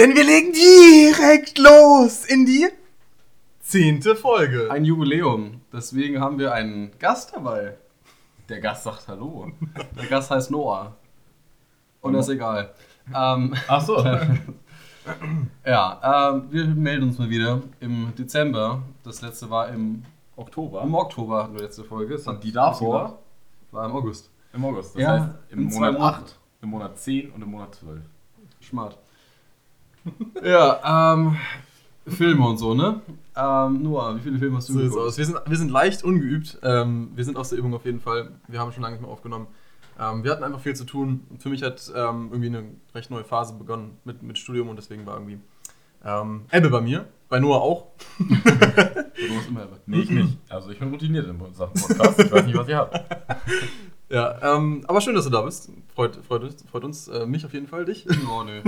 Denn wir legen direkt los in die zehnte Folge. Ein Jubiläum. Deswegen haben wir einen Gast dabei. Der Gast sagt Hallo. Der Gast heißt Noah. Und das ist egal. Ähm, Ach so. ja, ähm, wir melden uns mal wieder im Dezember. Das letzte war im, Oktober. im Oktober, hatten wir letzte Folge. Das hat die davor? War im August. Im August. Das Ja, heißt im zwei Monat Monaten. 8, im Monat 10 und im Monat 12. Schmart. Ja, ähm, Filme und so, ne? Ähm, Noah, wie viele Filme hast du So geguckt? aus. Wir sind, wir sind leicht ungeübt. Ähm, wir sind aus der Übung auf jeden Fall. Wir haben schon lange nicht mehr aufgenommen. Ähm, wir hatten einfach viel zu tun. Für mich hat ähm, irgendwie eine recht neue Phase begonnen mit, mit Studium und deswegen war irgendwie ähm, Ebbe bei mir. Bei Noah auch. Du hast immer Nee, ich nicht. Also ich bin routiniert in Sachen Podcast. Ich weiß nicht, was ihr habt. Ja, ähm, aber schön, dass du da bist. Freut, freut, uns- freut uns, äh, mich auf jeden Fall, dich. Oh, nö.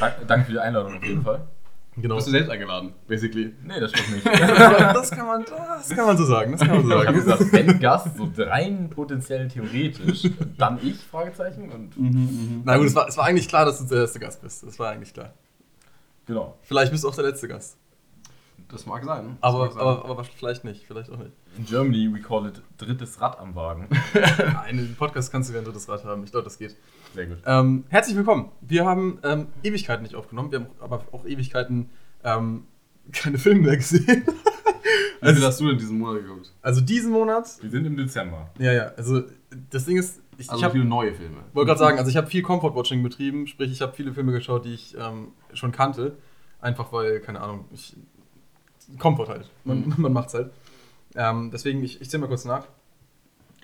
Dank, danke für die Einladung auf jeden Fall. Genau. Bist du selbst eingeladen, basically. Nee, das stimmt nicht. das, kann man, das kann man so sagen. Das kann man so sagen. gesagt, wenn Gast, so rein potenziell theoretisch, dann ich, Fragezeichen. Und Na gut, es war, es war eigentlich klar, dass du der erste Gast bist. Das war eigentlich klar. genau. Vielleicht bist du auch der letzte Gast. Das mag sein. Das Aber, mag sein. aber, aber vielleicht nicht. Vielleicht auch nicht. In Germany we call it drittes Rad am Wagen. Einen Podcast kannst du wie ein drittes Rad haben. Ich glaube, das geht. Sehr gut. Ähm, herzlich willkommen. Wir haben ähm, Ewigkeiten nicht aufgenommen. Wir haben aber auch Ewigkeiten ähm, keine Filme mehr gesehen. Wie viel hast du denn diesen Monat geguckt? Also diesen Monat. Wir sind im Dezember. Ja, ja. Also das Ding ist, ich, Also ich habe viele neue Filme. wollte gerade sagen, also ich habe viel Comfort-Watching betrieben, sprich, ich habe viele Filme geschaut, die ich ähm, schon kannte. Einfach weil, keine Ahnung, ich. Comfort halt. Man, Mhm. man macht's halt. Ähm, deswegen, ich, ich zähle mal kurz nach.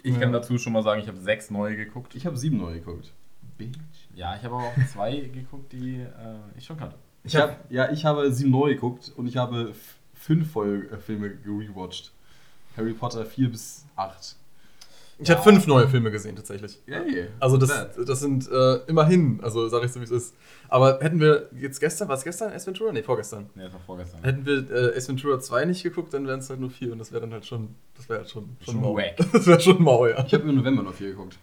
Ich Ja. kann dazu schon mal sagen, ich habe sechs neue geguckt. Ich habe sieben neue geguckt. Ja, ich habe aber auch zwei geguckt, die äh, ich schon kannte. Ich habe ja, ich habe sieben neu geguckt und ich habe fünf Voll äh, Filme gerewatcht. Harry Potter 4 bis 8. Ich habe fünf neue Filme gesehen, tatsächlich. Yay. Also das, das sind äh, immerhin, also sage ich so wie es ist. Aber hätten wir jetzt gestern, war es gestern Ace Ventura? Nee, vorgestern. Nee, das war vorgestern. Hätten wir äh, Ace Ventura 2 nicht geguckt, dann wären es halt nur vier und das wäre dann halt schon, das wäre halt schon, schon, Schon mau. wack. Das wäre schon mau, ja. Ich habe im November nur vier geguckt.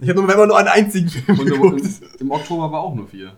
Ich habe im November nur einen einzigen Film Und im, geguckt. im Oktober war auch nur vier.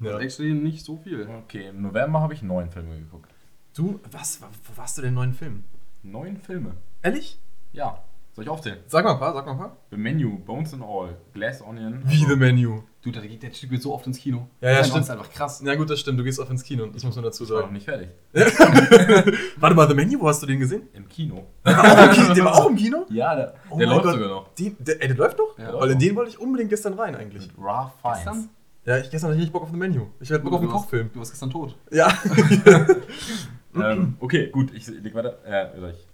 Ja. Actually nicht so viel. Okay, im November habe ich neun Filme geguckt. Du, was, wo warst du denn neuen Film? Neun Filme? Ehrlich? Ja. Soll ich aufzählen? Sag mal ein paar, sag mal ein paar. The Menu, Bones and All, Glass Onion. Wie The Menu. Du, da geht der Typ geht so oft ins Kino. Ja, ja, das stimmt. ist einfach krass. Na gut, das stimmt, du gehst oft ins Kino, das muss man dazu Ich war noch sagen. nicht fertig. Warte mal, The Menu, wo hast du den gesehen? Im Kino. Der war auch im Kino? Der war auch im Kino? Ja, der, Oh der läuft Gott. sogar noch. Den, der, ey, der läuft noch? Ja. Weil in den wollte ich unbedingt gestern rein eigentlich. Mit Raw. Gestern? Ja, ich gestern hatte ich nicht Bock auf The Menu. Ich hatte Bock auf einen Kochfilm. Du warst gestern tot. Ja. Ähm, okay, gut, ich leg weiter. Äh, oder ich,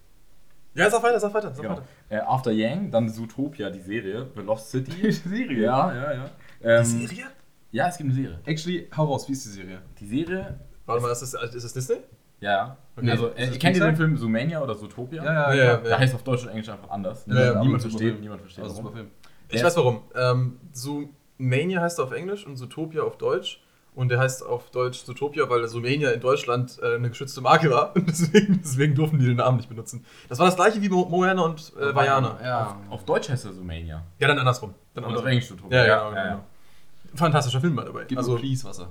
ja, sag weiter, sag weiter, sag genau. weiter. Äh, After Yang, dann Zootopia, die Serie, The Lost City. Die Serie? Ja, ja, ja. Ähm, Die Serie? Ja, es gibt eine Serie. Actually, hau raus, wie ist die Serie? Die Serie, Warte mal, ist das, ist das Disney? ja, ja. Okay. Also, äh, kennt ihr den Film Zoomania oder Zootopia? Ja, ja, Der ja. heißt auf Deutsch und Englisch einfach anders. Ja, ja, niemand super versteht, Film. niemand versteht. Also super. Film. Ich weiß warum. Ähm, Zoomania heißt er auf Englisch und Zootopia auf Deutsch. Und der heißt auf Deutsch Zootopia, weil Zoomania in Deutschland äh, eine geschützte Marke war. Und deswegen, deswegen durften die den Namen nicht benutzen. Das war das gleiche wie Mo Moana und äh, Vajana. Ja. Auf Deutsch heißt er Zoomania. Ja, dann andersrum. Dann Und auf andersrum. Englisch Zootopia. Ja, genau, genau. Fantastischer Film, the way. Gib also, please Wasser.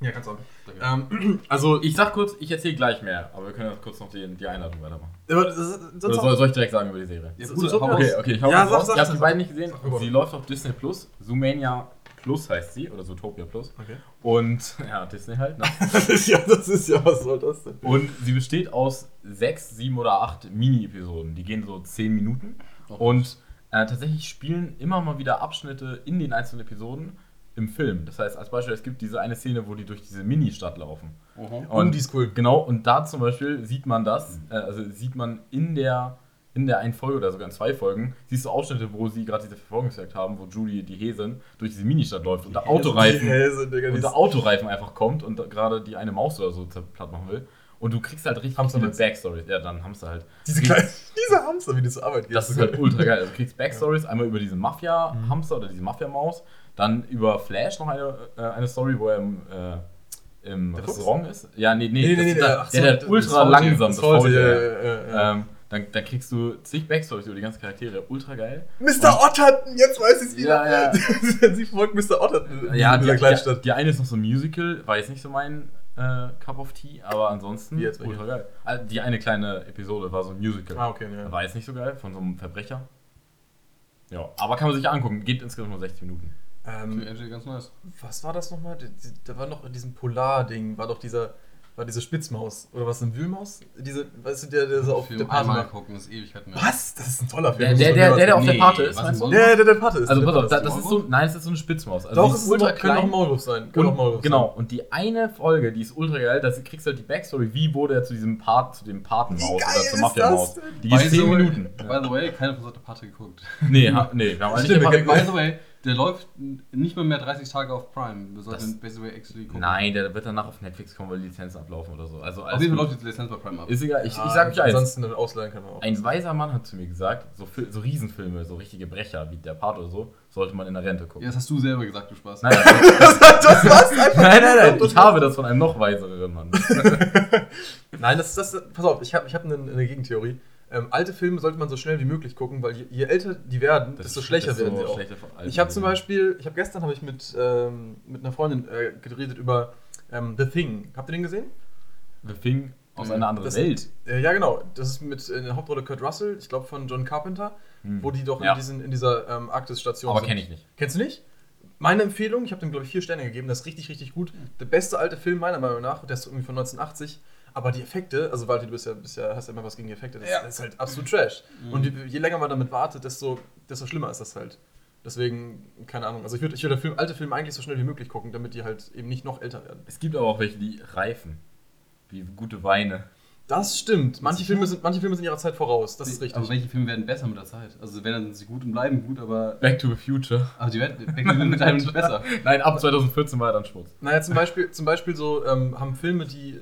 ja, kannst du auch. Danke. Ähm, also, Ich sag kurz, ich erzähle gleich mehr, aber wir können jetzt kurz noch die, die Einladung weitermachen. aber das sonst Oder soll, soll ich direkt sagen über die Serie? Ja, So- Bruder, so- hau Okay, okay, ich hau Ja, sag, sag, Ich habe sag. die beiden nicht gesehen. Sag, Sie läuft auf Disney Plus. Zoomania Plus heißt sie, oder Zootopia Plus. Okay. Und, ja, Disney halt, ne? Das ist ja, das ist ja, was soll das denn? Und sie besteht aus sechs, sieben oder acht Mini-Episoden. Die gehen so zehn Minuten. Und äh, tatsächlich spielen immer mal wieder Abschnitte in den einzelnen Episoden im Film. Das heißt, als Beispiel, es gibt diese eine Szene, wo die durch diese Mini-Stadt laufen. Mhm. Oh, die ist cool. Genau, und da zum Beispiel sieht man das, äh, also sieht man in der, in der einen Folge oder sogar in zwei Folgen, siehst du Ausschnitte, wo sie gerade diese Verfolgungsjagd haben, wo Julie, die Häsin, durch diese Ministadt läuft und der Autoreifen, Digga, und der Autoreifen einfach kommt und gerade die eine Maus oder so platt machen will. Und du kriegst halt richtig Hamster viele? Backstories. Ja, dann Hamster halt. Diese kleine, diese Hamster, wie die zur Arbeit geht. Das ist halt ultra geil. Also du kriegst Backstories, einmal über diesen Mafia-Hamster oder diese Mafia-Maus, dann über Flash noch eine, äh, eine Story, wo er im, äh, im Der? Restaurant ist. Ja, nee, nee, Nee, nee, das nee, ist der- der, ach der, der das ultra langsam, das das Faultier. ja, ja, ja. Ähm, Dann, dann kriegst du zig Backstories über die ganzen Charaktere. Ultra geil. Mr. Otterton, jetzt weiß ich es wieder. Ja, ja. Sie folgt Mr. Otterton Ja, in die, dieser die, Kleinstadt. die eine ist noch so ein Musical, war jetzt nicht so mein äh, Cup of Tea, aber ansonsten Wie jetzt, ultra geil. Ah, Die eine kleine Episode war so ein Musical. Ah, okay, ja. War jetzt nicht so geil, von so einem Verbrecher. Ja, aber kann man sich angucken. Geht insgesamt nur 60 Minuten. Ähm, ganz nice. was war das nochmal? Da war noch in diesem Polar-Ding, war doch dieser, war diese Spitzmaus. Oder was, eine Wühlmaus? Diese, weißt du, der, der so auf Film der Party einmal macht. gucken, ist Ewigkeiten mehr. Was? Das ist ein toller Der, Film. der, der, der, der auf der Pate ist, was meinst du? ist Der, der der Pate ist. Also der pass auf, Pate da, ist. das ist so, nein, das ist so eine Spitzmaus. Also Doch, die es ist ultra kann auch ein klein. Maulwurf sein. Kann auch Und, Maulwurf genau, und die eine Folge, die ist ultra geil, da kriegst du halt die Backstory, wie wurde er zu diesem Part, zu dem Patenmaus oder zur Mafia-Maus. das? Die By ist 10 the way- Minuten. By the way, keiner von uns hat der Pate geguckt. Nee, nee, wir haben eigentlich By the way, der läuft nicht mal mehr 30 Tage auf Prime. Wir sollten basically actually gucken. Nein, der wird danach auf Netflix kommen, weil die Lizenzen ablaufen oder so. Also Auf jeden Fall läuft die Lizenz bei Prime ab. Ist egal, ich, Ja, ich sag euch eins. Ansonsten ausleihen kann man auch. Ein weiser Mann hat zu mir gesagt, so, so Riesenfilme, so richtige Brecher wie der Part oder so, sollte man in der Rente gucken. Ja, das hast du selber gesagt, du Spaß. Nein, das, das war's einfach. nein, nein, nein, ich habe das von einem noch weisereren Mann. Nein, das ist das. Pass auf, ich habe ich hab eine, eine Gegentheorie. Ähm, alte Filme sollte man so schnell wie möglich gucken, weil je, je älter die werden, Das desto schlechter werden so sie auch. Ich habe zum. Beispiel, ich habe gestern habe ich mit, ähm, mit einer Freundin äh, geredet über ähm, The Thing. Habt ihr den gesehen? The Thing aus einer anderen das- Welt. Äh, ja, genau. Das ist mit in der Hauptrolle Kurt Russell, ich glaube von John Carpenter, Hm. wo die doch Ja. in, diesen, in dieser ähm, Arktis-Station Aber kenne ich nicht. Kennst du nicht? Meine Empfehlung, ich habe dem glaube ich vier Sterne gegeben, das ist richtig, richtig gut. Der beste alte Film meiner Meinung nach, der ist irgendwie von 1980. Aber die Effekte, also Walter, du bist ja, bist ja, hast ja immer was gegen die Effekte, das, Ja. das ist halt absolut Trash. Mhm. Und je, je länger man damit wartet, desto, desto schlimmer ist das halt. Deswegen, keine Ahnung. Also ich würde ich würd Film, alte Filme eigentlich so schnell wie möglich gucken, damit die halt eben nicht noch älter werden. Es gibt aber auch welche, die reifen. Wie gute Weine. Das stimmt. Manche? Filme, sind, manche Filme sind ihrer Zeit voraus. Das ist richtig. Aber welche Filme werden besser mit der Zeit? Also wenn dann sind sie gut und bleiben gut, aber, Back to the Future. aber die werden Back to the Future nicht besser. Nein, ab 2014 war er dann Schmutz. Naja, zum Beispiel, zum Beispiel so ähm, haben Filme, die,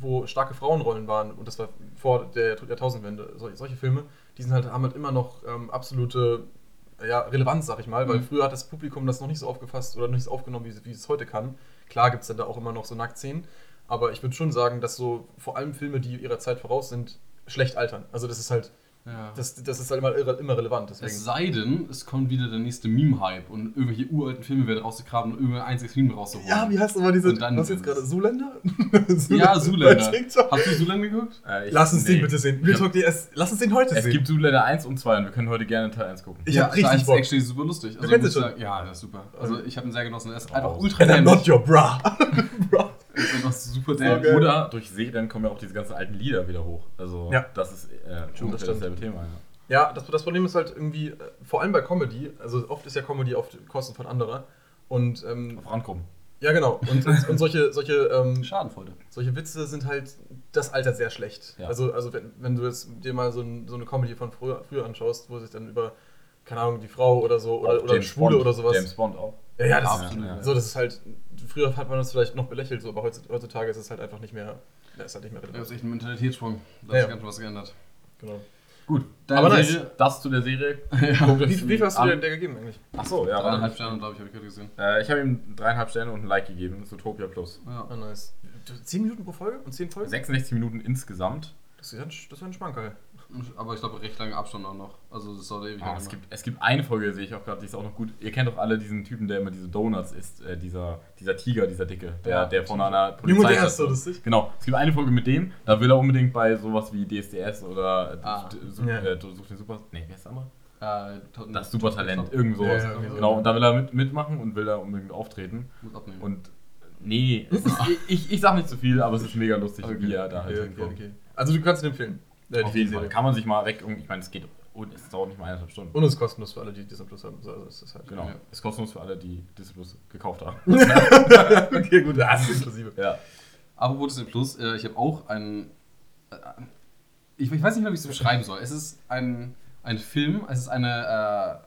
wo starke Frauenrollen waren, und das war vor der Jahrtausendwende, solche, solche Filme, die sind halt, haben halt immer noch ähm, absolute ja, Relevanz, sag ich mal, weil Mhm. früher hat das Publikum das noch nicht so aufgefasst oder noch nicht so aufgenommen, wie, es- wie es heute kann. Klar gibt es dann da auch immer noch so Nacktszenen, aber ich würde schon sagen, dass so vor allem Filme, die ihrer Zeit voraus sind, schlecht altern. Also das ist halt, Ja. das, das ist halt immer, irre- immer relevant. Deswegen. Es sei denn, es kommt wieder der nächste Meme-Hype und irgendwelche uralten Filme werden rausgegraben und irgendein einziges Meme rauszuholen. Ja, wie heißt nochmal diese, Und dann was jetzt ist es- gerade, Zuländer? Ja, Zuländer. Hast du Zuländer geguckt? Äh, ich- Lass uns nee. den bitte sehen. Hab- Talk DS, lass uns den heute Es sehen. gibt Zoolander 1 und 2 und wir können heute gerne Teil 1 gucken. Ich hab richtig das ist Bock. actually super lustig. Also, kennst ich schon? sagen, ja, das ist super. Also ich habe ihn sehr genossen. Er ist Oh. einfach ultra And I'm not your bra. bra. Ist einfach super dämlich. geil. Oder durch Serien kommen ja auch diese ganzen alten Lieder wieder hoch. Also Ja. das ist äh, das dasselbe Thema. Ja. Ja, das, das Problem ist halt irgendwie, äh, vor allem bei Comedy, also oft ist ja Comedy auf Kosten von anderer. Und ähm, Auf Rankommen. ja, genau. Und, und, solche, solche, ähm, Schadenfreude. solche Witze sind halt, das altert sehr schlecht. Ja. Also, also wenn, wenn du jetzt dir mal so, ein, so eine Comedy von früher, früher anschaust, wo sich dann über, keine Ahnung, die Frau oder so, oder, oder Schwule Bond. oder sowas. James Bond auch. Ja, ja, das Absolut, ist ja. so, das ist halt, früher hat man das vielleicht noch belächelt, so, aber heutz- heutzutage ist es halt einfach nicht mehr, ja, ist halt nicht mehr Das relevant. ist echt ein Mentalitätssprung. Da Ja. hat sich ganz was geändert. Genau. Gut. Aber nice. Serie, Das zu der Serie. ja. Wie, wie viel hast du dir der gegeben eigentlich? Achso, ja. Dreieinhalb. Sterne, glaube ich, habe ich gerade gesehen. Äh, ich habe ihm dreieinhalb Sterne und ein Like gegeben. Zootopia Plus. Ja. Ah, nice. Zehn Minuten pro Folge und zehn Folgen? 66 Minuten insgesamt. Das ist ja ein, das ist ein Schmankerl. Aber ich glaube, recht lange Abstand auch noch. Also das sollte ewig Ah, es, gibt, es gibt eine Folge, sehe ich auch gerade, die ist auch noch gut. Ihr kennt doch alle diesen Typen, der immer diese Donuts isst. Äh, dieser, dieser Tiger, dieser Dicke, der, Ja, der von einer Junge, der Polizei ist so lustig. Genau, es gibt eine Folge mit dem, da will er unbedingt bei sowas wie DSDS oder Ah. äh, Su- Ja. äh, Such den Super. Nee, wer ist der andere? Äh, Das Supertalent, irgend sowas. Ja, ja, so. genau, und da will er mit, mitmachen und will da unbedingt auftreten. Muss abnehmen. Und nee, ist, ich, ich sag nicht zu viel, aber es ist mega lustig, Okay. wie er da halt Okay, okay, okay. Also du kannst ihn empfehlen. Äh, Auf die jeden. Fall. Kann man sich mal weg. Ich meine, es geht. Und es dauert nicht mal eineinhalb Stunden. Und es ist kostenlos für alle, die Disney Plus haben. So, Also ist das halt. Genau. Ja. Ist kostenlos für alle, die Disney Plus gekauft haben. okay, gut, das ist inklusive. ja. Aber Disney Plus, äh, ich habe auch einen. Äh, ich, ich weiß nicht mehr, wie ich es beschreiben soll. Es ist ein, ein Film, es ist eine,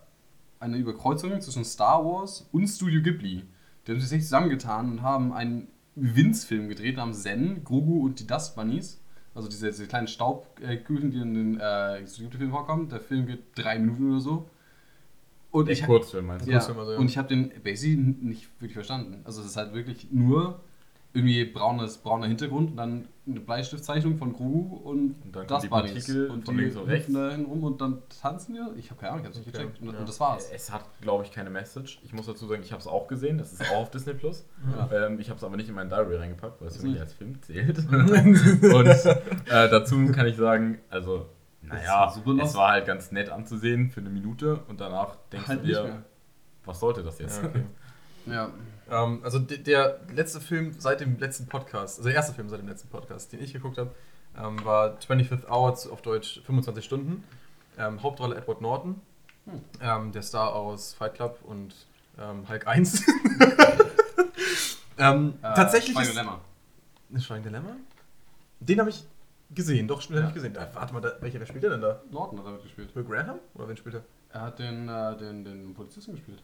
äh, eine Überkreuzung zwischen Star Wars und Studio Ghibli. Die haben sich zusammengetan und haben einen Winz-Film gedreht namens Zen, Grogu und die Dust Bunnies. Also diese, diese kleinen Staubkügelchen, die in den äh, Studio Ghibli-Filmen vorkommen. Der Film geht drei Minuten oder so. Und Echt ich, Kurzfilm meinst du? ja, Kurzfilm also, ja. und ich habe den basically nicht wirklich verstanden. Also es ist halt wirklich nur irgendwie braunes, brauner Hintergrund und dann eine Bleistiftzeichnung von Grogu und, Und dann das Bunnies. Partikel und von die links und rechts. hüpfen da hin rum und dann tanzen wir. Ich habe keine Ahnung, ich habe nicht Okay, gecheckt. Und, ja. und das war's. Es hat, glaube ich, keine Message. Ich muss dazu sagen, ich habe es auch gesehen. Das ist auch auf Disney Plus. Ja. Ähm, ich habe es aber nicht in mein Diary reingepackt, weil es für mich als Film zählt. Und äh, dazu kann ich sagen, also, naja, es war halt ganz nett anzusehen für eine Minute und danach denkst Halt du dir, was sollte das jetzt? Ja, okay. Ja. Ähm, also de- der letzte Film seit dem letzten Podcast, also der erste Film seit dem letzten Podcast, den ich geguckt habe, ähm, war 25th Hour, zu- auf Deutsch 25 Stunden. Ähm, Hauptrolle Edward Norton, Hm. ähm, der Star aus Fight Club und ähm, Hulk 1. ähm, Äh, tatsächlich Schweigen ist... Lämmer. Ist Schweigen Dilemma? Den habe ich gesehen, doch, spielt Ja. habe ich gesehen. Äh, warte mal, da, welcher, wer spielt der denn da? Norton hat er mitgespielt. Will Graham? Oder wen spielt er? Er hat den, äh, den, den Polizisten gespielt.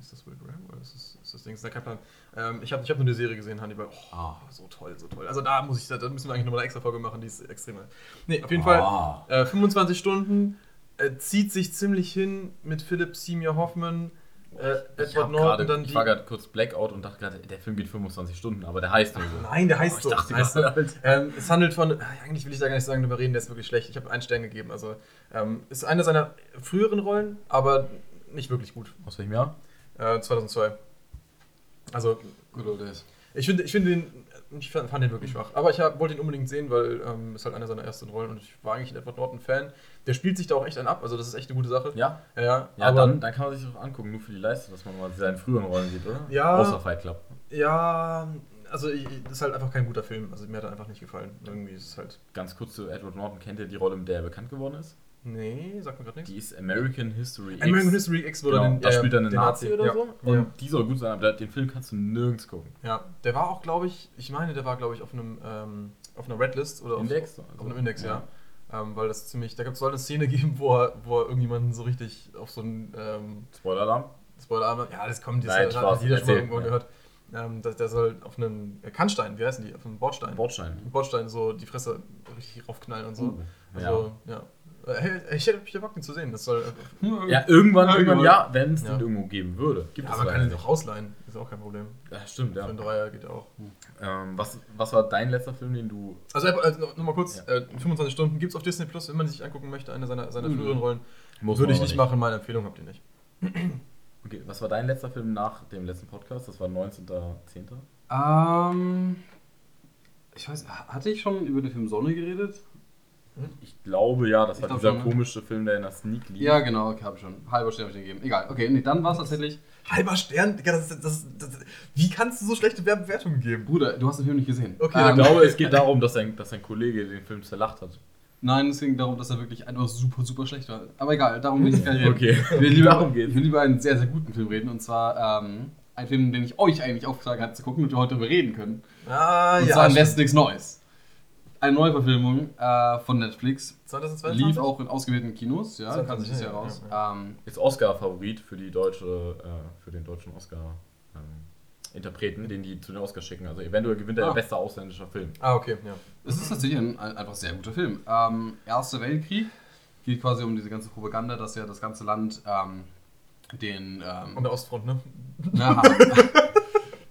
Ist das Will Graham oder ist das, ist das Ding? Ist der Kaplan? Ähm, ich habe ich hab nur die Serie gesehen, Hannibal. Oh, Ah. so toll, so toll. Also da muss ich, da, müssen wir eigentlich nochmal eine extra Folge machen, die ist extrem. Nee, auf jeden Fall. Ah. Äh, 25 Stunden äh, zieht sich ziemlich hin mit Philip Seymour Hoffman, äh, Ich, Edward Norton, dann ich die. war gerade kurz Blackout und dachte gerade, der Film geht 25 Stunden, aber der heißt nur so. Nein, der heißt Oh, ich so. dachte heißt so. Ähm, es handelt von, ah, eigentlich will ich da gar nicht sagen, darüber reden, der ist wirklich schlecht. Ich habe einen Stern gegeben. Also ähm, ist eine seiner früheren Rollen, aber nicht wirklich gut. Aus welchem Jahr? Äh, 2002. Also Good old days. Ich finde ich find den, ich fand, fand den wirklich schwach. Aber ich hab, wollte ihn unbedingt sehen, weil ähm, ist halt einer seiner ersten Rollen und ich war eigentlich ein Edward Norton-Fan. Der spielt sich da auch echt einen ab, also das ist echt eine gute Sache. Ja. Ja, ja, Ja, aber dann, dann kann man sich doch angucken, nur für die Leistung, dass man mal seine früheren Rollen sieht, oder? Ja. Außer Fight Club. ja, also ich, das ist halt einfach kein guter Film. Also mir hat er einfach nicht gefallen. Irgendwie ist es halt. Ganz kurz zu Edward Norton. Kennt ihr die Rolle, mit der er bekannt geworden ist? Nee, sagt mir gerade nichts. Die ist American History X. American History X wurde Genau, den, da ja, spielt er einen den Nazi oder ja. so. Und Ja. die soll gut sein, aber den Film kannst du nirgends gucken. ja, der war auch, glaube ich, ich meine, der war, glaube ich, auf einem ähm, auf einer Redlist oder Index? Auf, Also, auf einem Index, ja. Ähm, weil das ziemlich, da soll eine Szene geben, wo er, wo er irgendjemanden so richtig auf so einen ähm, Spoiler-Alarm. Spoiler, ja, das kommt, das Nein, hat, hat jeder schon mal irgendwo ja. gehört. Ähm, dass der soll auf einen äh, Kannstein, wie heißen die, auf einen Bordstein. Bordstein. Bordstein so die Fresse richtig raufknallen und so. Uh, also, ja. Äh, Hey, ich hätte mich Bock, den zu sehen. Das soll. Ja, irgendwann, Ja, irgendwann genau. ja, wenn es Ja. den irgendwo geben würde. Gibt ja, es man kann ihn auch ausleihen. Ist auch kein Problem. Ja, stimmt, Für ja. einen Dreier geht auch. Ähm, was, was war dein letzter Film, den du. Also, also noch, noch mal kurz: Ja. äh, 25 Stunden gibt es auf Disney Plus, wenn man sich angucken möchte, eine seiner, seiner Mhm. früheren Rollen. Muss Würde ich aber nicht machen, meine Empfehlung habt ihr nicht. Okay, was war dein letzter Film nach dem letzten Podcast? Das war 19.10. Ähm. Ich weiß, hatte ich schon über den Film Sonne geredet? Ich glaube ja, das Ich war glaub dieser schon, ne? komische Film, der in der Sneak lief. Ja, genau, okay, habe ich schon. Halber Stern habe ich gegeben. Egal, okay, nee, dann war es tatsächlich. Halber Stern, Digga, das, das, das, wie kannst du so schlechte Werbewertungen geben? Bruder, du hast den Film nicht gesehen. Okay, Ich dann glaube, es geht darum, dass ein, dass ein Kollege den Film zerlacht hat. Nein, es ging darum, dass er wirklich einfach super, super schlecht war. Aber egal, darum will ich gar nicht reden. Okay. Ich will lieber, Darum geht's. Ich will lieber einen sehr, sehr guten Film reden. Und zwar ähm, einen Film, den ich euch eigentlich aufgetragen hatte zu gucken und wir heute darüber reden können. Ah, Und ja. zwar in stimmt. Westen nichts Neues. Eine Neuverfilmung äh, von Netflix. 2022? Lief auch in ausgewählten Kinos, ja, kam 20, dieses ja, Jahr raus. ja, Ähm, Ist Oscar-Favorit für die deutsche, äh, für den deutschen Oscar-Interpreten, den die zu den Oscars schicken. Also eventuell gewinnt er Ah. der beste ausländischer Film. Ah, okay, ja. Es ist tatsächlich ein, ein einfach sehr guter Film. Ähm, Erster Weltkrieg geht quasi um diese ganze Propaganda, dass ja das ganze Land ähm, den ähm, Und der Ostfront, ne? na,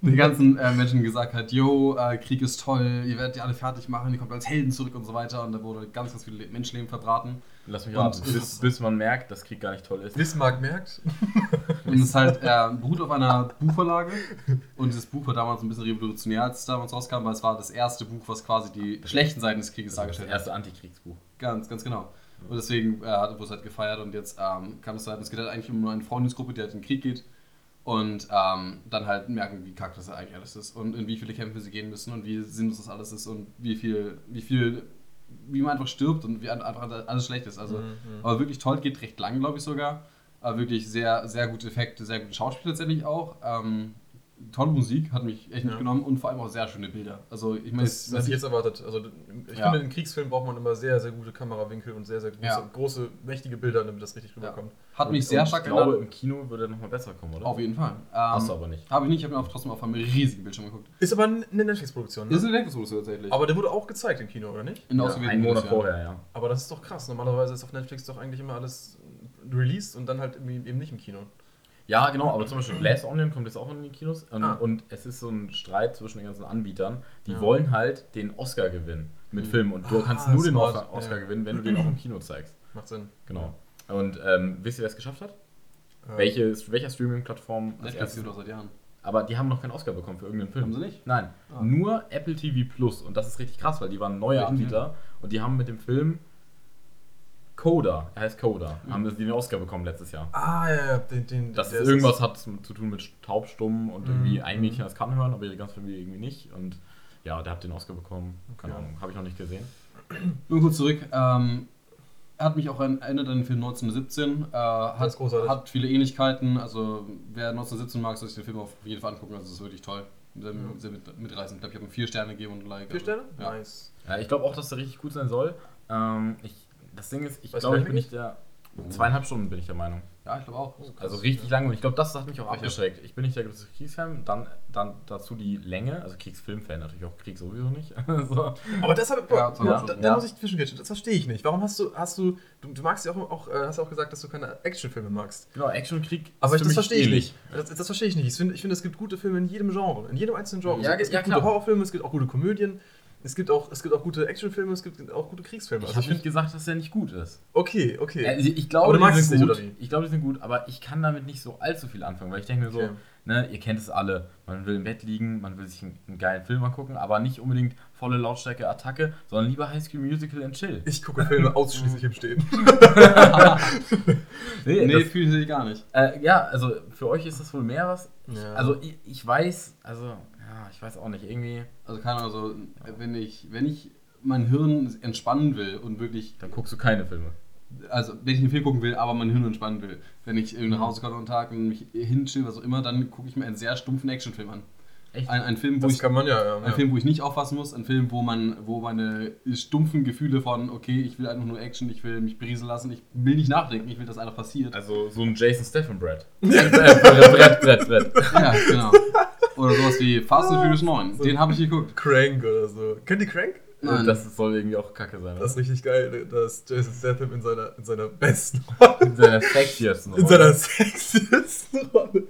den ganzen äh, Menschen gesagt hat, yo, äh, Krieg ist toll, ihr werdet die alle fertig machen, ihr kommt als Helden zurück und so weiter. Und da wurde ganz, ganz viele Menschenleben verbraten. Lass mich Und raten, bis, bis man merkt, dass Krieg gar nicht toll ist. Bismarck merkt. Und es ist halt äh, beruht auf einer Buchverlage. Und dieses Buch war damals ein bisschen revolutionär, als es damals rauskam, weil es war das erste Buch, was quasi die schlechten Seiten des Krieges Das dargestellt hat. erste Antikriegsbuch. Ganz, ganz genau. Und deswegen äh, hat wurde es halt gefeiert und jetzt ähm, kam es halt, es geht halt eigentlich um nur eine Freundesgruppe, die halt in den Krieg geht und ähm, dann halt merken, wie kacke das eigentlich alles ist und in wie viele Kämpfe sie gehen müssen und wie sinnlos das alles ist und wie viel, wie viel, wie man einfach stirbt und wie einfach alles schlecht ist. Also, aber wirklich toll, geht recht lang, glaube ich sogar. Aber wirklich sehr, sehr gute Effekte, sehr gute Schauspiel letztendlich auch. Ähm, tolle Musik, hat mich echt Ja. mitgenommen und vor allem auch sehr schöne Bilder. Also ich meine, Das, was ich jetzt erwartet. Also ich Ja. finde, in Kriegsfilmen braucht man immer sehr, sehr gute Kamerawinkel und sehr, sehr große, Ja. große mächtige Bilder, damit das richtig rüberkommt. hat mich Und- sehr und stark Ich glaube, erinnert. im Kino würde er nochmal besser kommen, oder? Auf jeden Fall. Ähm, Hast du aber nicht. Habe ich nicht, ich habe auch trotzdem auf einem riesigen Bildschirm geguckt. Ist aber eine Netflix-Produktion, ne? Ist eine Netflix-Produktion tatsächlich. aber der wurde auch gezeigt im Kino, oder nicht? in Ja, einen Monat vorher, ja. Aber das ist doch krass. Normalerweise ist auf Netflix doch eigentlich immer alles released und dann halt eben nicht im Kino. Ja, genau, aber zum Beispiel Glass Onion kommt jetzt auch in die Kinos. Und, Ah. und es ist so ein Streit zwischen den ganzen Anbietern. Die Ja. wollen halt den Oscar gewinnen mit Filmen. Und du Ah, kannst nur den. Oscar, Oscar Ja. gewinnen, wenn du den auch im Kino zeigst. Macht Sinn. Genau. Und ähm, wisst ihr, wer es geschafft hat? Ähm, Welche, welcher Streaming-Plattform Netflix auch seit Jahren. Aber die haben noch keinen Oscar bekommen für irgendeinen Film. Haben sie nicht? Nein, Ah. nur Apple TV Plus. Und das ist richtig krass, weil die waren neue Welchen Anbieter und die haben mit dem Film Coda, er heißt Coda, Mhm. haben sie den Oscar bekommen letztes Jahr. Ah, ja, ja, den, den, Das ist irgendwas hat zu tun mit taubstumm und Mhm. irgendwie ein Mädchen das kann hören, aber die ganze Familie irgendwie nicht. Und ja, der hat den Oscar bekommen. Keine Okay. Ahnung, habe ich noch nicht gesehen. Nur kurz zurück. Ähm, er hat mich auch an- erinnert an den Film 1917. Äh, hat, großartig. hat viele Ähnlichkeiten. Also, wer 1917 mag, soll sich den Film auf jeden Fall angucken. Also, es ist wirklich toll. Sehr, Ja. sehr mit, mitreißend. Ich glaube, ich habe ihm vier Sterne gegeben und Like. Vier Sterne? Ja. Nice. Ja, ich glaube auch, dass der richtig gut sein soll. Ähm, ich, das Ding ist, ich glaube, ich bin nicht der. Zweieinhalb Stunden bin ich der Meinung. ja, ich glaube auch. Also richtig lang und ich glaube, das hat mich auch Ich abgeschreckt. Ich bin nicht der größte Kriegsfan, dann, dann dazu die Länge, also Kriegsfilmfan natürlich auch Krieg sowieso nicht. so. Aber deshalb, Ja, ja. da, da Ja. muss ich zwischengrätschen. Das verstehe ich nicht. Warum hast du, hast du, du, du magst ja auch, auch, äh, hast ja auch gesagt, dass du keine Actionfilme magst. Genau, Action und Krieg. Aber ich, das verstehe ich nicht. Das, das verstehe ich nicht. Ich finde, ich finde, es gibt gute Filme in jedem Genre, in jedem einzelnen Genre. Ja, es gibt ja, gute. Horrorfilme, es gibt auch gute Komödien, es gibt auch, es gibt auch gute Actionfilme, es gibt auch gute Kriegsfilme. Ich Also habe ich nicht gesagt, dass der nicht gut ist. okay, okay. Also ich glaube, Aber du die sind nicht, gut. Ich glaube, die sind gut, aber ich kann damit nicht so allzu viel anfangen, weil ich denke mir so, Okay. ne, ihr kennt es alle, man will im Bett liegen, man will sich einen, einen geilen Film angucken, aber nicht unbedingt volle Lautstärke Attacke, sondern lieber High School Musical and Chill. Ich gucke Filme ausschließlich im Stehen. Nee, Nee, das, fühle ich gar nicht. äh, ja, also für euch ist das wohl mehr was. Ja. Also ich, ich weiß, also ja, ich weiß auch nicht, irgendwie, Also, keine Ahnung, also, wenn ich, wenn ich mein Hirn entspannen will und wirklich dann guckst du keine Filme. also wenn ich einen Film gucken will, aber mein Hirn entspannen will, wenn ich nach Hause komme am Tag und mich hinchill, was auch immer, dann gucke ich mir einen sehr stumpfen Actionfilm an. Echt? Ein, ein Film, wo das ich kann man ja. ja, ein ja. Film, wo ich nicht aufpassen muss, ein Film, wo man, wo meine stumpfen Gefühle von, okay, ich will einfach nur Action, ich will mich berieseln lassen, ich will nicht nachdenken, ich will, dass einfach passiert. Also so ein Jason Statham Brett. äh, Brett, Brett, Brett. Ja, genau. Oder sowas wie Fast and Furious 9. Den habe ich geguckt. Crank oder so. Kennt ihr Crank? Nein. Das soll irgendwie auch kacke sein. Das ist richtig geil, dass Jason Statham in seiner, in seiner besten In seiner sexiesten in Rolle. seiner sexiesten Rolle.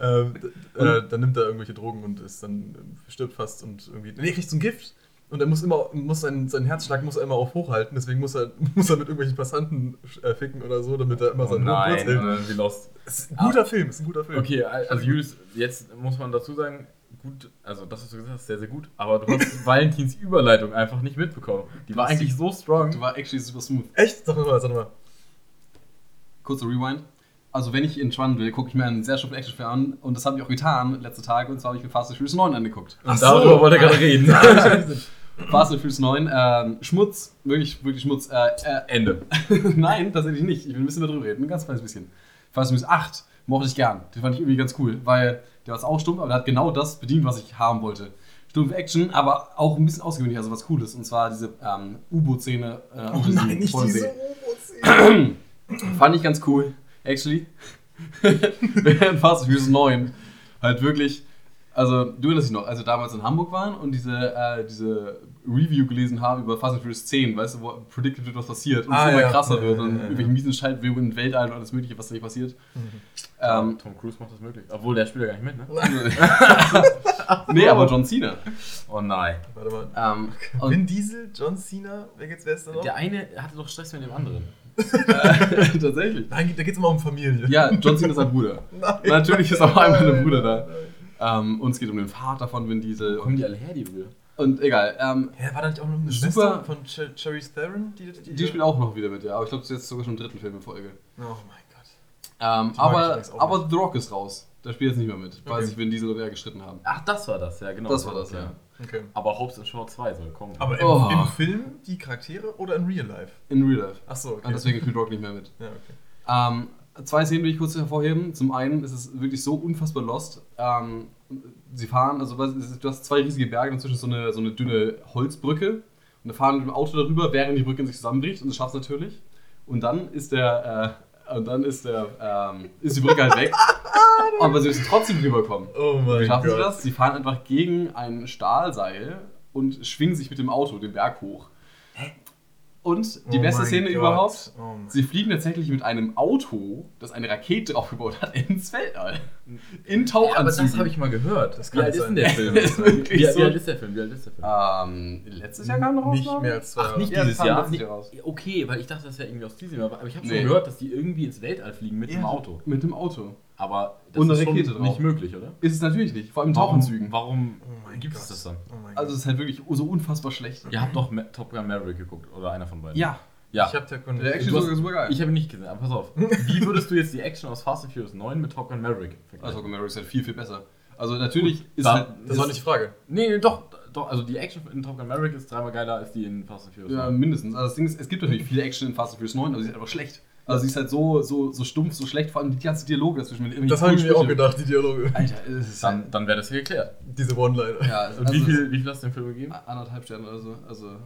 Ähm, äh, dann nimmt er irgendwelche Drogen und ist dann stirbt fast und irgendwie. Nee, kriegt so ein Gift und er muss immer, muss seinen, seinen Herzschlag muss er immer auf hochhalten, deswegen muss er, muss er mit irgendwelchen Passanten äh, ficken oder so, damit er immer Oh seinen Puls nein, hält. äh, wie lost. Es ist ein guter Film, es ist ein guter Film. Okay, also Julius, jetzt muss man dazu sagen, gut, also das, was du gesagt hast, sehr, sehr gut, aber du hast Valentins Überleitung einfach nicht mitbekommen. Die war eigentlich so strong. Du war actually super smooth. Echt? Sag mal, sag mal. Kurzer Rewind. Also wenn ich entspannen will, gucke ich mir einen sehr stumpfen Actionfilm an und das habe ich auch getan letzte Tage und zwar habe ich mir Fast and Furious 9 angeguckt. Ach so. Darüber wollte er gerade reden. Fast and Furious 9, ähm, Schmutz, wirklich, wirklich Schmutz. Äh, äh, Ende. Nein, tatsächlich nicht. Ich will ein bisschen darüber reden, ein ganz kleines bisschen. Fast and Furious 8 mochte ich gern. Den fand ich irgendwie ganz cool, weil der war auch stumpf, aber der hat genau das bedient, was ich haben wollte. Stumpf Action, aber auch ein bisschen ausgewöhnlich, also was Cooles. Und zwar diese ähm, U-Boot-Szene. Äh, Oh nein, nicht diese U-Boot-Szene. Fand ich ganz cool, actually. Während Fast and Furious 9 halt wirklich, also du erinnerst dich noch, als wir damals in Hamburg waren und diese, äh, diese Review gelesen haben über Fast and Furious 10, weißt du, wo predicted wird, was passiert und Ah, es immer ja. krasser Ja, wird ja, und ja, ja. irgendwelche miesen Schaltwirkungen in Weltall und alles mögliche, was da nicht passiert. Ähm, Ähm, Tom Cruise macht das möglich. Obwohl, der spielt ja gar nicht mit, ne? nee, aber John Cena. Oh nein. Warte mal. Ähm, und, Vin Diesel, John Cena, wer geht's, wer ist da noch? Der eine hatte doch Stress mit dem anderen. tatsächlich. Nein, da geht's immer um Familie. Ja, John Cena ist sein Bruder. Nein. Natürlich ist auch einmal ein Bruder da. Ähm, und es geht um den Vater von Vin Diesel. Wo kommen die alle her, die Brüder? Und egal, ähm, Ja, war da nicht auch noch eine Super. Schwester von Cher Cherry Theron? Die, die, Die spielt auch noch wieder mit, ja. Aber ich glaube, sie ist jetzt sogar schon im dritten Film in Folge. Oh mein Gott. Ähm, Die aber aber The Rock ist raus. Der spielt jetzt nicht mehr mit, weil Okay. sich Vin Diesel und er gestritten haben. Ach, das war das, ja, genau. Das war das, ja. Okay. Aber Hobbs and Shaw 2 soll kommen. Aber im, Oh. im Film die Charaktere oder in Real Life? In Real Life. Ach so, okay. Und deswegen spielt Rock nicht mehr mit. Ja, okay. Ähm, zwei Szenen will ich kurz hervorheben. Zum einen ist es wirklich so unfassbar lost. Ähm, sie fahren, also du hast zwei riesige Berge, dazwischen so eine, so eine dünne Holzbrücke. Und da fahren mit dem Auto darüber, während die Brücke in sich zusammenbricht. Und das schafft es natürlich. Und dann ist der, äh, und dann ist der, ähm, ist die Brücke halt weg. Aber sie müssen trotzdem rüberkommen. Oh Wie mein schaffen Gott. sie das? Sie fahren einfach gegen ein Stahlseil und schwingen sich mit dem Auto den Berg hoch. Und die Oh beste Szene Gott. überhaupt, Oh sie fliegen tatsächlich mit einem Auto, das eine Rakete draufgebaut hat, ins Weltall. In Ja, aber Tauchanzügen. das habe ich mal gehört. Das wie kann alt ist denn der Film? Ist wie, so. wie alt ist der Film? Wie alt ist der Film? Ähm, letztes Jahr kam noch raus, Nicht mehr als zwei Ach, nicht Ja, dieses Jahr. Nicht, okay, weil ich dachte, das wäre irgendwie aus diesem Jahr. Aber ich habe schon Nee. gehört, dass die irgendwie ins Weltall fliegen mit dem Ja, Auto. Mit dem Auto. Aber das ist schon Rakete drauf. nicht möglich, oder? Ist es natürlich nicht, vor allem in Tauchanzügen. Warum, warum mein gibt Gott. es das dann? Oh mein Also es ist halt wirklich so unfassbar schlecht. Ihr habt doch Ma- Top Gun Maverick geguckt, oder einer von beiden? Ja, Ja. Ich hab der Kunde. der Action ist hast- sogar super geil. Ich habe ihn nicht gesehen, aber pass auf. Wie würdest du jetzt die Action aus Fast and Furious 9 mit Top Gun Maverick vergleichen? also Maverick ist halt viel, viel besser. Also natürlich ist da- halt... das war nicht die Frage. Nee, nee, doch, doch, also die Action in Top Gun Maverick ist dreimal geiler als die in Fast and Furious. Ja, 9. mindestens. Also das Ding ist, es gibt natürlich viele Action in Fast and Furious 9, aber sie ist einfach schlecht. Also sie ist halt so, so, so stumpf, so schlecht, vor allem die ganzen Dialoge dazwischen. Mit Das habe ich mir auch gedacht, die Dialoge. Alter, es ist halt, Dann, dann wäre das hier geklärt. Diese One-Liner. Ja, Und also wie, viel, wie viel hast du dem Film gegeben? Anderthalb Sterne oder so. Also,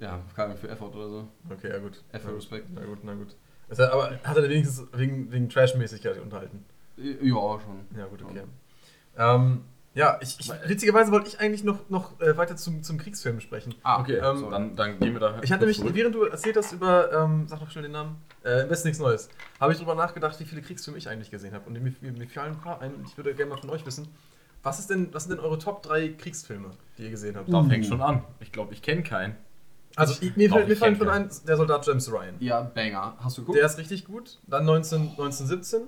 ja, keine für Effort oder so. Okay, ja gut. F für Respekt. Na gut, na gut. Also, aber hat er wenigstens wegen, wegen Trash-Mäßigkeit unterhalten? Ja, schon. Ja, gut, okay. Ähm, ja, ich, ich, witzigerweise wollte ich eigentlich noch, noch äh, weiter zum, zum Kriegsfilm sprechen. Ah, Okay, ähm, so, dann, dann gehen wir da. Ich hatte nämlich, zurück. während du erzählt hast über, ähm, sag doch schnell den Namen, äh, im nichts Neues, habe ich darüber nachgedacht, wie viele Kriegsfilme ich eigentlich gesehen habe. Und mir, mir, mir fallen ein paar ein. Ich würde gerne mal von euch wissen, was, ist denn, was sind denn eure Top 3 Kriegsfilme, die ihr gesehen habt? Da fängt schon an. Ich glaube, ich kenne keinen. Also, ich, mir, fällt- mir fallen schon ein, der Soldat James Ryan. Ja, Banger. Hast du geguckt? Der ist richtig gut. Dann 19, 1917.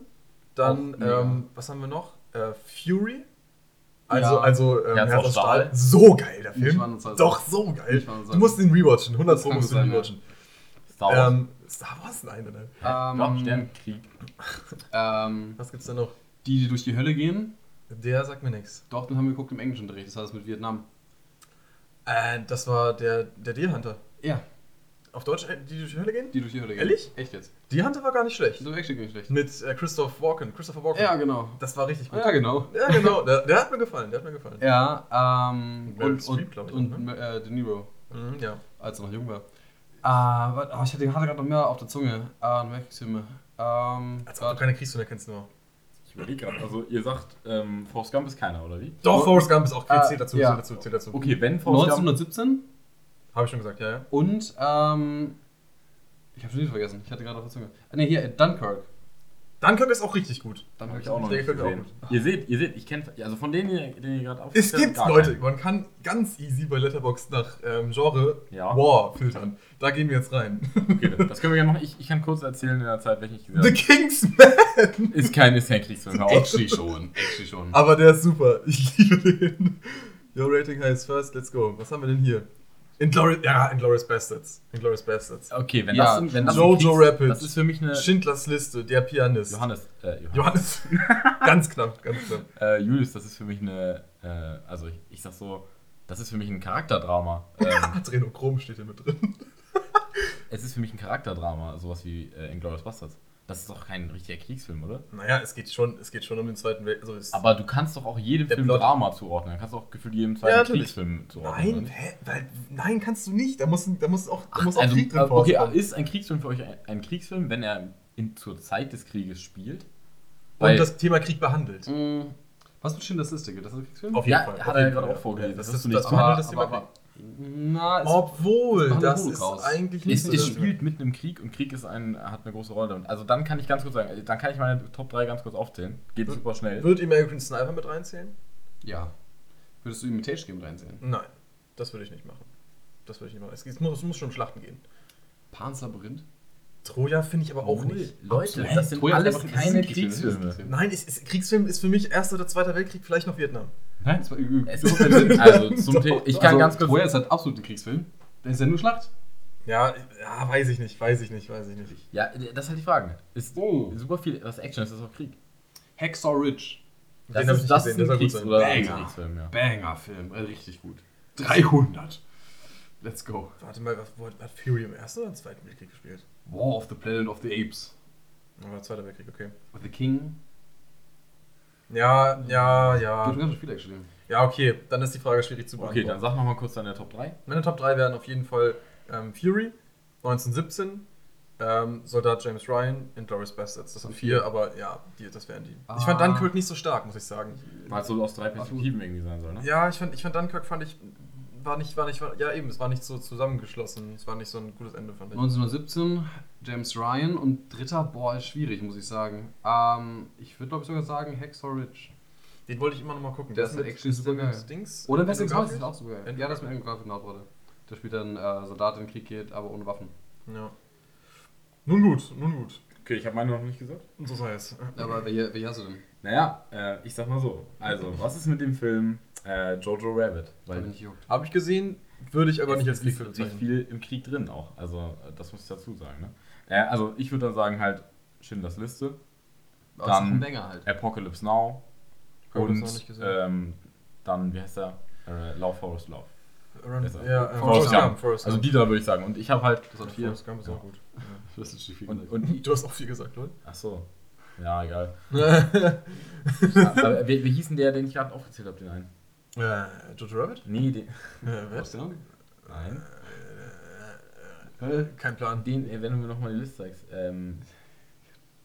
Dann, mega. ähm, was haben wir noch? Äh, Fury. Also, Ja. also ähm, Herz Herz aus aus Stahl. Stahl. So geil, der Film. Doch, so geil. Du musst ihn rewatchen. 100 Das Pro musst du sein, rewatchen. Star Wars. Ähm, Star Wars? Nein, nein, nein. Ähm, Sternenkrieg. ähm, Was gibt's da noch? die, die durch die Hölle gehen. Der sagt mir nichts. Doch, den haben wir geguckt im englischen Unterricht. Das war das mit Vietnam. Äh, das war der, der Deer Hunter. Ja, Auf Deutsch, äh, die durch die Hölle gehen? die durch die Hölle gehen. Ehrlich? Echt jetzt. Deer Hunter war gar nicht schlecht. So echt nicht schlecht. Mit äh, Christoph Walken. Christopher Walken. Ja, genau. Das war richtig gut. Ja, genau. Ja, genau. Der, der hat mir gefallen. Der hat mir gefallen. Ja, ähm, Meryl und, Streep, und, ich und ne? äh, De Niro, Mhm, ja. als er noch jung war. Ah, warte, oh, ich hatte, hatte gerade noch mehr auf der Zunge. Ah, mehr Kriegsfilme. Ähm, Als ob du keine Kriegsfilme kennst, nur. Ich überlege gerade. Also, ihr sagt, ähm, Forrest Gump ist keiner, oder wie? Doch, Forrest Gump ist auch Ah, zählt dazu, ja. zählt dazu, zählt dazu. Okay, wenn Forrest Gump. 1917 Habe ich schon gesagt, ja, ja. und, ähm, ich habe schon wieder vergessen. Ich hatte gerade auf der Zunge. Ah, ne, hier, Dunkirk. Dunkirk ist auch richtig gut. Dunkirk Hab ich auch noch nicht mir auch gesehen. Ihr seht, ihr seht, ich kenne, also von denen, die- den ihr gerade auf. Es gibt Leute, man kann ganz easy bei Letterboxd nach ähm, Genre Ja. War filtern. Da gehen wir jetzt rein. Okay, das können wir gerne machen. Ich, ich kann kurz erzählen in der Zeit, welchen ich gesehen The habe. Kingsman! Ist kein, ist kein Kriegsfilm. Actually schon. Actually schon. Aber der ist super. Ich liebe den. Your rating highest first, let's go. Was haben wir denn hier? Inglourious, ja, Inglourious Bastards. Inglourious Bastards. Okay, wenn Ja, das, wenn das Jojo Rabbit. Das ist für mich eine. Schindlers Liste, der Pianist. Johannes, äh, Johannes. Johannes. ganz knapp, ganz knapp. Äh, Julius, das ist für mich eine. Äh, also, ich, ich sag so, das ist für mich ein Charakterdrama. Ähm, Adrenochrom steht hier mit drin. es ist für mich ein Charakterdrama, sowas wie äh, Inglourious Bastards. Das ist doch kein richtiger Kriegsfilm, oder? Naja, es geht schon, es geht schon um den Zweiten Weltkrieg. Also Aber du kannst doch auch jedem Film Plot- Drama zuordnen. Du kannst auch gefühlt jedem Ja, zweiten natürlich. Kriegsfilm zuordnen. Nein, hä? Weil, nein, kannst du nicht. Da muss, da muss auch, da muss auch also, Krieg drin äh, okay, vorkommen. ist ein Kriegsfilm für euch ein, ein Kriegsfilm, wenn er in, zur Zeit des Krieges spielt? Und das Thema Krieg behandelt. Mm, was mit Schindlers Liste? Geht das ein Kriegsfilm? Auf jeden Ja, Fall. hat er jeden gerade auch vorgelesen. Das, Das ist, du das nicht behandelt das aber- Thema aber- Krieg. Na, es Obwohl, das ist eigentlich Es, nicht so es das spielt mitten im Krieg und Krieg ist ein, hat eine große Rolle. damit. Also dann kann ich ganz kurz sagen, dann kann ich meine Top 3 ganz kurz aufzählen. Geht Hm. super schnell. Wird American Sniper mit reinzählen? Ja. Würdest du Imitation Game reinsehen? Nein, das würde ich nicht machen. Das würde ich nicht machen. Es, es, muss, es muss schon um Schlachten gehen. Pan's Labyrinth? Troja finde ich aber auch nicht. Leute, Absolut. das sind Troja ist alles keine ist. Kriegsfilme. Nein, es, es, Kriegsfilm ist für mich Erster oder Zweiter Weltkrieg, vielleicht noch Vietnam. Nein, das war Es ist also zum Thema, ich kann also, ganz kurz. Troja ist halt absolut ein Kriegsfilm. Der ist ja nur Schlacht. Ja, ja, weiß ich nicht, weiß ich nicht, weiß ich nicht. Ja, das ist halt die Frage. Ist Oh. super viel, was Action ist, ist auch Krieg. Hacksaw Ridge. Das Den ist, das gesehen, ist ein Kriegs- oder. Kriegsfilm, ja. Banger-Film. Äh, Richtig gut. 300. Let's go. Warte mal, was, wo hat, hat Fury im Ersten oder im Zweiten Weltkrieg gespielt? War of the Planet of the Apes. Aber Zweiter Weltkrieg, okay. With the King. Ja, ja, Gibt ja. schon ganz viel actually. Ja, okay, dann ist die Frage schwierig zu Okay, beantworten. dann sag nochmal kurz deine Top 3. Meine Top 3 wären auf jeden Fall ähm, Fury, 1917, ähm, Soldat James Ryan und Doris Bastards. Das sind vier, aber ja, die, das wären die. Ich fand Ah. Dunkirk nicht so stark, muss ich sagen. Weil es so aus drei Perspektiven irgendwie sein soll, ne? Ja, ich fand, ich fand Dunkirk fand ich war nicht, war nicht, war, ja eben, es war nicht so zusammengeschlossen. Es war nicht so ein gutes Ende, fand ich. 1917, James Ryan und dritter, boah, ist schwierig, muss ich sagen. Ähm, ich würde glaube ich sogar sagen Hacksaw Ridge. Den wollte ich immer noch mal gucken. Der Das ist mit- actually super geil. Dings? Oder House ist auch so geil. Ja, das ist mit Andrew Garfield Hauptrolle. Der spielt dann äh, Soldat in den Krieg geht, aber ohne Waffen. Ja. Nun gut, nun gut. Okay, ich habe meine noch nicht gesagt. Und so sei es. Aber welche, welche hast du denn? Naja, äh, ich sag mal so. Also, was ist mit dem Film äh, Jojo Rabbit? Weil nicht juckt. Habe ich gesehen, würde ich aber nicht als ist Kriegfilm nicht bezeichnen. viel im Krieg drin auch. Also, äh, das muss ich dazu sagen. Ne? Äh, also, ich würde dann sagen halt Schindlers Liste, Aber Dann- ist halt. Apocalypse Now und noch nicht gesehen. ähm, dann, wie heißt der? Äh, Love Forest Love. Run, ja, äh, Forrest Forrest Gump. Gump. Forrest Also Gump. die da würde ich sagen. Und ich habe halt. Das hat vier. Forrest Gump ist Ja. auch gut. Das ist viel Und, und Du hast auch viel gesagt, oder? ach so. Ja, egal. äh, Aber wie, wie hieß denn der, den ich gerade aufgezählt habe, den einen? Jojo Rabbit? Nee, den. Äh, Was was? denn? Nein. Äh, Kein Plan. Den, äh, wenn du mir nochmal die Liste zeigst. Ähm.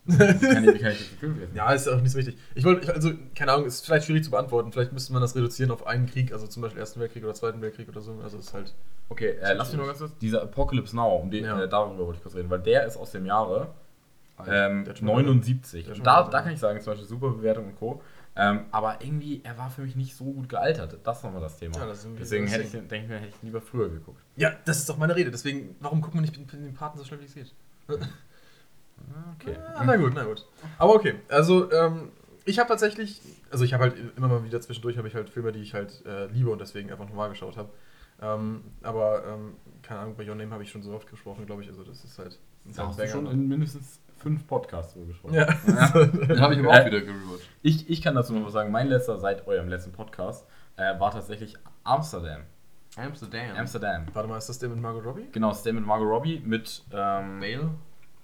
kann ich, kann ich? Ja, ist auch nicht so wichtig. Ich wollte, also, keine Ahnung, ist vielleicht schwierig zu beantworten. Vielleicht müsste man das reduzieren auf einen Krieg, also zum Beispiel Ersten Weltkrieg oder Zweiten Weltkrieg oder so. Also, es ist halt. Okay, äh, lass mich noch ganz kurz. Dieser Apocalypse Now, um den, Ja. äh, darüber wollte ich kurz reden, weil der ist aus dem Jahre ähm, der hat schon mal- 79. der hat schon Und da, da kann ich sagen, zum Beispiel super Bewertung und Co. Ähm, aber irgendwie, er war für mich nicht so gut gealtert. Das ist nochmal das Thema. Ja, das Deswegen hätte ich, denke ich mir, hätte ich lieber früher geguckt. Ja, das ist doch meine Rede. Deswegen, warum gucken wir nicht den, den Paten so schnell wie es geht? Okay. Ah, na gut, na gut. Aber okay, also ähm, ich habe tatsächlich, also ich habe halt immer mal wieder zwischendurch habe ich halt Filme, die ich halt äh, liebe und deswegen einfach nochmal geschaut habe. Ähm, aber ähm, keine Ahnung, bei Your Name habe ich schon so oft gesprochen, glaube ich. Also das ist halt. Da hast ein du schon in mindestens fünf Podcasts drüber gesprochen. Ja. Den habe ich aber auch Äh, wieder gerewatcht. Ich, ich kann dazu noch was sagen. Mein letzter seit eurem letzten Podcast äh, war tatsächlich Amsterdam. Amsterdam. Amsterdam. Warte mal, ist das der mit Margot Robbie? Genau, das ist der mit Margot Robbie, mit ähm, Bale?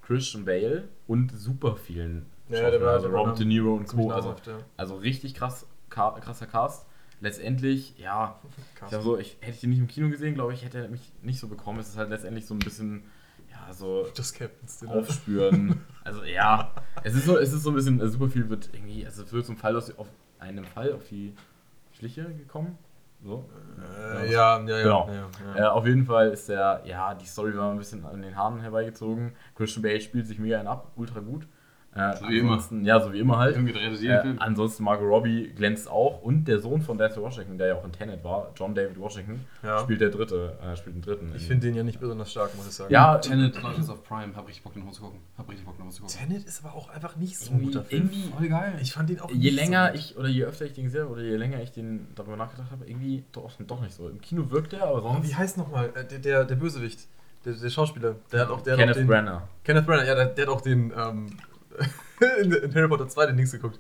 Christian Bale und super vielen Ja, Schauspielern, der war- also Robert De Niro und Co. Also, ja. also richtig krass, krasser Cast. Letztendlich, ja, ich so, ich, hätte ich den nicht im Kino gesehen, glaube ich, hätte er mich nicht so bekommen. Es ist halt letztendlich so ein bisschen, ja, so Das Captain's Dinner. aufspüren. also ja, es ist so, es ist so ein bisschen, äh, super viel wird irgendwie, also es wird zum Fall aus, auf einem Fall auf die Schliche gekommen. So. Äh, ja, ja, ja. Genau. ja, Äh, ja. auf jeden Fall ist der, ja, die Story war ein bisschen an den Haaren herbeigezogen. Christian Bale spielt sich mega einen ab, ultra gut. Äh, So wie immer. Ja, so wie immer halt. Irgendwie dreht es jeden Äh, Film. ansonsten Margot Robbie glänzt auch und der Sohn von Denzel Washington, der ja auch in Tenet war, John David Washington, Ja. spielt der dritte, äh, spielt den dritten. Ich in- finde den ja nicht besonders stark, muss ich sagen. ja, Tenet läuft jetzt auf Prime. Hab richtig Bock, den zu gucken. Hab richtig Bock, den zu gucken. Tenet ist aber auch einfach nicht so ein irgendwie, guter Film. irgendwie Voll geil. Ich fand den auch je nicht länger so gut. ich oder je öfter ich den gesehen habe oder je länger ich den darüber nachgedacht habe, irgendwie doch, doch nicht so. Im Kino wirkt er, aber Oh, sonst wie heißt nochmal? Äh, der, der, der Bösewicht. Der, der Schauspieler. Der hat auch, der hat auch Kenneth den, Branagh. Kenneth Branagh, ja, der, der hat auch den ähm, in, in Harry Potter 2 den Dings geguckt.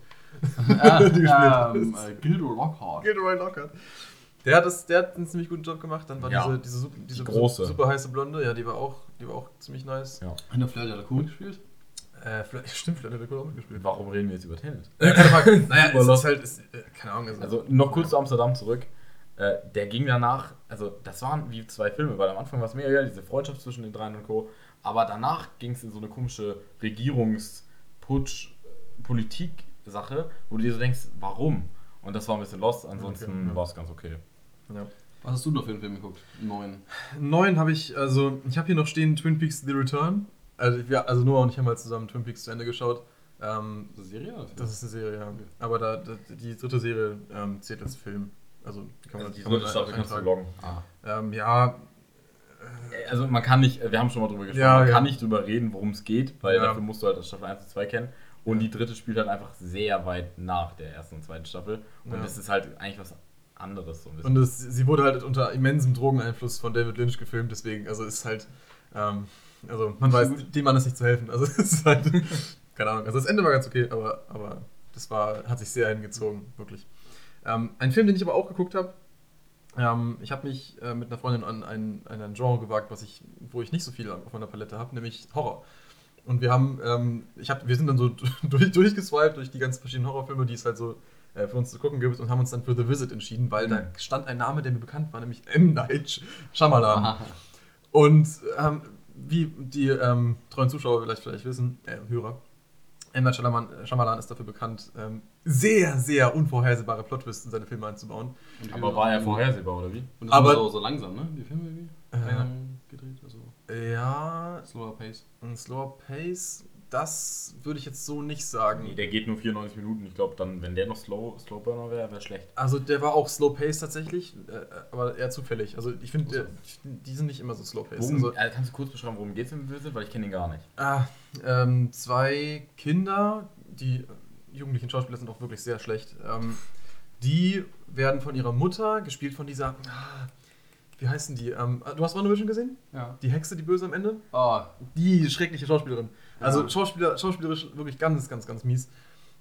Ah, Die gespielt. ähm, äh, Gildo Lockhart. Gilderoy Lockhart. Der hat, das, der hat einen ziemlich guten Job gemacht. Dann war Ja. diese, diese, super, diese große. super heiße Blonde, ja, die war auch, die war auch ziemlich nice. Ja. Hat der Flair der Kuh gespielt? Äh, vielleicht, stimmt, vielleicht hat der cool auch mitgespielt. Warum reden wir jetzt über Tenet? Äh, keine Frage. naja, es ist halt, ist, äh, keine Ahnung. Also, Also noch kurz zu Amsterdam zurück. Äh, der ging danach, also das waren wie zwei Filme, weil am Anfang war es mega geil, diese Freundschaft zwischen den dreien und Co. Aber danach ging es in so eine komische Regierungsputsch-Politik-Sache, wo du dir so denkst, warum? Und das war ein bisschen lost, ansonsten Okay, ja. war es ganz okay. ja. Was hast du noch für einen Film geguckt? Neun. Neun habe ich, also ich habe hier noch stehen Twin Peaks The Return. Also, wir, also Noah und ich haben mal zusammen Twin Peaks zu Ende geschaut. Ähm, Ist das Serie oder Film? das ist eine Serie, ja. Aber da, da, die dritte Serie ähm, zählt als Film. Also die kann man, Also die dritte Staffel kannst du eintragen. loggen. ah. Ähm, ja, Also man kann nicht, wir haben schon mal drüber gesprochen, Ja, man ja. kann nicht drüber reden, worum es geht, weil Ja. dafür musst du halt Staffel 1 und 2 kennen. Und die dritte spielt halt einfach sehr weit nach der ersten und zweiten Staffel. Und das ist halt eigentlich was anderes so ein bisschen. und es, sie wurde halt unter immensem Drogeneinfluss von David Lynch gefilmt, deswegen, also ist halt, ähm, also man weiß, dem Mann ist nicht zu helfen. Also es ist halt, keine Ahnung. Also das Ende war ganz okay, aber, aber das war, hat sich sehr hingezogen, wirklich. Ähm, ein Film, den ich aber auch geguckt habe, ähm, ich habe mich äh, mit einer Freundin an ein, an ein Genre gewagt, was ich, wo ich nicht so viel auf meiner Palette habe, nämlich Horror. Und wir haben, ähm, ich hab, wir sind dann so durch, durchgeswiped durch die ganzen verschiedenen Horrorfilme, die es halt so äh, für uns zu gucken gibt und haben uns dann für The Visit entschieden, weil da stand ein Name, der mir bekannt war, nämlich M. Night Shyamalan. Aha. Und ähm, wie die ähm, treuen Zuschauer vielleicht, vielleicht wissen, äh, Hörer, M. Night Shyamalan, Shyamalan ist dafür bekannt, ähm, sehr, sehr unvorhersehbare Plot-Twists in seine Filme einzubauen. Aber war er vorhersehbar, oder wie? Und das Aber- aber so, so langsam, ne? Die Filme irgendwie? Äh. Langsam gedreht, also Ja, slower pace. ein slower Pace, das würde ich jetzt so nicht sagen. Nee, der geht nur 94 Minuten. Ich glaube, dann, wenn der noch Slow, Slowburner wäre, wäre schlecht. Also der war auch Slow Pace tatsächlich, äh, aber eher zufällig. Also ich finde, die sind nicht immer so Slow Pace. Worum, Also, äh, kannst du kurz beschreiben, worum geht es im Visit? Weil ich kenne den gar nicht. ah, ähm, zwei Kinder, die äh, jugendlichen Schauspieler sind auch wirklich sehr schlecht. Ähm, die werden von ihrer Mutter, gespielt von dieser, ah, wie heißen die? Ähm, du hast WandaVision gesehen? Ja. Die Hexe, die Böse am Ende? Oh, Die schreckliche Schauspielerin. Also Ja. Schauspieler, schauspielerisch wirklich ganz, ganz, ganz mies.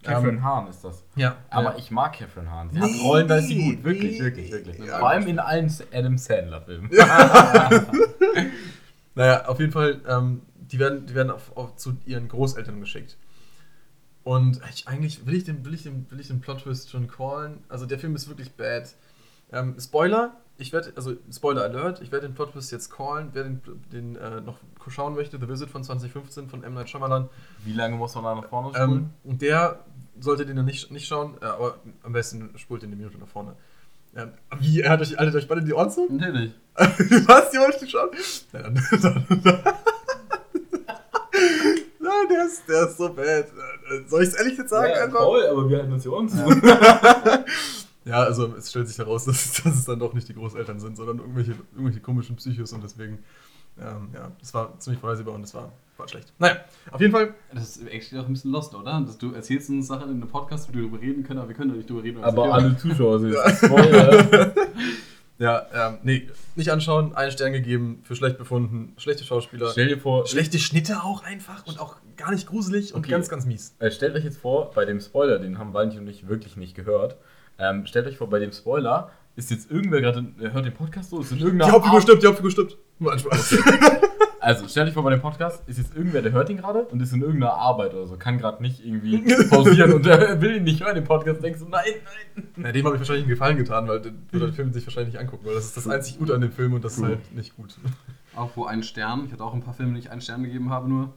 Catherine Ähm, Hahn ist das. Ja, Aber ja. ich mag Catherine Hahn. Sie Nee, hat Rollen, da ist sie gut. Wirklich, nee, wirklich, wirklich. ja, Vor allem in allen Adam Sandler-Filmen. Naja, auf jeden Fall, ähm, die werden, die werden auf, auf, zu ihren Großeltern geschickt. Und ich, eigentlich will ich, den, will, ich den, will ich den Plot-Twist schon callen. Also der Film ist wirklich bad. Ähm, Spoiler, ich werde, also Spoiler Alert, ich werde den Plot-Twist jetzt callen. Wer den, den äh, noch schauen möchte, The Visit von 2015 von M. Night Shyamalan, Wie lange muss man da nach vorne spulen? ähm, und der sollte den noch nicht, nicht schauen, äh, aber am besten spult den eine Minute nach vorne. Ähm, wie, er hat euch alle euch beide die Ohren zu? natürlich. Was, die wolltest du schauen? Nein, dann, dann, der ist, der ist so bad. Soll ich es ehrlich jetzt sagen? einfach? toll, aber wir halten uns Ohren zu. Ja, also es stellt sich heraus, dass, dass es dann doch nicht die Großeltern sind, sondern irgendwelche, irgendwelche komischen Psychos und deswegen, ähm, ja, das war ziemlich vorhersehbar und das war, war schlecht. Naja, auf jeden Fall, Das ist actually auch ein bisschen lost, oder? Dass du erzählst uns Sachen in einem Podcast, wo wir darüber reden können, aber wir können doch nicht darüber reden. es Aber alle Zuschauer sind Spoiler. Ja, ähm, nee, nicht anschauen, einen Stern gegeben, für schlecht befunden, schlechte Schauspieler, Stell dir vor, schlechte Schnitte auch einfach und auch gar nicht gruselig und Okay. ganz, ganz mies. Äh, stellt euch jetzt vor, bei dem Spoiler, den haben Valentin und ich wirklich nicht gehört. Ähm, stellt euch vor, bei dem Spoiler ist jetzt irgendwer gerade, der hört den Podcast so, ist in Die irgendeiner Hauptfigur Art- stirbt, die Hauptfigur stirbt. Nur ein Spaß. Also, stellt euch vor, bei dem Podcast ist jetzt irgendwer, der hört ihn gerade und ist in irgendeiner Arbeit oder so, kann gerade nicht irgendwie pausieren und der will ihn nicht hören, den Podcast, denkst du, nein, nein. Na, dem habe ich wahrscheinlich einen Gefallen getan, weil den würde der Film sich wahrscheinlich nicht angucken, weil das ist das einzig Gute an dem Film und das ist halt nicht gut. Auch wo ein Stern. Ich hatte auch ein paar Filme, die ich einen Stern gegeben habe nur.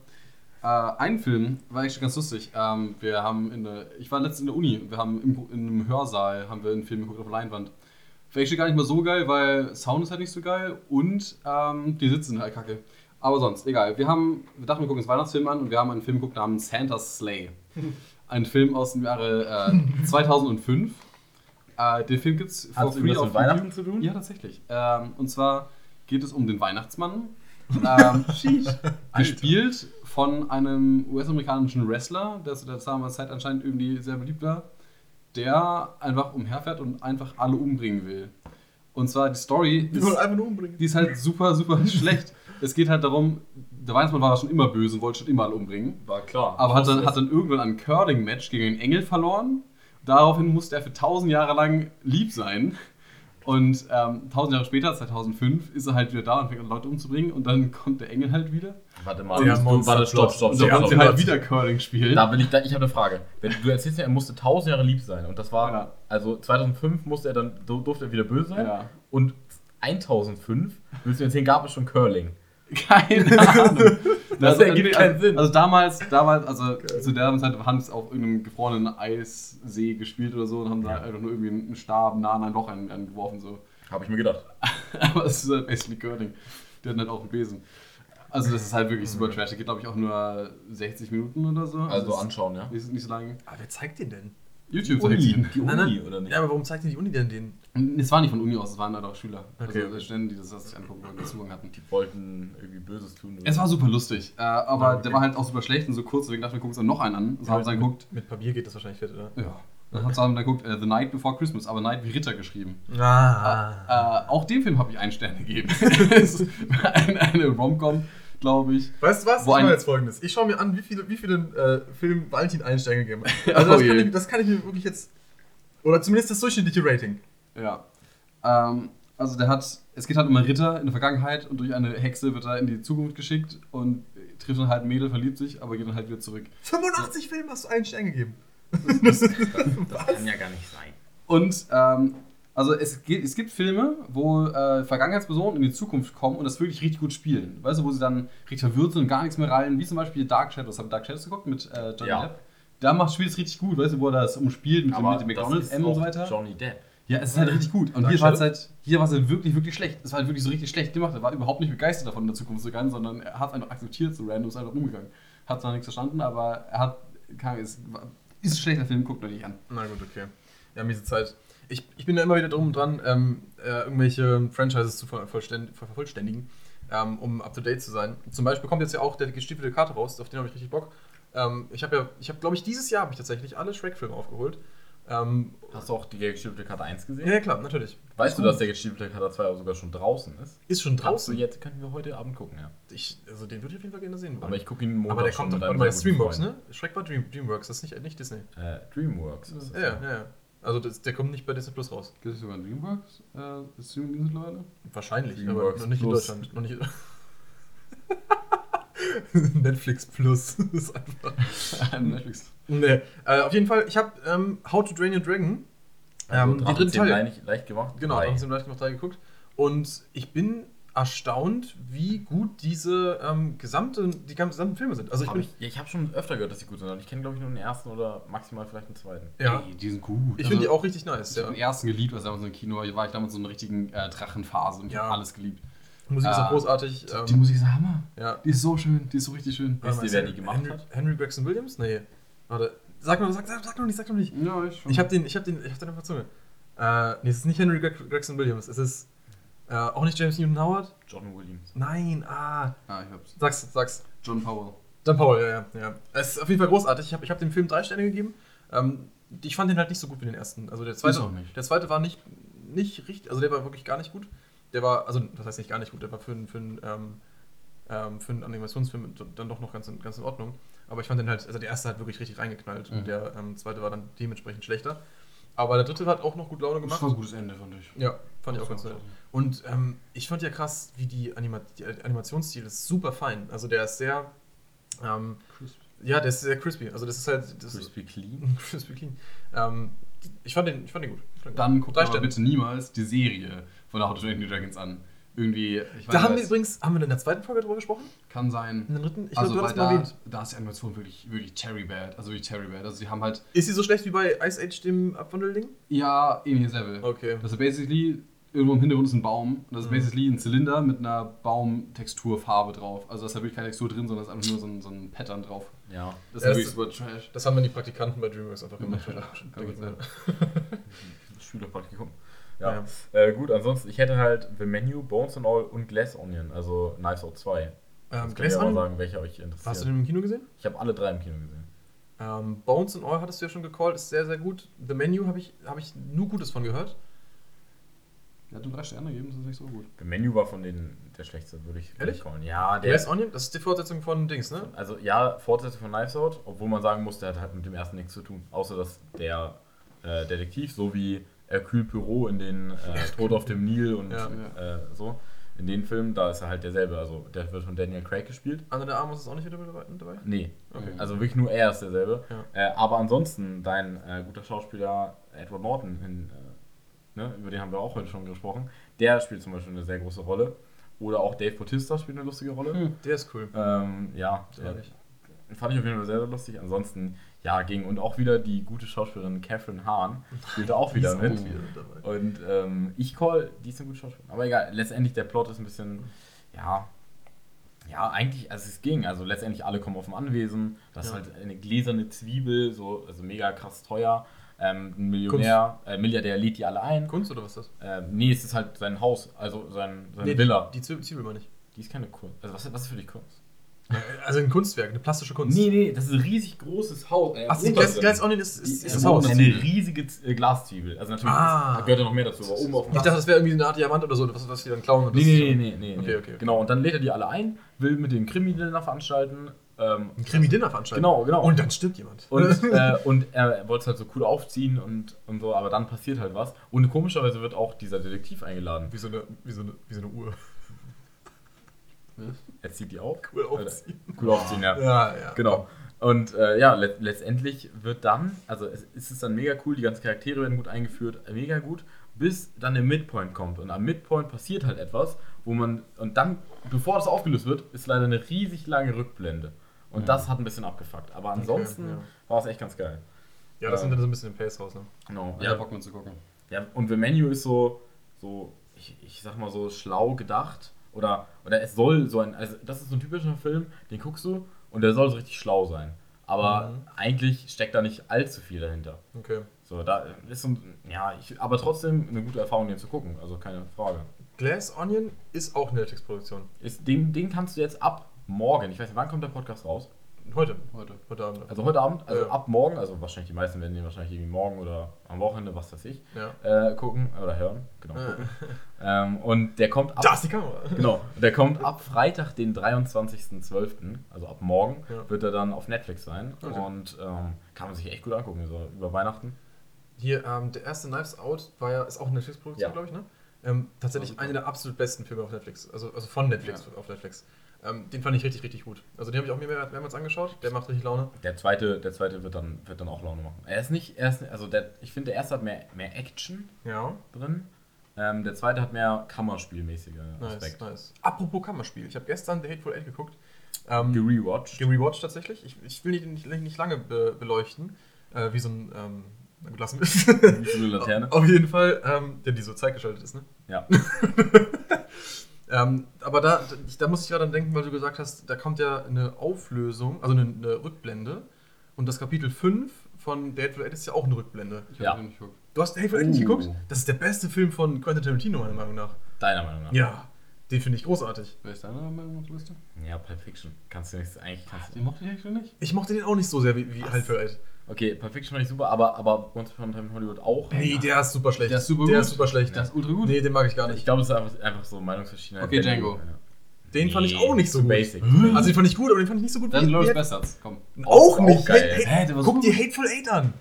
Äh, ein Film war eigentlich ganz lustig. Ähm, wir haben in der, ich war letztens in der Uni und wir haben im, in einem Hörsaal haben wir einen Film geguckt auf der Leinwand. War actually gar nicht mal so geil, weil Sound ist halt nicht so geil und ähm, die Sitzen halt kacke. Aber sonst, egal. Wir haben, wir dachten, wir gucken uns Weihnachtsfilm an und wir haben einen Film geguckt namens Santa's Sleigh. Ein Film aus dem Jahre äh, 2005. Äh, den Film gibt's for Hat's irgendwas mit Weihnachten zu tun? Ja, tatsächlich. Ähm, und zwar geht es um den Weihnachtsmann. ähm, gespielt von einem US-amerikanischen Wrestler, der zu der damaligen Zeit anscheinend irgendwie sehr beliebt war, der einfach umherfährt und einfach alle umbringen will. Und zwar die Story Die ist, einfach nur umbringen. die ist halt super, super schlecht. Es geht halt darum, der Weihnachtsmann war schon immer böse und wollte schon immer alle umbringen. War klar. Aber hat dann, hat dann irgendwann ein Curling-Match gegen einen Engel verloren. Daraufhin musste er für 1000 Jahre lang lieb sein. Und ähm, 1000 Jahre später, 2005, ist er halt wieder da und fängt an, Leute umzubringen. Und dann kommt der Engel halt wieder. Warte mal, Monster warte, stopp, Plot. stopp, Und stopp. dann stopp, kannst du halt stopp. wieder Curling spielen. Da will ich, da, ich habe eine Frage. Wenn, du erzählst ja, er musste 1000 Jahre lieb sein und das war, Ja. also 2005 musste er dann, durfte er wieder böse sein Ja. und 1005, willst du erzählen, gab es schon Curling. Keine Ahnung. Das ergibt keinen Sinn. Also damals, damals, also zu der Zeit haben sie auf irgendeinem gefrorenen Eissee gespielt oder so und haben da Ja. einfach nur irgendwie einen Stab nah an ein Loch eingeworfen. So. Habe ich mir gedacht. Aber es ist halt basically Curling. Die hatten halt auch einen Besen. Also das ist halt wirklich super trash. Der geht, glaube ich, auch nur 60 Minuten oder so. Also es ist anschauen, ja. Nicht, nicht so lange. Aber wer zeigt den denn? YouTube zeigt ihn. die Nein, Uni, nein. oder nicht? Ja, aber warum zeigt denn die Uni denn den? Es war nicht von Uni aus, es waren halt auch Schüler. Okay. Also Studenten, die das sich angucken wollten, die Zugang hatten. Die wollten irgendwie Böses tun. oder? Es war super lustig, äh, aber Ah, okay. der war halt auch super schlecht und so kurz, deswegen dachten wir, gucken uns dann noch einen an. So haben wir dann geguckt, Mit Papier geht das wahrscheinlich fit, oder? ja. Dann haben wir dann geguckt, äh, The Night Before Christmas, aber Night wie Ritter geschrieben. Ah. Äh, auch dem Film habe ich einen Stern gegeben. Eine, eine Rom-Com, glaube ich. Weißt du was? Ich mache jetzt folgendes. Ich schaue mir an, wie viele, wie viele äh, Filmen Valentin einen Stern gegeben hat. Also Oh das, kann ich, das kann ich mir wirklich jetzt. Oder zumindest das durchschnittliche Rating. Ja. Ähm, also der hat, es geht halt um einen Ritter in der Vergangenheit und durch eine Hexe wird er in die Zukunft geschickt und trifft dann halt ein Mädel, verliebt sich, aber geht dann halt wieder zurück. 85 Filme hast du einen Stern gegeben. Das kann ja gar nicht sein. Und ähm, Also es, geht, es gibt Filme, wo äh, Vergangenheitspersonen in die Zukunft kommen und das wirklich richtig gut spielen. Weißt du, wo sie dann richtig verwirrt sind und gar nichts mehr rein, wie zum Beispiel Dark Shadows. Haben Dark Shadows geguckt mit äh, Johnny Ja. Depp? Da macht spielt es richtig gut, weißt du, wo er das umspielt mit, dem- mit dem McDonalds M und so weiter. Johnny Depp. Ja, es ist halt richtig gut. Und hier war es halt, hier war es halt wirklich, wirklich schlecht. Es war halt wirklich so richtig schlecht gemacht. Er war überhaupt nicht begeistert davon, in der Zukunft zu gehen, sondern er hat einfach akzeptiert, so random ist einfach umgegangen. Hat zwar nichts verstanden, aber er hat, es war- ist ein schlechter Film, guckt euch nicht an. Na gut, okay. Ja, miese Zeit. Ich, ich bin da immer wieder drum und dran, ähm, äh, irgendwelche Franchises zu ver vollständ ver vervollständigen, ähm, um up to date zu sein. Zum Beispiel kommt jetzt ja auch der gestiefelte Karte raus, auf den habe ich richtig Bock. Ähm, ich habe ja, ich habe, glaube ich, dieses Jahr habe ich tatsächlich alle Shrek-Filme aufgeholt. Ähm, Hast du auch die gestiefelte Karte 1 gesehen? ja, klar, natürlich. Weißt du, Ist dass der gestiefelte Karte 2 auch sogar schon draußen ist? Ist schon draußen. jetzt, können wir heute Abend gucken, ja. Ich, also den würde ich auf jeden Fall gerne sehen wollen. Aber ich gucke ihn Montag Aber der schon kommt doch, guten Dreamworks, ne? Shrek war Dream, Dreamworks, das ist nicht, nicht Disney. Äh, Dreamworks ist Ja, das. ja, ja. Also das, der kommt nicht bei Disney Plus raus. Gibt es sogar ein Dreamworks? Äh, Streaming mittlerweile? Wahrscheinlich, Dreamworks aber noch nicht Plus. in Deutschland. Noch nicht Netflix Plus ist einfach. Netflix. Nee. Äh, auf jeden Fall, ich habe ähm, How to Drain Your Dragon, Also, ähm, den Drachen dritten Teil. Leicht, leicht gemacht. Genau, Drei. da haben sie vielleicht noch drei geguckt. Und ich bin erstaunt, wie gut diese ähm, gesamte, die gesamten Filme sind. Also ich Hab ich ja, ich habe schon öfter gehört, dass sie gut sind. Ich kenne, glaube ich, nur den ersten oder maximal vielleicht den zweiten. Ja, Ey, die sind gut. ich finde die auch richtig nice. Ich habe Ja. den ersten geliebt, als damals im Kino war. war ich damals so in einer richtigen äh, Drachenphase und ich Ja. habe alles geliebt. Musik ist auch großartig. Ähm, die Musik ist Hammer. ja. Die ist so schön, die ist so richtig schön. Warte mal, wer die gemacht Henry, hat? Henry Gregson Williams? Nee. Warte. Sag noch, sag, sag, sag noch nicht, sag noch nicht. Ja, ich schon. Ich habe den, ich habe den, ich habe den auf der Zunge. Äh, nee, es ist nicht Henry Greg Gregson Williams. Es ist äh, auch nicht James Newton Howard. John Williams. Nein, ah. ah, ich hab's. Sag's, sag's. John Powell. Dann Paul, ja, ja, ja. Es ist auf jeden Fall großartig. Ich habe ich hab dem Film drei Sterne gegeben. Ähm, ich fand den halt nicht so gut wie den ersten. Also der zweite, Ist auch nicht. der zweite war nicht, nicht richtig, also der war wirklich gar nicht gut. Der war, also das heißt nicht gar nicht gut, der war für, einen- für, einen, ähm, ähm, für einen Animationsfilm dann doch noch ganz in, ganz in Ordnung. Aber ich fand den halt, also der erste hat wirklich richtig reingeknallt Mhm. und der ähm, zweite war dann dementsprechend schlechter. Aber der dritte hat auch noch gut Laune Das gemacht. war ein gutes Ende, fand ich. Ja, fand ich auch Das ganz nett. Und ähm, ich fand ja krass, wie die, Anima die Animationsstil ist super fein. Also der ist sehr, ähm, Crisp. ja, der ist sehr crispy. Also das ist halt, das Crispy Clean. crispy clean. Ähm, ich fand den, ich fand den gut. Ich fand Dann guckt aber bitte niemals die Serie von How to Train Dragons an. Irgendwie, ich Da haben wir weiß, übrigens, haben wir in der zweiten Folge drüber gesprochen? kann sein. In der dritten? Ich also, glaube, du weil hast mal da, da ist die Animation wirklich, wirklich Terry Bad. Also wirklich Terry Bad. Also, sie haben halt, Ist sie so schlecht wie bei Ice Age, dem Abwandelding? ja, ähnliches Level. Okay. Das ist basically, irgendwo im Hintergrund ist ein Baum. Und das ist Mhm. basically ein Zylinder mit einer Baumtexturfarbe drauf. Also, da ist halt wirklich keine Textur drin, sondern es ist einfach nur so ein, so ein Pattern drauf. Ja. Das Ja, ist das wirklich super Trash. Das haben dann die Praktikanten bei DreamWorks einfach gemacht. Ja. Schülerpraktikum. Ja. Äh, gut, ansonsten, ich hätte halt The Menu, Bones and All und Glass Onion, also Knives Out 2. Ähm, Glass Onion? sagen, welcher euch interessiert. Hast du den im Kino gesehen? Ich habe alle drei im Kino gesehen. Ähm, Bones and All hattest du ja schon gecallt, ist sehr, sehr gut. The Menu habe ich, hab ich nur Gutes von gehört. Der hat nur drei Sterne gegeben, das ist nicht so gut. The Menu war von denen der schlechteste, würde ich Ehrlich? callen. Ja, der Glass Onion, das ist die Fortsetzung von Dings, ne? Also ja, Fortsetzung von Knives Out, obwohl man sagen muss, der hat halt mit dem ersten nichts zu tun. Außer dass der äh, Detektiv, so wie Hercule Poirot in den äh, Tod auf dem Nil und Ja. äh, so, in den Filmen, da ist er halt derselbe. Also der wird von Daniel Craig gespielt. Anna der Armus ist auch nicht wieder dabei? dabei? Nee, Okay. also wirklich nur er ist derselbe. Ja. Äh, aber ansonsten, dein äh, guter Schauspieler Edward Norton, in, äh, ne, über den haben wir auch heute schon gesprochen, der spielt zum Beispiel eine sehr große Rolle. Oder auch Dave Bautista spielt eine lustige Rolle. Hm. Der ist cool. Ähm, ja, ich. Fand ich auf jeden Fall sehr, sehr lustig. Ansonsten, ja, ging und auch wieder die gute Schauspielerin Catherine Hahn spielte auch wieder mit. auch wieder dabei. Und ähm, ich call, die ist eine gute Schauspielerin. Aber egal, letztendlich der Plot ist ein bisschen, ja, ja, eigentlich, also es ging. Also letztendlich alle kommen auf dem Anwesen. Das Ja. ist halt eine gläserne Zwiebel, so, also mega krass teuer. Ähm, ein Millionär, äh, Milliardär lädt die alle ein. Kunst oder was ist das? Ähm, nee, es ist halt sein Haus, also sein, seine Nee, Villa. Die, die Zwiebel, Zwiebel meine ich. Die ist keine Kunst. Also was, was ist für dich Kunst? Also ein Kunstwerk, eine plastische Kunst. Nee, nee, das ist ein riesig großes Haus. Äh, Ach, die Glass. Glass Onion ist, ist, ist äh, das Haus. Eine riesige äh, Glaszwiebel. Also natürlich Ah. ist, da gehört ja noch mehr dazu. Aber oben auf dem Ich dachte, das wäre irgendwie eine Art Diamant oder so, was, was die dann klauen. Und Nee, nee, ist nee, nee, nee, Okay, okay, okay. Genau, und dann lädt er die alle ein, will mit dem Krimi-Dinner veranstalten. Ähm, Ein Krimi-Dinner veranstalten. Genau, genau. Und dann stirbt jemand. Und, äh, und er wollte es halt so cool aufziehen und, und so, aber dann passiert halt was. Und komischerweise wird auch dieser Detektiv eingeladen. wie, so eine, wie, so eine, wie so eine Uhr. Er zieht die auf. Cool aufziehen. Cool aufziehen, ja. Ja, ja. Genau. Und äh, ja, let letztendlich wird dann, also es, es ist dann mega cool, die ganzen Charaktere werden gut eingeführt, mega gut. bis dann der Midpoint kommt. Und am Midpoint passiert halt etwas, wo man, und dann, bevor das aufgelöst wird, ist leider eine riesig lange Rückblende. Und Ja. das hat ein bisschen abgefuckt. Aber ansonsten ja. war es echt ganz geil. Ja, das Ja. nimmt dann so ein bisschen den Pace raus, ne? Genau. Ja, Ja, Bock mit zu gucken. ja, und The Menu ist so, so ich, ich sag mal so schlau gedacht. Oder, oder es soll so ein, also das ist so ein typischer Film, den guckst du und der soll so richtig schlau sein. Aber Mhm. eigentlich steckt da nicht allzu viel dahinter. Okay. So, da ist so, ein- ja, ich, aber trotzdem eine gute Erfahrung, den zu gucken, also keine Frage. Glass Onion ist auch eine Netflix-Produktion. Ist, den, den kannst du jetzt ab morgen, ich weiß nicht, wann kommt der Podcast raus? Heute. Heute. Heute Abend. Also heute Abend, also Ja. ab morgen, also wahrscheinlich die meisten werden den wahrscheinlich irgendwie morgen oder am Wochenende, was weiß ich, Ja. äh, gucken oder hören. Genau, Ja. ähm, und der kommt ab. Da ist die Kamera. Genau, der kommt ab Freitag, den 23.12., also ab morgen, wird er dann auf Netflix sein. Okay. Und ähm, kann man sich echt gut angucken, so über Weihnachten. Hier, ähm, der erste Knives Out war ja, ist auch eine Netflix-Produktion, glaube ich, ne? Ähm, tatsächlich Also, einer der absolut besten Filme auf Netflix. Also, also von Netflix auf Netflix. Ähm, den fand ich richtig, richtig gut. Also den habe ich auch mir mehr, mehrmals angeschaut. Der macht richtig Laune. Der zweite, der zweite wird dann, wird dann auch Laune machen. Er ist nicht, er ist, also der, ich finde, der erste hat mehr, mehr Action Ja. drin. Ähm, der zweite hat mehr Kammerspielmäßige Nice, Aspekt. nice. Apropos Kammerspiel. Ich habe gestern The Hateful Eight geguckt. Ähm, Gerewatcht. gerewatcht tatsächlich. Ich, ich will nicht, nicht, nicht lange be beleuchten. Äh, wie so ein, ähm, na gut, lassen wir es. Wie so eine Laterne. Auf jeden Fall, ähm, der die so zeitgeschaltet ist, ne? Ja. Ähm, aber da, da muss ich gerade dran denken, weil du gesagt hast, da kommt ja eine Auflösung, also eine, eine Rückblende. Und das Kapitel 5 von The Hateful Eight ist ja auch eine Rückblende. Ich Ja. habe den nicht geguckt. Du hast The Hateful Eight nicht Oh. geguckt? Das ist der beste Film von Quentin Tarantino, meiner Meinung nach. Deiner Meinung nach. Ja, den finde ich großartig. Wer ist deiner Meinung auf der Liste? Ja, Pulp Fiction. Kannst du nicht, eigentlich kannst du. Den mochte ich eigentlich nicht. Ich mochte den auch nicht so sehr wie, wie Hateful Eight. Okay, Pulp Fiction fand ich super, aber, aber Once Upon a Time in Hollywood auch. Nee, der ist super schlecht. Der ist super Der gut. ist super schlecht. Der ist ultra gut. Nee, den mag ich gar Ich nicht. glaube, es ist einfach, einfach so Meinungsverschiedenheit. Okay, Django. Den fand ich Nee, auch nicht so zu gut. basic. Also den fand ich gut, aber den fand ich nicht so gut Dann wie Loris Bastards, komm. Auch Auch nicht. geil. Hey, war guck dir Hateful Eight an.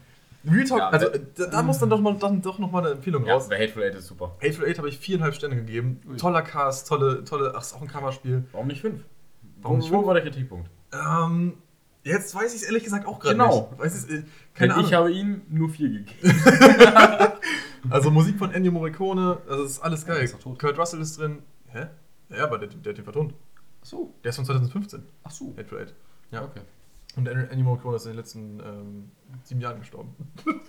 Real Talk, Ja, also aber- da, da muss dann doch, mal, dann doch noch mal eine Empfehlung Ja, raus. bei Hateful Eight ist super. Hateful Eight habe ich viereinhalb Sterne gegeben. Ui. Toller Cast, tolle, tolle, ach, ist auch ein Kammerspiel. Warum nicht fünf? Warum nicht wo, fünf? wo war der Kritikpunkt? Ähm, jetzt weiß ich es ehrlich gesagt auch gerade Genau. nicht. Weiß ich's, äh, keine Ahnung. ich habe ihm nur vier gegeben. also Musik von Ennio Morricone, also das ist alles Ja, geil. ist doch tot. Kurt Russell ist drin. Hä? Ja, aber der, der hat den vertont. Ach so. Der ist von 2015, Ach so. Hateful Eight. Ja. Okay. Und Ennio Morricone ist in den letzten ähm, sieben Jahren gestorben.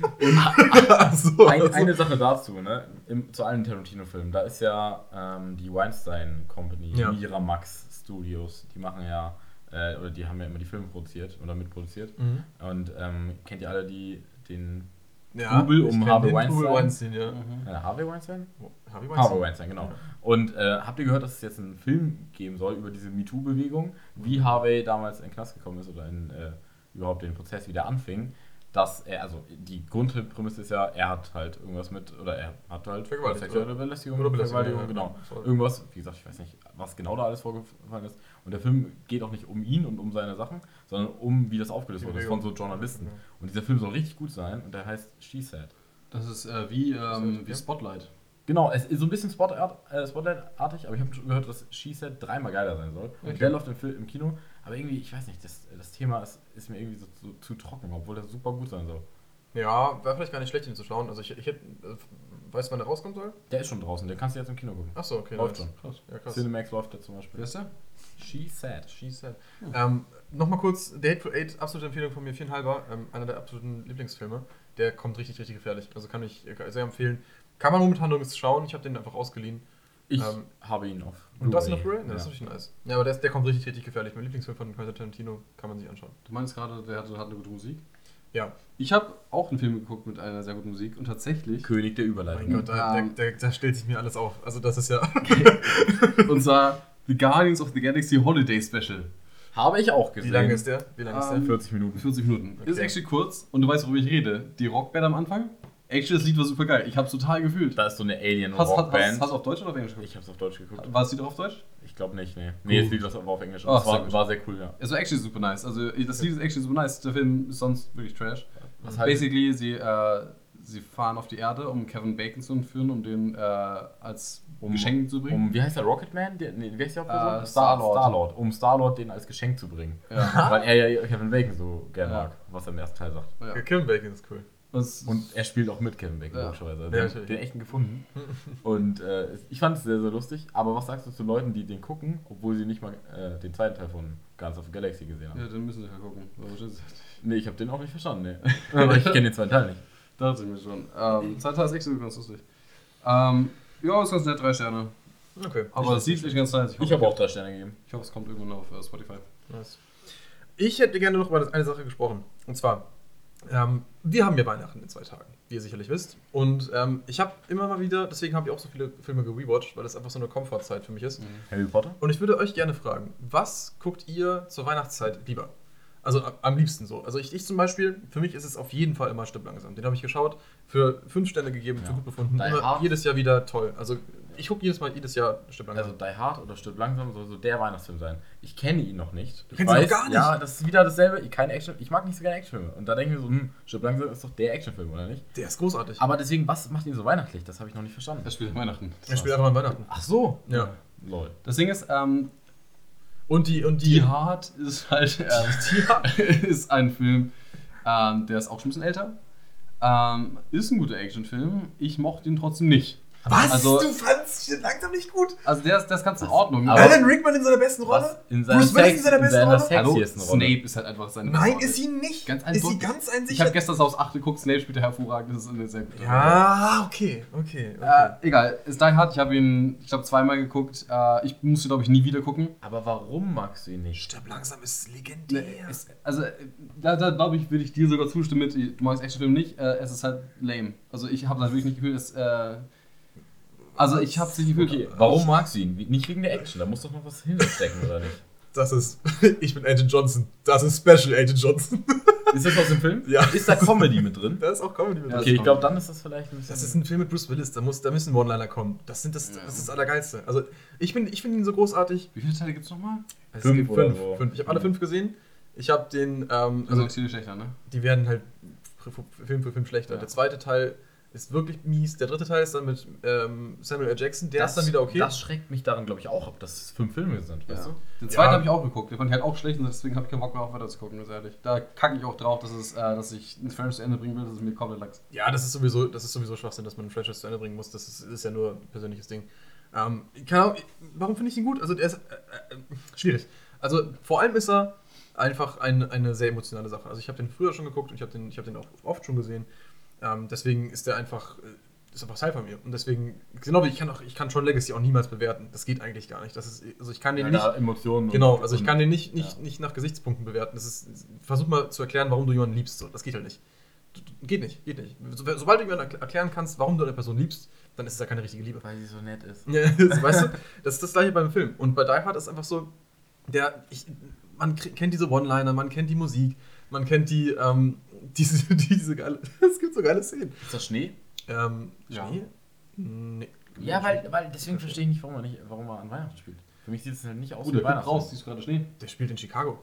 So, Ein, also- eine Sache dazu, ne? Im, zu allen Tarantino-Filmen, da ist ja ähm, die Weinstein Company, Ja. Miramax Studios, die machen ja, äh, oder die haben ja immer die Filme produziert oder mitproduziert. Mhm. Und ähm, kennt ihr alle die, den Ja, ich um Harvey Weinstein? Weinstein, ja. Mhm. äh, Harvey Weinstein? Harvey Harvey Weinstein, genau. Ja. Und äh, habt ihr gehört, dass es jetzt einen Film geben soll über diese MeToo-Bewegung, wie Harvey damals in den Knast gekommen ist oder in äh, überhaupt den Prozess wieder anfing? Dass er, also die Grundprämisse ist ja, er hat halt irgendwas mit, oder er hat halt sexuelle oder? Belästigung, Oder Belästigung, genau. Sorry. Irgendwas, wie gesagt, ich weiß nicht, was genau da alles vorgefallen ist. Und der Film geht auch nicht um ihn und um seine Sachen, sondern um, wie das aufgelöst wurde, von so Journalisten. Ja. Und dieser Film soll richtig gut sein und der heißt She Said. Das ist äh, wie, ähm, wie. Spotlight. Genau, es ist so ein bisschen Spotlight, äh, Spotlight-artig, aber ich habe schon gehört, dass She Said dreimal geiler sein soll. Und Okay. der läuft im, Film, im Kino, aber irgendwie, ich weiß nicht, das, das Thema ist, ist mir irgendwie so, so zu trocken, obwohl das super gut sein soll. Ja, wäre vielleicht gar nicht schlecht, ihn zu schauen. Also ich, ich hätte, äh, weißt du, wann der rauskommen soll? Der ist schon draußen, den kannst du jetzt im Kino gucken. Achso, okay. Läuft nice. schon. Krass. Ja, krass. Cinemax läuft der zum Beispiel. Wer ist der? She Said. She said. Ähm, Nochmal kurz, The Hateful Eight, absolute Empfehlung von mir, viereinhalber, ähm, einer der absoluten Lieblingsfilme. Der kommt richtig, richtig gefährlich. Also kann ich äh, sehr empfehlen. Kann man momentan nirgends schauen, ich habe den einfach ausgeliehen. Ich Ähm, habe ihn auf. Und das noch Blu-ray? Ne, das ist richtig nice. Ja, aber der, ist- der kommt richtig, richtig gefährlich. Mein Lieblingsfilm von Quentin Tarantino kann man sich anschauen. Du meinst gerade, der hat, hat eine gute Musik? Ja. Ich habe auch einen Film geguckt mit einer sehr guten Musik und tatsächlich. König der Mein Überleitung. Gott, da, Ähm. da, da, da stellt sich mir alles auf. Also das ist ja... und zwar The Guardians of the Galaxy Holiday Special. Habe ich auch Wie gesehen. lange ist der? Wie lange ist Ähm, der? 40 Minuten. 40 Minuten. Okay. Ist actually kurz und du weißt, worüber ich rede. Die Rockband am Anfang. Actually, das Lied war super geil. Ich hab's total gefühlt. Da ist so eine alien Hast, hast, hast, rockband hast du auf Deutsch oder auf Englisch geguckt? Ich habe es auf Deutsch geguckt. War es Lied auf Deutsch? Ich glaube nicht, nee. Nee, das Lied war auf Englisch. Ach, Das sehr war, gut. war sehr cool, ja. Es war actually super nice. Also das Lied ist actually super nice. Der Film ist sonst wirklich trash. Was halt- Basically, sie, äh, sie fahren auf die Erde, um Kevin Bacon zu entführen, um den äh, als Um- Geschenk zu bringen. Um, wie heißt der Rocketman? Der, nee, wie heißt der Hauptperson? Äh, Star- Star-Lord. Star-Lord. Um Star-Lord den als Geschenk zu bringen. Ja. Weil er ja Kevin Bacon so gern Ja. mag, was er im ersten Teil sagt. Ja. Ja. Kevin Bacon ist cool. Was, Und er spielt auch mit Kevin Bacon, Ja. logischerweise. Ja, Den, echten gefunden. Und äh, ich fand es sehr, sehr lustig. Aber was sagst du zu Leuten, die den gucken, obwohl sie nicht mal äh, den zweiten Teil von Guardians of the Galaxy gesehen haben? ja, dann müssen wir ja gucken. Das ist- Nee, ich habe den auch nicht verstanden. Nee. aber ich kenne den zweiten Teil nicht. Dachte ich mir schon. Ähm, zweiter ist echt so ganz lustig. Ähm, ja, ist ganz nett, drei Sterne. Okay. Aber es sieht echt ganz nice. Ich habe auch drei Sterne gegeben. Ich hoffe, es kommt irgendwann auf äh, Spotify. Nice. Ich hätte gerne noch über eine Sache gesprochen. Und zwar, ähm, wir haben ja Weihnachten in zwei Tagen, wie ihr sicherlich wisst. Und ähm, ich habe immer mal wieder, deswegen habe ich auch so viele Filme gerewatcht, weil das einfach so eine Komfortzeit für mich ist. Harry Potter? Und ich würde euch gerne fragen, was guckt ihr zur Weihnachtszeit lieber? Also am- liebsten so. Also ich, ich zum Beispiel, für mich ist es auf jeden Fall immer Stipp langsam. Den habe ich geschaut, für fünf Sterne gegeben, für Ja. gut befunden. Immer, jedes Jahr wieder toll. Also ich gucke jedes Mal, jedes Jahr Stipp langsam. Also Die Hard oder Stirb langsam soll so der Weihnachtsfilm sein. Ich kenne ihn noch nicht. Ich kennst ihn noch gar nicht? Ja, das ist wieder dasselbe. Keine Action. Ich mag nicht so gerne Actionfilme. Und da denke ich mir so, hm, Stirb langsam ist doch der Actionfilm, oder nicht? der ist großartig. Aber deswegen, was macht ihn so weihnachtlich? Das habe ich noch nicht verstanden. Er spielt Weihnachten. er spielt einfach an Weihnachten. Ach so. Ja. Lol. Das Ding ist, ähm, Und die, und die, Die Hard ist halt ähm, ist ein Film, ähm, der ist auch schon ein bisschen älter. Ähm, ist ein guter Actionfilm. Ich mochte ihn trotzdem nicht. Was? Also- du fandst Stipp langsam nicht gut? Also der ist, der ist ganz in Ordnung. Aber- Alan Rickman in seiner besten Rolle? In seiner, Bruce Willis in seiner in besten seiner Rolle? Hallo, Rolle. Snape ist halt einfach seine Nein, Rolle. ist sie nicht. Ganz ist sie ganz Ich habe einsichtig? gestern aus 8 geguckt, Snape spielt hervorragend, das ist eine sehr gute Rolle. Ja, okay, okay. okay. Äh, egal, ist Die Hard, ich habe ihn, ich glaube, zweimal geguckt. Äh, ich musste, glaube ich, nie wieder gucken. Aber warum magst du ihn nicht? Stirb langsam ist legendär. Ne, es, also, äh, da, da glaube ich, würde ich dir sogar zustimmen mit, du magst Actionfilm nicht, äh, es ist halt lame. Also, ich habe da wirklich nicht gefühlt, es, äh, also, ich habe es nicht gefühlt. Okay, warum magst du ihn? Nicht wegen der Action, da muss doch noch was hinterstecken, oder nicht? Das ist, ich bin Agent Johnson. Das ist Special Agent Johnson. Ist das aus dem Film? Ja. Ist da Comedy mit drin? Da ist auch Comedy mit Ja, drin. Okay, ich glaube, dann ist das vielleicht ein bisschen. Das ist ein Film mit Bruce Willis, da, muss, da müssen One-Liner kommen. Das, sind das, das ist das Allergeilste. Also, ich, bin, ich finde ihn so großartig. Wie viele Teile gibt es nochmal? Es Fünf gibt fünf, so. fünf. Ich habe alle fünf gesehen. Ich habe den, ähm, Also, also viel schlechter, ne? die werden halt Film für Film schlechter. Ja. Der zweite Teil ist wirklich mies. Der dritte Teil ist dann mit ähm, Samuel L. Jackson. Der das, ist dann wieder okay. Das schreckt mich daran, glaube ich, auch ab, dass es fünf Filme sind, weißt Ja. du? Den zweiten Ja. habe ich auch geguckt. Der fand ich halt auch schlecht und deswegen habe ich keinen Bock mehr auf weiter zu gucken, ganz ehrlich. Da kacke ich auch drauf, dass, es, äh, dass ich ein Franchise zu Ende bringen will, das ist mir komplett lax. Ja, das ist sowieso, das ist sowieso Schwachsinn, dass man ein Franchise zu Ende bringen muss. Das ist, ist ja nur ein persönliches Ding. Ähm, keine Ahnung, warum finde ich ihn gut? Also, der ist äh, äh, schwierig. Also, vor allem ist er einfach ein, eine sehr emotionale Sache. Also, ich habe den früher schon geguckt und ich habe den, ich hab den auch oft schon gesehen. Ähm, deswegen ist der einfach, äh, ist einfach Teil von mir. Und deswegen, genau wie ich kann auch, ich kann schon Legacy auch niemals bewerten. Das geht eigentlich gar nicht. Das ist, also, ich kann den Ja, nicht. Emotionen. Genau, also ich kann den nicht, nicht, ja. nicht nach Gesichtspunkten bewerten. Das ist, versuch mal zu erklären, warum du jemanden liebst. So. Das geht halt nicht. Geht nicht, geht nicht. So, sobald du jemanden erkl- erklären kannst, warum du eine Person liebst, dann ist es ja keine richtige Liebe. Weil sie so nett ist. Weißt du, das ist das gleiche beim Film. Und bei Die Hard ist einfach so, der, ich, man kennt diese One-Liner, man kennt die Musik, man kennt die, ähm, diese, diese geile, es gibt so geile Szenen. Ist das Schnee? Ähm, Ja. Schnee? Nee. Ja, weil, weil deswegen verstehe ich nicht, warum er nicht, warum er an Weihnachten spielt. Für mich sieht es halt nicht aus Gut, wie kommt raus, Weihnachten. siehst du gerade Schnee. Der spielt in Chicago.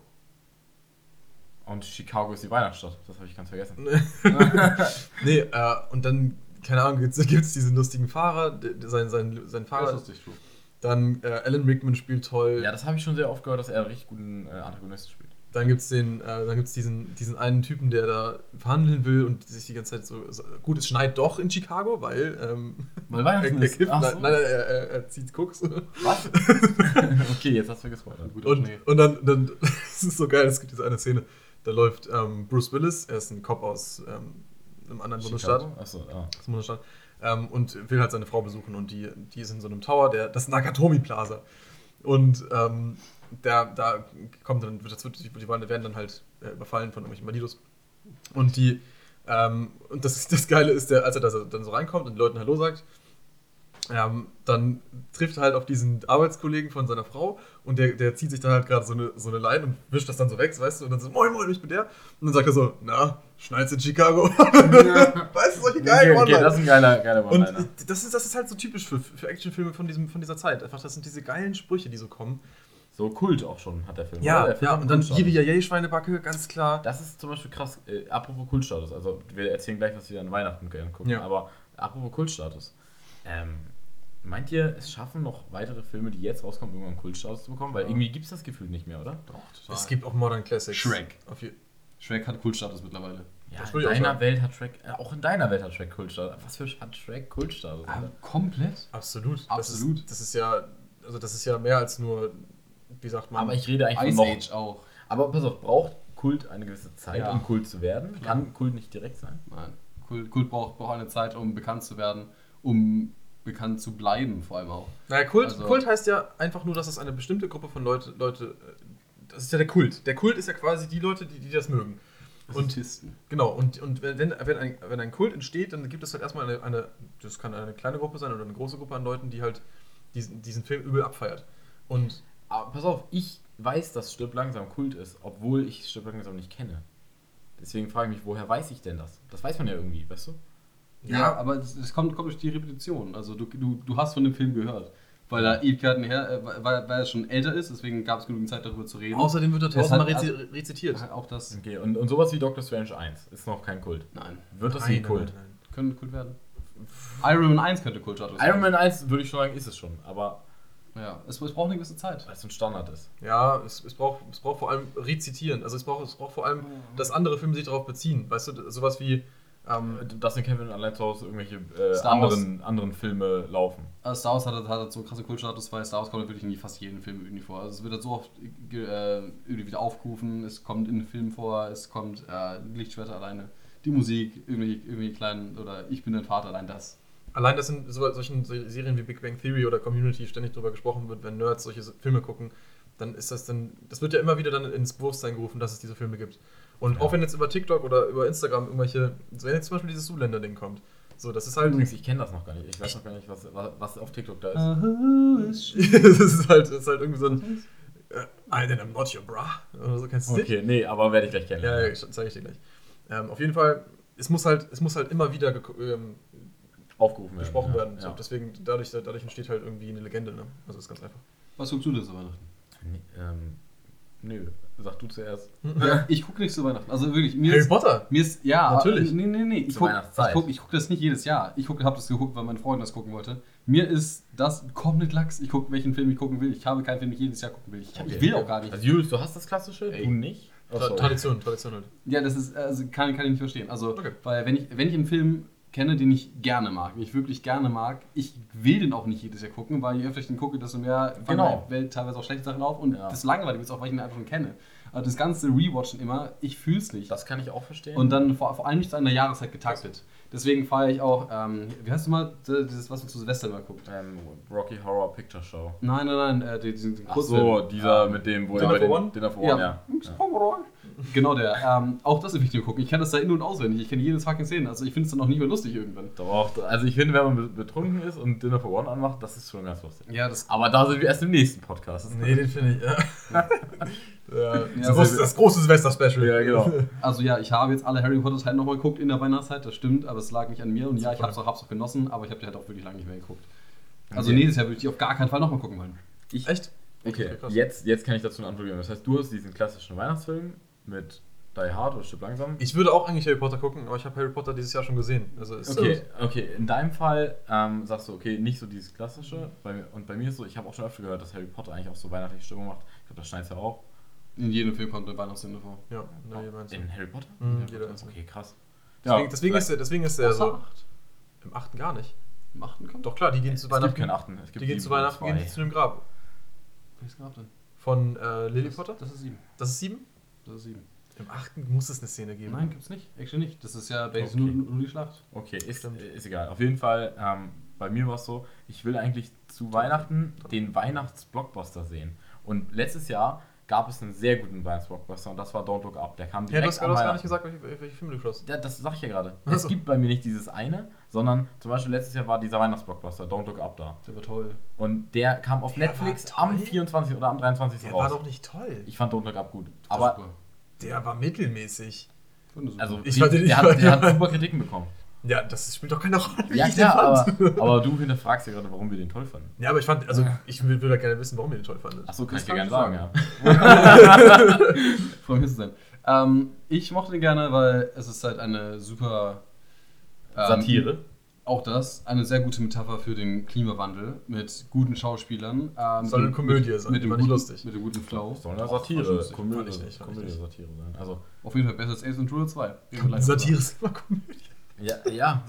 Und Chicago ist die Weihnachtsstadt. Das habe ich ganz vergessen. nee, äh, und dann, keine Ahnung, gibt es diesen lustigen Fahrer, sein, sein, sein Fahrer. Das ist lustig, true. Dann äh, Alan Rickman spielt toll. Ja, das habe ich schon sehr oft gehört, dass er einen richtig guten äh, Antagonisten spielt. Dann gibt es den, äh, dann gibt's diesen, diesen einen Typen, der da verhandeln will und sich die ganze Zeit so. so gut, es schneit doch in Chicago, weil. Ähm, Weil Weihnachten er, er, nein, so. nein, er, er, er zieht Koks. Was? okay, jetzt hast du gespoilert. Guter Und, und dann, dann es ist so geil, es gibt diese eine Szene, da läuft ähm, Bruce Willis, er ist ein Cop aus ähm, einem anderen Bundesstaat. Achso, ja. aus dem Bundesstaat, ähm, und will halt seine Frau besuchen und die, die ist in so einem Tower, der, das Nakatomi Plaza. Und ähm, der, da kommt dann, das wird, die, werden dann halt äh, überfallen von irgendwelchen Bandidos. Und die, ähm, und das, das Geile ist, der, als er da dann so reinkommt und den Leuten Hallo sagt, ähm, dann trifft er halt auf diesen Arbeitskollegen von seiner Frau und der, der zieht sich dann halt gerade so eine, so eine Line und wischt das dann so weg, weißt du, und dann so, moin, moin, ich bin der. Und dann sagt er so, na, schneit's in Chicago. weißt du, solche geilen Okay, okay, das ist ein geiler, geiler Und One-Liner. das ist, das ist halt so typisch für, für Actionfilme von, diesem, von dieser Zeit. Einfach, das sind diese geilen Sprüche, die so kommen. So Kult auch schon hat der Film. Ja? Der Film ja und dann Kultstatus. Yibi Schweinebacke, ganz klar. Das ist zum Beispiel krass. Äh, apropos Kultstatus, also wir erzählen gleich, was wir an Weihnachten gerne gucken, Ja. aber apropos Kultstatus. Ähm, meint ihr, es schaffen noch weitere Filme, die jetzt rauskommen, irgendwann Kultstatus zu bekommen? Weil irgendwie gibt es das Gefühl nicht mehr, oder? Doch, total. Es gibt auch Modern Classics. Shrek. Shrek hat Kultstatus mittlerweile. Ja, Das in deiner. Welt hat Shrek, äh, auch in deiner Welt hat Shrek Kultstatus. Was für hat Shrek Kultstatus? Alter? komplett? Absolut. Das Absolut. ist, das ist ja, also das ist ja mehr als nur, wie sagt man. Aber ich rede eigentlich Ice von. Age auch. Aber pass auf, braucht Kult eine gewisse Zeit, Ja. um Kult zu werden? Kann Kult nicht direkt sein? Nein. Kult, Kult braucht, braucht eine Zeit, um bekannt zu werden, um bekannt zu bleiben, vor allem auch. Naja, Kult, Also- Kult heißt ja einfach nur, dass es eine bestimmte Gruppe von Leute, Leute, äh, das ist ja der Kult. Der Kult ist ja quasi die Leute, die, die das mögen. Und genau, und, und wenn, wenn, wenn, ein, wenn ein Kult entsteht, dann gibt es halt erstmal eine, eine, das kann eine kleine Gruppe sein oder eine große Gruppe an Leuten, die halt diesen, diesen Film übel abfeiert. Und Aber pass auf, ich weiß, dass Stirb langsam Kult ist, obwohl ich Stirb langsam nicht kenne. Deswegen frage ich mich, woher weiß ich denn das? Das weiß man ja irgendwie, weißt du? Ja, aber das, das kommt, kommt durch die Repetition. Also du, du, du hast von dem Film gehört. Weil er Ewigkeiten her, äh, weil, weil er schon älter ist, deswegen gab es genügend Zeit darüber zu reden. außerdem wird er tausendmal hat- rezi rezitiert. Halt auch das. Okay, und, und sowas wie Doctor Strange 1 ist noch kein Kult. Nein. Wird das Nein, nein, Kult? nein, nein. Könnte Kult werden. Iron Man 1 könnte Kultstatus Iron Man 1 würde ich schon sagen, ist es schon, aber Ja, es, es braucht eine gewisse Zeit. weil es ein Standard ist. Ja, es, es, braucht, es braucht vor allem rezitieren. Also es braucht, es braucht vor allem, dass andere Filme sich darauf beziehen. Weißt du, sowas wie. Ähm, Dass in Kevin allein zu Hause irgendwelche äh, anderen, anderen Filme laufen. Also Star Wars hat, hat halt so einen krassen Kultstatus, weil Star Wars kommt wirklich in fast jedem Film irgendwie vor. Also es wird halt so oft ge- äh, irgendwie wieder aufgerufen, es kommt in den Film vor, es kommt äh, Lichtschwerter alleine, die Musik, irgendwie, irgendwie kleinen, oder ich bin dein Vater, allein das. Allein, dass in so, solchen Serien wie Big Bang Theory oder Community ständig drüber gesprochen wird, wenn Nerds solche Filme gucken, dann ist das dann, das wird ja immer wieder dann ins Bewusstsein gerufen, dass es diese Filme gibt. Und Ja. auch wenn jetzt über TikTok oder über Instagram irgendwelche, so wenn jetzt zum Beispiel dieses Zuländer-Ding kommt, so, das ist halt, Übrigens, ich kenne das noch gar nicht. Ich weiß noch gar nicht, was, was, auf TikTok da ist. das ist halt, das ist halt irgendwie so ein, äh, I then I'm not your bra, oder so, kennst du nicht? Okay, nee, aber werde ich gleich Ja, kennenlernen. ja, zeige ich dir gleich. Ähm, auf jeden Fall, es muss halt, es muss halt immer wieder ähm, Aufgerufen werden. besprochen ja. werden. So, Ja. deswegen, dadurch, dadurch entsteht halt irgendwie eine Legende, ne? Also ist ganz einfach. Was guckst du denn zu Weihnachten? Nee, ähm, nö, sag du zuerst. Ja, ich gucke nicht zu Weihnachten. Also wirklich, mir Harry ist, Potter! mir ist, ja, Natürlich. Nee, nee, nee. Ich Zur gucke Weihnachtszeit. ich guck, guck das nicht jedes Jahr. Ich guck, habe das geguckt, weil meine Freundin das gucken wollte. Mir ist das komplett lax. Ich gucke, welchen Film ich gucken will. Ich habe keinen Film, den ich jedes Jahr gucken will. Ich, ich will auch gar nicht. Also Julius, du hast das klassische, Ey. du nicht? Tra. Tradition, Tradition halt. Ja, das ist, also kann, kann ich nicht verstehen. Also, Okay. weil wenn ich, wenn ich einen Film kenne, den ich gerne mag, den ich wirklich gerne mag, ich will den auch nicht jedes Jahr gucken, weil je öfter ich den gucke, desto mehr Genau. der Welt teilweise auch schlechte Sachen auf und Ja. das langweilig ist auch, weil ich ihn einfach schon kenne. Also das ganze Rewatchen immer, ich fühl's nicht. Das kann ich auch verstehen. Und dann vor, vor allem nicht zu einer Jahreszeit getaktet. Deswegen feiere ich auch, ähm, wie heißt du mal, dieses, was man zu Silvester immer guckt? ähm, Rocky Horror Picture Show. Nein, nein, nein, äh, diesen, diesen Ach so, dieser mit dem, wo er bei den-? Dinner for One, Ja. ja. Genau der. Ähm, auch das will ich dir gucken. Ich kenne das da in- und auswendig. Ich kenne jedes fucking Szene. Also ich finde es dann auch nicht mehr lustig irgendwann. Doch, also ich finde, wenn man be- betrunken ist und Dinner for One anmacht, das ist schon ganz lustig. Ja, das Aber da sind wir erst im nächsten Podcast. Nee, den finde ich, ja. ja, das, große, das große Silvester-Special. Ja, genau. Also ja, ich habe jetzt alle Harry Potter Teile nochmal geguckt in der Weihnachtszeit, das stimmt, aber es lag nicht an mir und ja, ich habe es auch, hab's auch genossen, aber ich habe die halt auch wirklich lange nicht mehr geguckt. Also Okay. nächstes Jahr würde ich die auf gar keinen Fall nochmal gucken wollen. Ich, Echt? Okay, krass. jetzt, jetzt kann ich dazu eine Antwort geben. Das heißt, du hast diesen klassischen Weihnachtsfilm mit Die Hard oder Stück langsam. Ich würde auch eigentlich Harry Potter gucken, aber ich habe Harry Potter dieses Jahr schon gesehen. Also ist Okay, okay. In deinem Fall ähm, sagst du, okay, nicht so dieses klassische. Bei mir, und bei mir ist so, ich habe auch schon öfter gehört, dass Harry Potter eigentlich auch so weihnachtliche Stimmung macht. Ich glaube, das schneit ja auch. In jedem Film kommt eine Weihnachtsszene vor. Ja, na, ihr meinst In Harry Potter? Mhm, Ja, jeder einzelne. Okay, krass. Deswegen, deswegen, ist der, deswegen ist der so. acht. Im achten gar nicht. Im achten kommt? Doch klar, die gehen zu es Weihnachten. gibt keinen achten. Es gibt die gehen zu Weihnachten, zwei. gehen die zu einem Grab. Welches gab denn? Von äh, Lily Potter? Das ist sieben. Das ist sieben? Ist sieben. Im achten muss es eine Szene geben. Nein, gibt's nicht. Actually nicht. Das ist ja basically Okay. nur, nur die Schlacht. Okay, ist, ist egal. Auf jeden Fall, ähm, bei mir war es so, ich will eigentlich zu Weihnachten den Weihnachtsblockbuster sehen. Und letztes Jahr gab es einen sehr guten Weihnachtsblockbuster und das war Don't Look Up. Der kam Ja, direkt du hast, du hast gar nicht gesagt, welche, welche Filme du schaust. Ja, das sag ich ja gerade. Ach Es gibt bei mir nicht dieses eine, sondern zum Beispiel letztes Jahr war dieser Weihnachtsblockbuster Don't Look Up da. Der war toll. Und der kam auf Der Netflix am toll? 24. oder am 23. Der raus. war doch nicht toll. ich fand Don't Look Up gut. Aber Der war mittelmäßig. also Ich die, der, hat, der hat super Kritiken bekommen. Ja, das spielt doch keine Rolle. wie Ja ich den klar, fand. aber, aber du hinterfragst ja gerade, warum wir den toll fanden. Ja, aber ich fand, also ich würde gerne wissen, warum ihr den toll fandet. Achso, kann ich dir gerne ich sagen, ja. Freue mich zu sein. Ähm, ich mochte den gerne, weil es ist halt eine super ähm, Satire. auch das eine sehr gute Metapher für den Klimawandel mit guten Schauspielern. Äh, mit Soll eine Komödie mit, sein, Mit dem, guten, lustig. mit dem guten Flow. Soll eine Satire, lustig. Komödie, nicht, Komödie. Satire sein. Also, Auf jeden Fall besser als Ace Ventura 2. Reden wir gleich Satire drüber. ist immer Komödie. Ja, ja.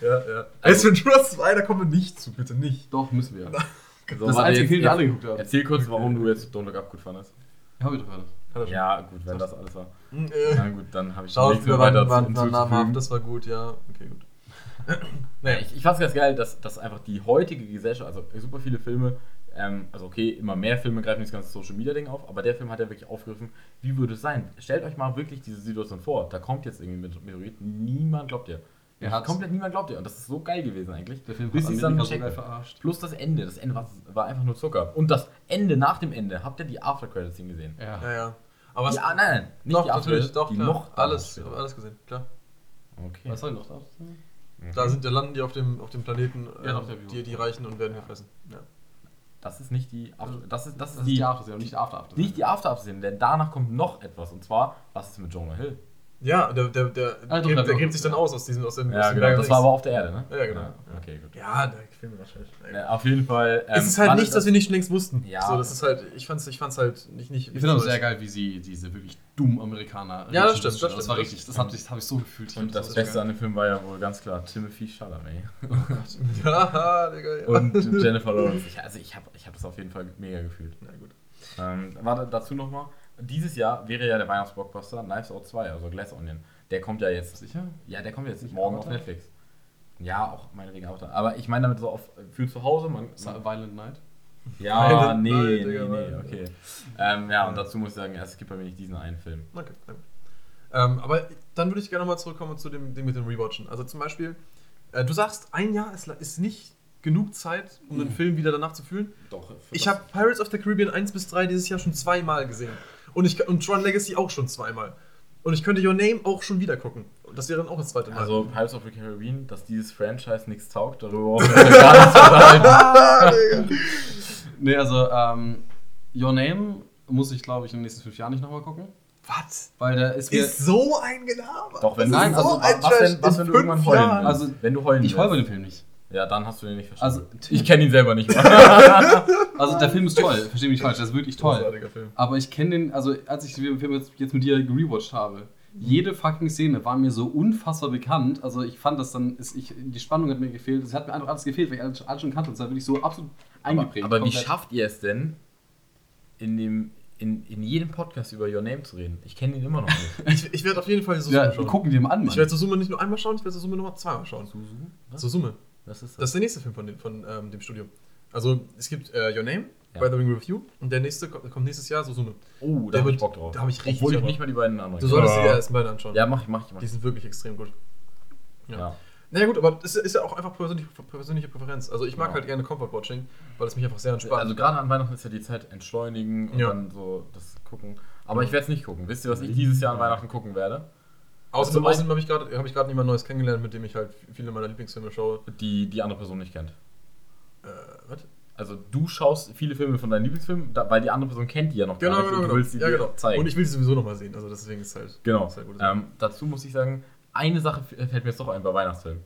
Ja, ja. Ace Ventura 2, da kommen wir nicht zu, bitte nicht. Doch, müssen wir. So, das einzige Film, den alle geguckt haben. Erzähl kurz, warum du jetzt Don't Look Up gut fandest. Ja, hab ich doch gerade. Er. Ja, gut, wenn das alles war. Hm, Na äh, gut, dann habe ich Schauspieler weiter waren, waren, waren hinzuzufügen. namhaft, das war gut, ja. Okay, gut. Ja, naja. ich, ich fand es ganz geil, dass, dass einfach die heutige Gesellschaft, also super viele Filme, ähm, also okay, immer mehr Filme greifen das ganze Social Media Ding auf, aber der Film hat ja wirklich aufgegriffen, wie würde es sein? Stellt euch mal wirklich diese Situation vor, da kommt jetzt irgendwie mit Meteorit, niemand glaubt dir. Er komplett niemand glaubt dir und das ist so geil gewesen eigentlich. Der Film bis hat dann so geil verarscht. Plus das Ende, das Ende war, war einfach nur Zucker. Und das Ende nach dem Ende, habt ihr die After Credits gesehen? Ja. Ja, ja. Aber ja, nein, nein, nicht doch, die After natürlich, Credits, doch, die klar. noch alles, alles gesehen, klar. Okay. Was soll ich noch da? Da sind, da landen die auf dem, auf dem Planeten, Ja, äh, der View. die, die Reichen und werden gefressen. Ja. Das ist nicht die After, das ist, das ist Das ist die, die After-Szene, nicht die After-After. nicht die After Szene, denn danach kommt noch etwas und zwar, was ist mit Jonah Hill? Ja, der, der, der, Ah, der der gräbt sich dann aus aus diesem, aus dem, aus Ja, dem genau, Berg das war aber auf der Erde, ne? Ja, genau. okay, gut. Ja, der Film wahrscheinlich. Ja, auf jeden Fall. ähm, es ist halt nichts, das- was wir nicht schon längst wussten. Ja. So, das ist halt, ich fand's, ich fand's halt nicht, nicht. Ich finde auch sehr geil, wie sie diese wirklich dummen Amerikaner. Ja, das richtig stimmt, das Das, stimmt. war richtig, das habe ich, hab ich so gefühlt. Ich Und das so Beste geil. an dem Film war ja wohl ganz klar Timothy Chalamet Ja, Digga, ja. und Jennifer Lawrence. Ich, also ich habe ich hab das auf jeden Fall mega gefühlt. Na gut. Ähm, warte, dazu nochmal. Dieses Jahr wäre ja der Weihnachtsblockbuster Knives Out 2, also Glass Onion. Der kommt ja jetzt. Sicher? Ja, der kommt jetzt Nicht morgen auf Netflix. Ja, auch meinetwegen Avatar. Aber ich meine damit so auf für zu Hause. Man, Sa- Violent Night? ja, Violent nee, Night, nee, nee, okay. Ähm, ja, und dazu muss ich sagen, es gibt bei mir nicht diesen einen Film. Okay, gut. Ähm, aber dann würde ich gerne nochmal zurückkommen zu dem Ding mit dem Rewatchen. Also zum Beispiel, äh, du sagst, ein Jahr ist, ist nicht genug Zeit, um den Mhm. Film wieder danach zu fühlen. Doch. Ich habe Pirates of the Caribbean 1 bis 3 dieses Jahr schon zweimal gesehen. Und, ich, und Tron Legacy auch schon zweimal. Und ich könnte Your Name auch schon wieder gucken. Und das wäre dann auch das zweite Mal. Also Pirates of the Caribbean, dass dieses Franchise nichts taugt, darüber brauchen wir gar nicht unterhalten. Digga. Nee, also, ähm, Your Name muss ich, glaube ich, in den nächsten fünf Jahren nicht nochmal gucken. Was? Weil der ist. Ist so ein Gelaber. Doch, wenn Nein, also, was, denn, was wenn du irgendwann heulen Jahren. willst? Also, wenn du heulen ich heule bei dem Film nicht. Ja, dann hast du den nicht verstanden. Also, ich kenne ihn selber nicht mal. Also, der Film ist toll, versteh mich nicht falsch, der ist wirklich toll. Großartiger Film. Aber ich kenne den, also als ich den Film jetzt, mit dir gerewatcht habe, jede fucking Szene war mir so unfassbar bekannt. Also ich fand das dann, ist, ich, die Spannung hat mir gefehlt. Es hat mir einfach alles gefehlt, weil ich alles, alles schon kannte. Und es war wirklich so absolut eingeprägt. Aber, aber wie schafft ihr es denn, in, dem, in, in jedem Podcast über Your Name zu reden? Ich kenne ihn immer noch nicht. Ich, ich werde auf jeden Fall Suzume Ja, schauen. gucken wir mal an. Ich Mann. werde Suzume nicht nur einmal schauen, ich werde Suzume noch mal zweimal schauen. Suzu? Was? Suzume. Was ist Das ist der nächste Film von, dem- von ähm, dem Studio. Also es gibt äh, Your Name, Ja. By the Ring Review und der nächste ko- kommt nächstes Jahr, Suzume. Oh, da habe ich wird- Bock drauf. da hab ich richtig Obwohl ich nicht mal die beiden anderen Du solltest dir erst beide anschauen. Ja, mach ich, mach ich, mach Die sind wirklich extrem gut. Ja. Ja. Naja gut, aber das ist ja auch einfach persönliche, persönliche Präferenz. Also ich mag Genau. halt gerne Comfort Watching, weil es mich einfach sehr entspannt. Also gerade an Weihnachten ist ja die Zeit entschleunigen und Ja. dann so das gucken. Aber ich werde es nicht gucken. Wisst ihr, was ich dieses Jahr an Weihnachten gucken werde? Außerdem zum außerdem habe ich gerade hab ich jemand Neues kennengelernt, mit dem ich halt viele meiner Lieblingsfilme schaue. Die die andere Person nicht kennt. Äh, was? Also du schaust viele Filme von deinen Lieblingsfilmen, da, weil die andere Person kennt die ja noch Genau, gar nicht genau, und genau. du willst sie ja, dir genau. zeigen. Und ich will sie sowieso nochmal sehen. Also deswegen ist halt. Genau. Ist halt gut. Ähm, dazu muss ich sagen, eine Sache fällt mir jetzt doch ein bei Weihnachtsfilmen.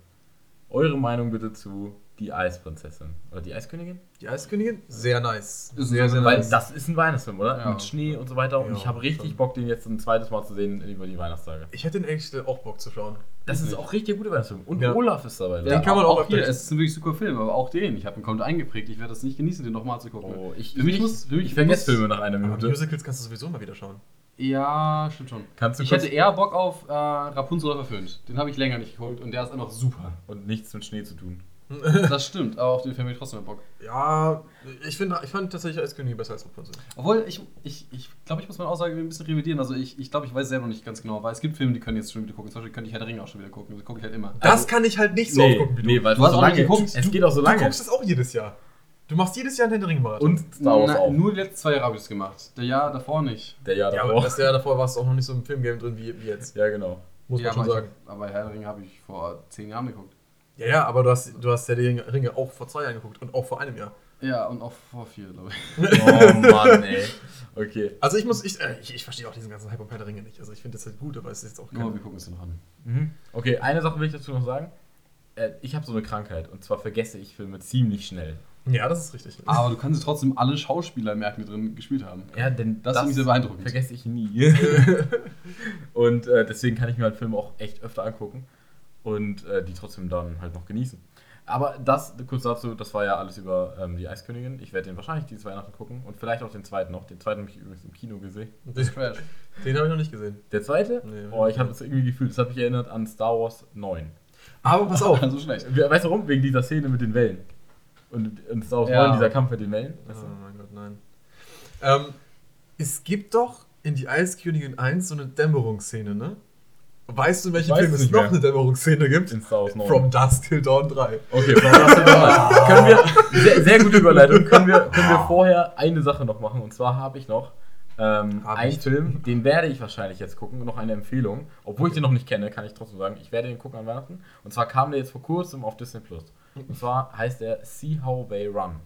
Eure Meinung bitte zu Die Eisprinzessin oder Die Eiskönigin? Die Eiskönigin? Sehr nice. Sehr, sehr Weil nice. das ist ein Weihnachtsfilm, oder? Ja. Mit Schnee und so weiter. Und Ja, ich habe richtig schon. Bock, den jetzt ein zweites Mal zu sehen über die Weihnachtstage. Ich hätte den echt auch Bock zu schauen. Das ist Nicht. auch richtig guter Weihnachtsfilm. Und Ja. Olaf ist dabei. Den kann man auch hier. öfter- Es ist ein wirklich super Film, aber auch den. Ich habe ihn komplett eingeprägt. Ich werde das nicht genießen, den nochmal zu gucken. Oh, ich, Für mich ich, muss- für mich ich vergesse Filme nach einer Aber Minute. Musicals kannst du sowieso mal wieder schauen. Ja, stimmt schon. Kannst du Ich hätte eher Bock auf äh, Rapunzel oder verföhnt. Den habe ich länger nicht geguckt und der ist einfach super. Und nichts mit Schnee zu tun. Das stimmt, aber auf den Film habe ich trotzdem Bock. Ja, ich, find, ich fand tatsächlich Eiskönigin besser als Rapunzel. Obwohl, ich glaube, ich, ich, glaub, ich muss meine Aussage ein bisschen revidieren. Also ich, ich glaube, ich weiß selber noch nicht ganz genau, weil es gibt Filme, die können jetzt schon wieder gucken. Zum Beispiel könnte ich Herr der Ringe auch schon wieder gucken. Das gucke ich halt immer. Das Also- kann ich halt nicht so oft gucken wie du. nee, weil Du hast so auch lange geguckt. Es geht auch so du lange. guckst das auch jedes Jahr. Du machst jedes Jahr einen Ringe-Marathon. Und Star Wars Na, auch. Nur die letzten zwei Jahre habe ich das gemacht. Der Jahr davor nicht. Der Jahr ja, aber davor. das Jahr davor warst du auch noch nicht so im Filmgame drin wie, wie jetzt. Ja, genau. Muss ja, man schon aber, sagen. Ich, aber Herr der Ringe habe ich vor zehn Jahren geguckt. Ja, ja, aber du hast, du hast Herr der Ringe auch vor zwei Jahren geguckt und auch vor einem Jahr. Ja, und auch vor vier, glaube ich. Oh Mann, ey. Okay. Also ich muss, ich, äh, ich, ich verstehe auch diesen ganzen Hype um Herr der Ringe nicht. Also ich finde das halt gut, aber es ist jetzt auch Nur, wir kein... gucken es noch an. Mhm. Okay, eine Sache will ich dazu noch sagen. äh, ich habe so eine Krankheit und zwar vergesse ich Filme ziemlich schnell. Ja, das ist richtig. Aber du kannst trotzdem alle Schauspieler merken, die drin gespielt haben. Ja, denn Das ist irgendwie sehr beeindruckend. vergesse ich nie. und äh, deswegen kann ich mir halt Filme auch echt öfter angucken und äh, die trotzdem dann halt noch genießen. Aber das, kurz dazu, das war ja alles über ähm, die Eiskönigin. Ich werde den wahrscheinlich dieses Weihnachten gucken und vielleicht auch den zweiten noch. Den zweiten habe ich übrigens im Kino gesehen. Den, habe ich noch nicht gesehen. Der zweite? Nee, oh, ich habe das irgendwie gefühlt. Das hat mich erinnert an Star Wars 9. Aber pass auf. so schlecht. We- Weißt du warum? Wegen dieser Szene mit den Wellen. Und, und Star Wars Ja. 9, dieser Kampf mit den Wellen. Weißt Oh du? mein Gott, nein. Ähm, es gibt doch in die Eiskönigin 1 so eine Dämmerungsszene, ne? Weißt du, in welchem weiß Film es noch mehr. eine Dämmerungsszene gibt? In Star Wars 9. From Dusk Till Dawn 3. Okay, From Dusk Till Dawn. können wir, sehr, sehr gute Überleitung, können wir, können wir vorher eine Sache noch machen. Und zwar habe ich noch ähm, einen ich. Film, den werde ich wahrscheinlich jetzt gucken. Noch eine Empfehlung. Obwohl ich den noch nicht kenne, kann ich trotzdem sagen, ich werde den gucken an Weihnachten. Und zwar kam der jetzt vor kurzem auf Disney Plus. Und zwar heißt er See How They Run.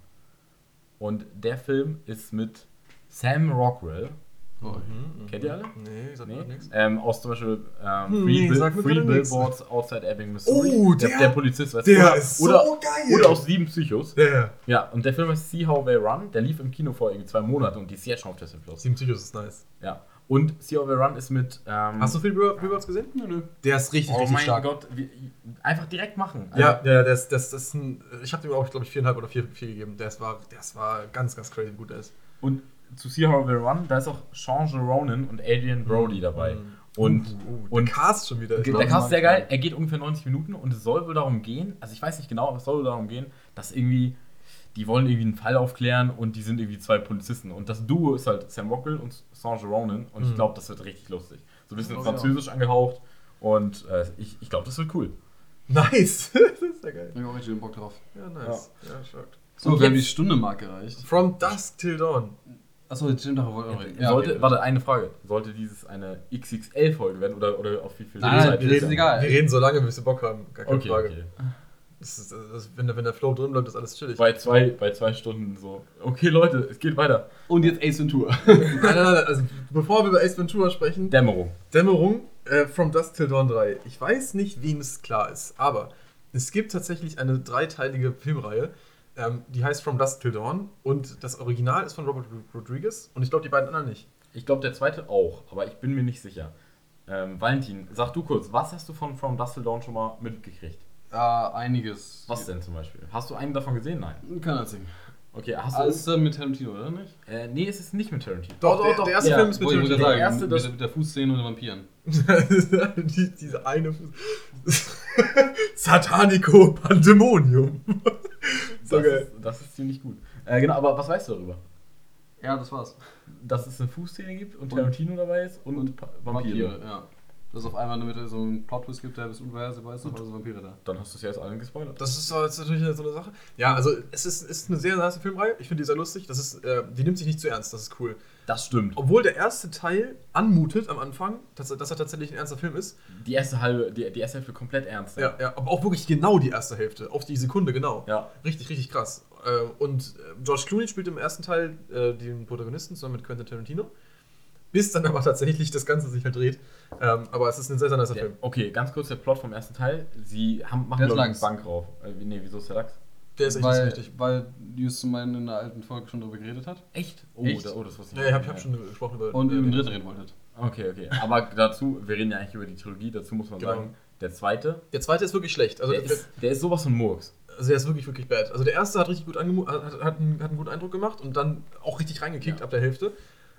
Und der Film ist mit Sam Rockwell. Oh. Kennt ihr alle? Nee, sagt Nee. mir nichts. Ähm, aus zum Beispiel ähm, Hm, Free, nee, Bill- Free nix. Billboards Outside Ebbing, Missouri. Oh, der, der- der Polizist, weißt der du? Oder, ist so oder, geil. Oder aus Sieben Psychos. Ja, ja. Ja, und der Film heißt See How They Run. Der lief im Kino vor irgendwie zwei Monaten und die ist jetzt schon auf Disney Plus. Sieben Psychos ist nice. Ja. Und See How They Run ist mit. Ähm, Hast du viel Billboards gesehen? Nö, nö. Der ist richtig, Oh richtig mein stark. Gott, wie, einfach direkt machen. Ja, Also, ja, das, das, das ist ein. Ich habe dem auch, glaube ich, viereinhalb oder vier, vier gegeben. Das war, das war ganz, ganz crazy, wie gut er ist. Und zu See How They Run, da ist auch Sean Ronan und Adrian Brody dabei. Und, Uh, und der Cast schon wieder. Der Cast ist sehr geil. ich. Er geht ungefähr 90 Minuten und es soll wohl darum gehen, also ich weiß nicht genau, aber es soll wohl darum gehen, dass irgendwie, die wollen irgendwie einen Fall aufklären und die sind irgendwie zwei Polizisten. Und das Duo ist halt Sam Rockwell und Saint Ronan und ich Mhm. glaube, das wird richtig lustig. So ein bisschen ich französisch angehaucht und äh, ich, ich glaube, das wird cool. Nice. das ist ja geil. Ich hab auch richtig Bock drauf. Ja, nice. Ja, stark. So, wir haben die jetzt- Stunde Mark erreicht. From Dusk Till Dawn. Achso, jetzt stimmt doch. Ja, Sollte, okay. Warte, eine Frage. Sollte dieses eine XXL-Folge werden oder, oder auf wie viel Nein, nein, Zeit wir reden egal. Wir reden so lange, bis wir Bock haben. Gar keine Okay, Frage. okay. Das ist, das ist, wenn, der, wenn der Flow drin bleibt, ist alles chillig. Bei zwei, bei zwei Stunden so. Okay, Leute, es geht weiter. Und jetzt Ace Ventura. nein, nein, nein. Also, bevor wir über Ace Ventura sprechen, Dämmerung. Dämmerung, äh, From Dusk Till Dawn 3. Ich weiß nicht, wem es klar ist, aber es gibt tatsächlich eine dreiteilige Filmreihe, ähm, die heißt From Dusk Till Dawn und das Original ist von Robert Rodriguez und ich glaube die beiden anderen nicht. Ich glaube, der zweite auch, aber ich bin mir nicht sicher. Ähm, Valentin, sag du kurz, was hast du von From Dust Till Dawn schon mal mitgekriegt? äh, einiges. Was denn zum Beispiel? Hast du einen davon gesehen? Nein. Kann erzählen. Okay, hast du. Alles äh, mit Tarantino, oder nicht? äh, nee, es ist nicht mit Tarantino. Doch, der, der erste ja. Film ist mit Tarantino. Der sagen, erste, mit, mit der Fußszene und den Vampiren. die, diese eine Satanico Pandemonium. So das, geil. ist, das ist ziemlich gut. Äh, genau, aber was weißt du darüber? Ja, das war's. Dass es eine Fußszene gibt und Und- Tarantino dabei ist und, Pa- Vampire. ja. Dass es auf einmal damit so einen Plot-Twist gibt, der bis unvorhersehbar ist, aber so Vampire da. Dann hast du es ja jetzt allen gespoilert. Das ist jetzt natürlich so eine Sache. Ja, also es ist, ist eine sehr nice Filmreihe. Ich finde die sehr lustig. Das ist, äh, die nimmt sich nicht zu ernst. Das ist cool. Das stimmt. Obwohl der erste Teil anmutet am Anfang, dass, er- dass er tatsächlich ein ernster Film ist. Die erste halbe, die, die erste Hälfte komplett ernst. Ja, ja, aber auch wirklich genau die erste Hälfte. Auf die Sekunde genau. Ja. Richtig, richtig krass. Äh, und äh, George Clooney spielt im ersten Teil äh, den Protagonisten zusammen mit Quentin Tarantino. Bis dann aber tatsächlich das Ganze sich halt dreht. Ähm, aber es ist ein sehr, sehr nicer Film. okay, ganz kurz der Plot vom ersten Teil. Sie haben, machen einen Bankraub. Äh, wie- nee, wieso ist der Lachs? Der ist echt weil, nicht so wichtig. Weil Justin meinen in der alten Folge schon darüber geredet hat. Echt? Oh, Echt? Da, oh das wusste ich Ja, ich habe nicht. hab schon gesprochen über. Und über den den dritten reden wolltet. Okay, okay. Aber dazu, wir reden ja eigentlich über die Trilogie, dazu muss man Genau. sagen, der zweite, Der zweite ist wirklich schlecht. Also der, der, ist, der ist sowas von Murks. also der ist wirklich, wirklich bad. Also der erste hat richtig gut angemu hat, hat, einen, hat einen guten Eindruck gemacht und dann auch richtig reingekickt Ja. ab der Hälfte.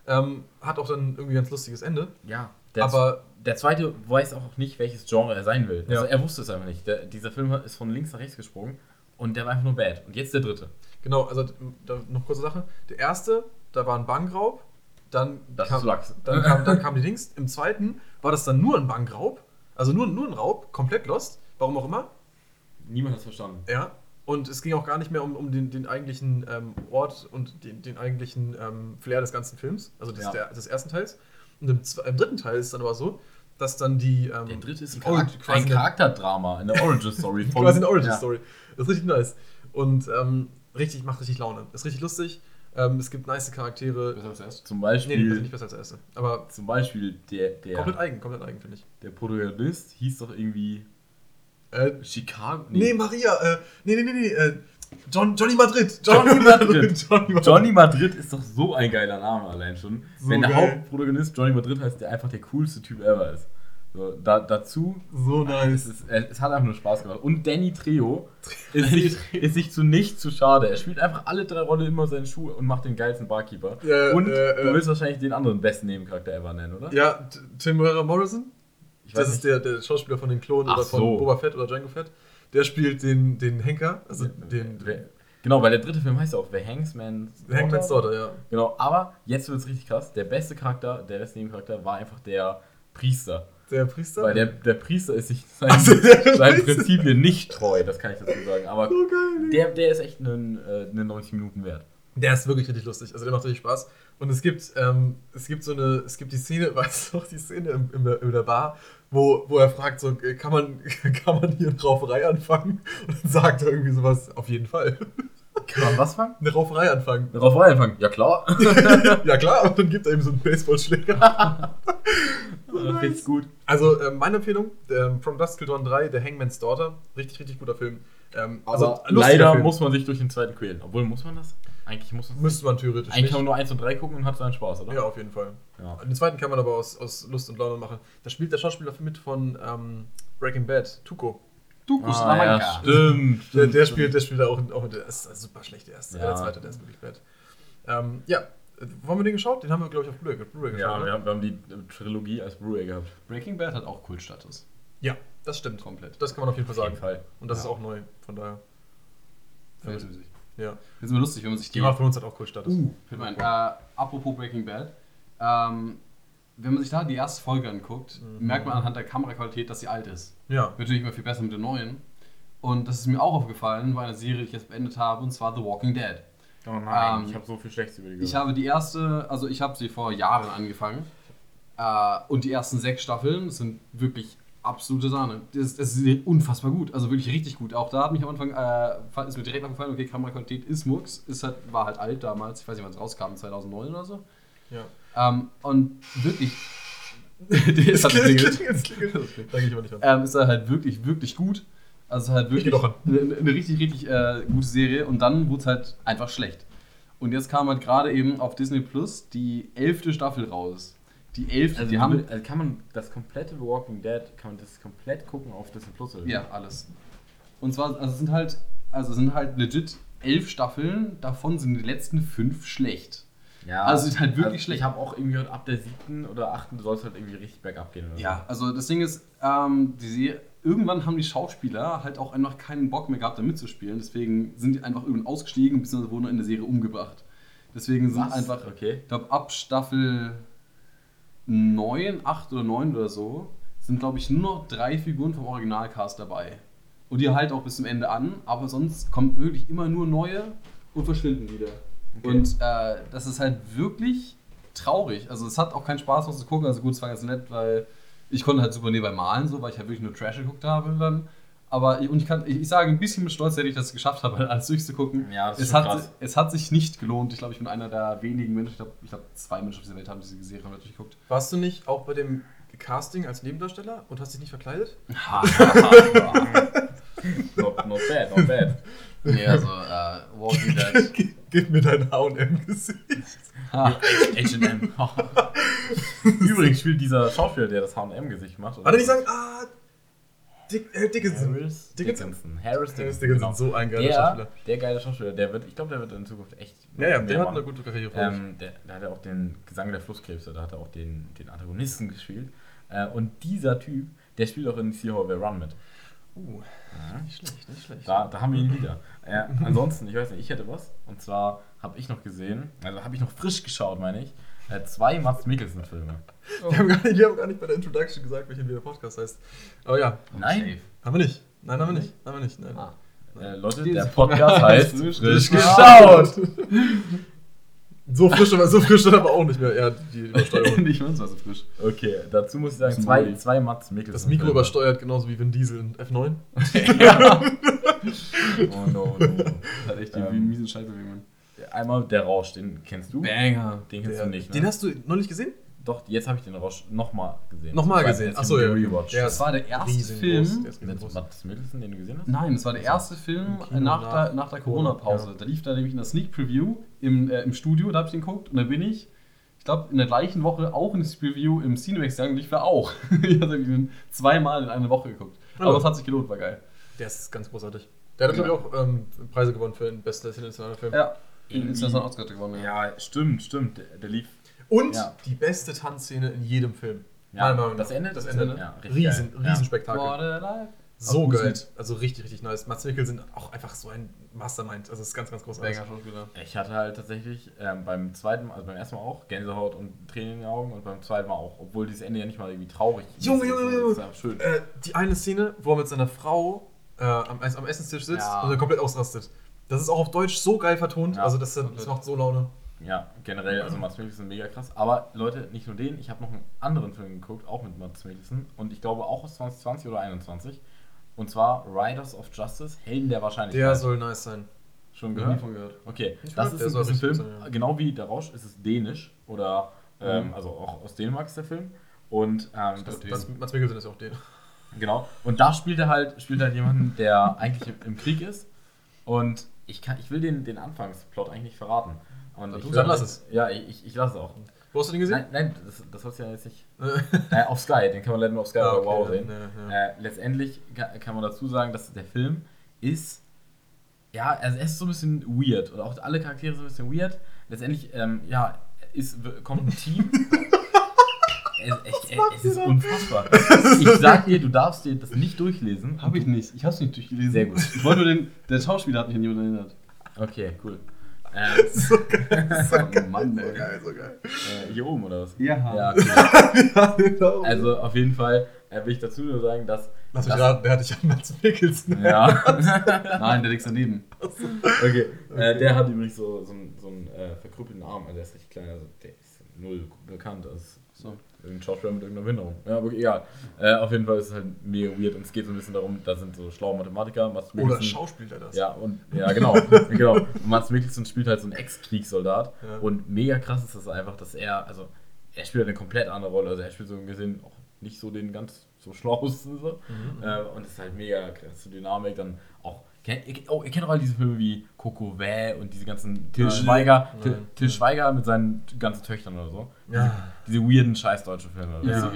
Ähm, hat auch dann irgendwie ein ganz lustiges Ende. Ja. Der, Aber der zweite weiß auch nicht, welches Genre er sein will. Ja. Also er wusste es einfach nicht. Der, dieser Film ist von links nach rechts gesprungen und der war einfach nur bad. Und jetzt der dritte. genau, also da, noch kurze Sache. Der erste, da war ein Bankraub. Dann Das kam. Dann kam, dann kam die Dings. Im zweiten war das dann nur ein Bankraub. Also nur, nur ein Raub, komplett lost. Warum auch immer. Niemand hat es verstanden. Ja. Und es ging auch gar nicht mehr um, um den, den eigentlichen ähm, Ort und den, den eigentlichen ähm, Flair des ganzen Films, also des, Ja. der, des ersten Teils. Und im, im dritten Teil ist es dann aber so, dass dann die. Ähm, Der dritte ist ein, Charak- Charakter, quasi ein eine- Charakterdrama, eine Origin-Story. von- quasi eine Origin Ja. Story. Das ist richtig nice. Und ähm, richtig, macht richtig Laune. Ist richtig lustig. Ähm, es gibt nice Charaktere. Besser als erst. Zum Nee, nee, Beispiel, ist nicht besser als der erste. Aber zum Beispiel der, der, komplett eigen, komplett eigen, finde ich. der Protagonist hieß doch irgendwie Äh, Chicago? nee. Maria, äh, nee, nee, nee, nee, äh, John, Johnny Madrid. Johnny Madrid. Johnny Madrid. Johnny Madrid ist doch so ein geiler Name allein schon. So Wenn der geil. Hauptprotagonist Johnny Madrid heißt, der einfach der coolste Typ ever ist. So, da, dazu, So es, nice. ist, es, es hat einfach nur Spaß gemacht. Und Danny Trejo ist sich, ist sich zu nichts zu schade. Er spielt einfach alle drei Rollen immer seinen Schuh und macht den geilsten Barkeeper. Ja, und äh, äh. du willst wahrscheinlich den anderen besten Nebencharakter ever nennen, oder? Ja, Tim Morrison. Ich das ist der, der Schauspieler von den Klonen Ach oder von so. Boba Fett oder Django Fett. Der spielt den, den Henker, also den, Wer- Genau, weil der dritte Film heißt ja auch The Hangsman's den Hangman's Daughter, ja. Genau, aber jetzt wird es richtig krass. Der beste Charakter, der beste Nebencharakter, war einfach der Priester. Der Priester. Weil der, der Priester ist sich seinen, Ach so, der seinen. Prinzipien nicht treu, das kann ich dazu sagen. Aber so geil. der, der ist echt einen, äh, einen 90 Minuten wert. Der ist wirklich richtig lustig. Also der macht richtig Spaß. Und es gibt, ähm, es gibt so eine, es gibt die Szene, weißt du noch, die Szene in, in, der, in der Bar, wo, wo er fragt, so, äh, kann man, kann man hier eine Rauferei anfangen? Und dann sagt er irgendwie sowas, auf jeden Fall. Kann man was fangen? Eine Rauferei anfangen. Darauf anfangen. Ja klar. ja klar, und dann gibt er ihm so einen Baseballschläger. Find's gut. Also ähm, meine Empfehlung, ähm, From Dusk Till Dawn 3, The Hangman's Daughter. Richtig, richtig guter Film. Ähm, Also leider Film. muss man sich durch den zweiten quälen. Obwohl, muss man das? Eigentlich muss man Müsste man theoretisch Eigentlich kann man nicht. nur 1 und 3 gucken und hat seinen Spaß, oder? Ja, auf jeden Fall. Ja. Den zweiten kann man aber aus, aus Lust und Laune machen. Da spielt der Schauspieler mit von ähm, Breaking Bad, Tuco. Tuco Ah, ja, Salamanca. stimmt. Der, stimmt, der stimmt. spielt, der spielt da auch, auch der ist super schlecht, der erste. Ja. Ja. Der zweite, der ist wirklich bad. Ähm, ja, wollen wir den geschaut? Den haben wir, glaube ich, auf Blu-ray Blu geschaut. Ja, wir haben, wir haben die äh, Trilogie als Blu-ray gehabt. Breaking Bad hat auch Kultstatus. ja, das stimmt. Komplett. Das kann man auf jeden Fall Auf jeden sagen. Fall. Und das Ja. ist auch neu, von daher. Verhältnismäßig. Ja. Ist immer lustig, wenn man sich die. Game of Thrones hat auch Kultstatus. Uh, fällt mir ein. Äh, apropos Breaking Bad. Ähm, wenn man sich da die erste Folge anguckt, Mhm. merkt man anhand der Kameraqualität, dass sie alt ist. Ja. Wird natürlich immer viel besser mit der neuen. Und das ist mir auch aufgefallen bei einer Serie, die ich jetzt beendet habe, und zwar The Walking Dead. Oh nein, Ähm, ich habe so viel Schlechtes über die Ich habe die erste, also ich habe sie vor Jahren angefangen. Äh, und die ersten sechs Staffeln sind wirklich absolute Sahne. Das, das ist unfassbar gut, also wirklich richtig gut. Auch da hat mich am Anfang, äh, ist mir direkt aufgefallen, okay, Kameraqualität ist Mux, ist halt, war halt alt damals, ich weiß nicht, wann es rauskam, 2009 oder so. ja. Ähm, und wirklich, halt geklingelt. klingelt, klingelt. Da gehe ich aber nicht ran. ähm, ist er halt wirklich, wirklich gut. Also halt wirklich eine, eine richtig, richtig äh, gute Serie und dann wurde es halt einfach schlecht. Und jetzt kam halt gerade eben auf Disney Plus die elfte Staffel raus. Die elfte, Also, die haben. also kann man das komplette The Walking Dead, kann man das komplett gucken auf Disney Plus oder? Ja, alles. Und zwar, also es sind halt, also es sind halt legit elf Staffeln, davon sind die letzten fünf schlecht. ja. Also, ist halt wirklich also schlecht. Ich habe auch irgendwie gehört, ab der siebten oder achten soll es halt irgendwie richtig bergab gehen. Oder Ja, also das Ding ist, ähm, die irgendwann haben die Schauspieler halt auch einfach keinen Bock mehr gehabt, da mitzuspielen. Deswegen sind die einfach irgendwann ausgestiegen bzw. wurden in der Serie umgebracht. Deswegen so. sind Was? einfach, Okay. ich glaube, ab Staffel 9, 8 oder 9 oder so, sind, glaube ich, nur noch drei Figuren vom Originalcast dabei. Und die halten auch bis zum Ende an, aber sonst kommen wirklich immer nur neue und verschwinden wieder. Okay. Und äh, das ist halt wirklich traurig. Also es hat auch keinen Spaß, was zu gucken. Also gut, es war ganz nett, weil ich konnte halt super nebenbei malen, so, weil ich halt wirklich nur Trash geguckt habe dann. Aber ich- und ich kann, ich, ich sage ein bisschen mit Stolz, dass ich das geschafft habe, alles durchzugucken. Ja, das ist es, hat, krass. es hat sich nicht gelohnt. Ich glaube, ich bin einer der wenigen Menschen, ich glaube, ich glaube zwei Menschen auf dieser Welt haben diese Serie komplett durchgeguckt. Warst du nicht auch bei dem Casting als Nebendarsteller und hast dich nicht verkleidet? Not, not bad, not bad. nee, also äh, Walking Dead. Gib mir dein H&M-Gesicht. H&M. Übrigens spielt dieser Schauspieler, der das H&M-Gesicht macht. Warte nicht sagen, ah, Dick, äh, Dickinson. Harris Dickinson. Dickinson. Harris Harris Dickinson. Dickinson, genau. so ein geiler der, Schauspieler. der geile Schauspieler, der wird, ich glaube, der wird in Zukunft echt. Ja, ja, der hat machen. eine gute Karriere vor. Ähm, der, der hat ja auch den Gesang der Flusskrebse, da hat er auch den, den Antagonisten gespielt. Äh, und dieser Typ, der spielt auch in See How We Run mit. Uh, Ja. nicht schlecht, nicht schlecht. Da, da haben wir ihn wieder. Äh, ansonsten, ich weiß nicht, ich hätte was. Und zwar habe ich noch gesehen, also habe ich noch frisch geschaut, meine ich, äh, zwei Mats Mikkelsen-Filme. Wir, haben gar nicht, wir haben gar nicht bei der Introduction gesagt, welchen der Podcast heißt. Aber ja, Nein, haben wir nicht. Nein, haben wir nicht. Haben wir nicht. Nein. Ah. äh, Leute, Dieses der Podcast heißt Frisch Frisch geschaut. geschaut. So frisch, aber so frisch dann aber auch nicht mehr. Ja, die Übersteuerung. nicht ganz so frisch. Okay, dazu muss ich sagen, zwei, zwei Mats Mikkelsen. Das Mikro übersteuert genauso wie Vin Diesel in F9. Oh no, no. Hat echt die Ähm, miesen Scheißbewegungen. Einmal der Rausch, den kennst du. Banger. Den kennst Der, du nicht. Ne? Den hast du noch nicht gesehen? Doch, jetzt habe ich den Rausch nochmal gesehen. Nochmal Das gesehen? Achso, ja. Rewatch. Der Das war der erste riesengroß. Film Der ist Mit. Matt Mikkelsen, den du gesehen hast? Nein, es war der erste Film nach, nach- der, nach der Corona-Pause. Ja. Da lief da nämlich in der Sneak Preview im, äh, im Studio, da habe ich den geguckt und dann bin ich, ich glaube, in der gleichen Woche auch in das Preview im Cinemax gegangen, lief er auch. ich habe ihn zweimal in einer Woche geguckt. Aber es hat sich gelohnt, war geil. Der ist ganz großartig. Der hat, glaube ich, auch ähm, Preise gewonnen für den besten internationalen Film. Ja, internationalen Oscar gewonnen. Ja. Ja, stimmt, stimmt. Der, der lief. Und Ja. die beste Tanzszene in jedem Film. Ja, Meinung das. Ende? Das Das Ende, ne? Riesen, geil. Ja. Riesenspektakel. So geil. Also richtig, richtig nice. Mats Mikkelsen auch einfach so ein Mastermind. Also es ist ganz, ganz großartig. Schauspieler. Ich hatte halt tatsächlich ähm, beim zweiten Mal, also beim ersten Mal auch Gänsehaut und Tränen in den Augen und beim zweiten Mal auch, obwohl dieses Ende ja nicht mal irgendwie traurig ist. Junge, Junge, Junge. ist ja schön. Äh, die eine Szene, wo er mit seiner Frau äh, am, am Essenstisch sitzt Ja. und dann komplett ausrastet. Das ist auch auf Deutsch so geil vertont. Ja, also das, das macht so Laune. Ja, generell, also Mats Mikkelsen mega krass. Aber Leute, nicht nur den, ich habe noch einen anderen Film geguckt, auch mit Mats Mikkelsen und ich glaube auch aus 2020 oder 2021. Und zwar Riders of Justice, Helden der Wahrscheinlichkeit. Der soll nice sein. schon gehört? von gehört. Okay, Ich das ist ein Film, sein, ja. genau wie der Rausch ist es dänisch oder ähm, Mhm. also auch aus Dänemark ist der Film und ähm, das, Stimmt, das, Mats, Mikkelsen ist auch den. genau und da spielt er halt spielt halt jemanden, der eigentlich im, im Krieg ist und ich kann ich will den den Anfangsplot eigentlich nicht verraten und Dann ich will- dann lass es. Ja, ich, ich, ich lasse es auch. Wo hast du den gesehen? Nein, nein, das, das sollst du ja jetzt nicht. Äh, auf Sky, den kann man leider nur auf Sky Ah, oder Wow okay, sehen. ja, ja. Äh, letztendlich kann, kann man dazu sagen, dass der Film ist, ja, also er ist so ein bisschen weird oder auch alle Charaktere sind ein bisschen weird. Letztendlich, ähm, ja, ist, kommt ein Team. es, es, es, es ist unfassbar. Ich sag dir, du darfst dir das nicht durchlesen. Hab ich nicht. Ich hab's nicht durchgelesen. Sehr gut. Ich wollte nur den, der Schauspieler hat mich an jemanden erinnert. Okay, cool. Äh, so geil. Oh Mann, So geil, so geil. äh, hier oben oder was? Ja. Ja, cool. Ja, genau. Also auf jeden Fall äh, will ich dazu nur sagen, dass. Lass mich raten, der hat dich an Mats Mikkelsen. Ja. Nein, der liegt daneben. Okay, Äh, der hat übrigens so, so einen, so einen äh, verkrüppelten Arm, also der ist richtig klein, also der ist null bekannt als So. Irgendein Schauspieler mit irgendeiner Behinderung. Ja, aber egal. Äh, auf jeden Fall ist es halt mega weird und es geht so ein bisschen darum, da sind so schlaue Mathematiker, Mats Oder Mikkelsen. schauspielt er das? Ja, und ja, genau. genau. Und Mats Mikkelsen spielt halt so einen Ex-Kriegssoldat. Ja. Und mega krass ist das einfach, dass er, also er spielt halt eine komplett andere Rolle. Also er spielt so gesehen auch nicht so den ganz so schlauesten so. Mhm. Äh, und es ist halt mega krasse Dynamik. Dann auch, kennt, ihr, oh, ihr kennt auch all diese Filme wie Coco Vä und diese ganzen Till. Schweiger. Till, Till Schweiger mit seinen ganzen Töchtern oder so. Ja. Diese weirden scheiß deutschen Filme. Ja. Ja.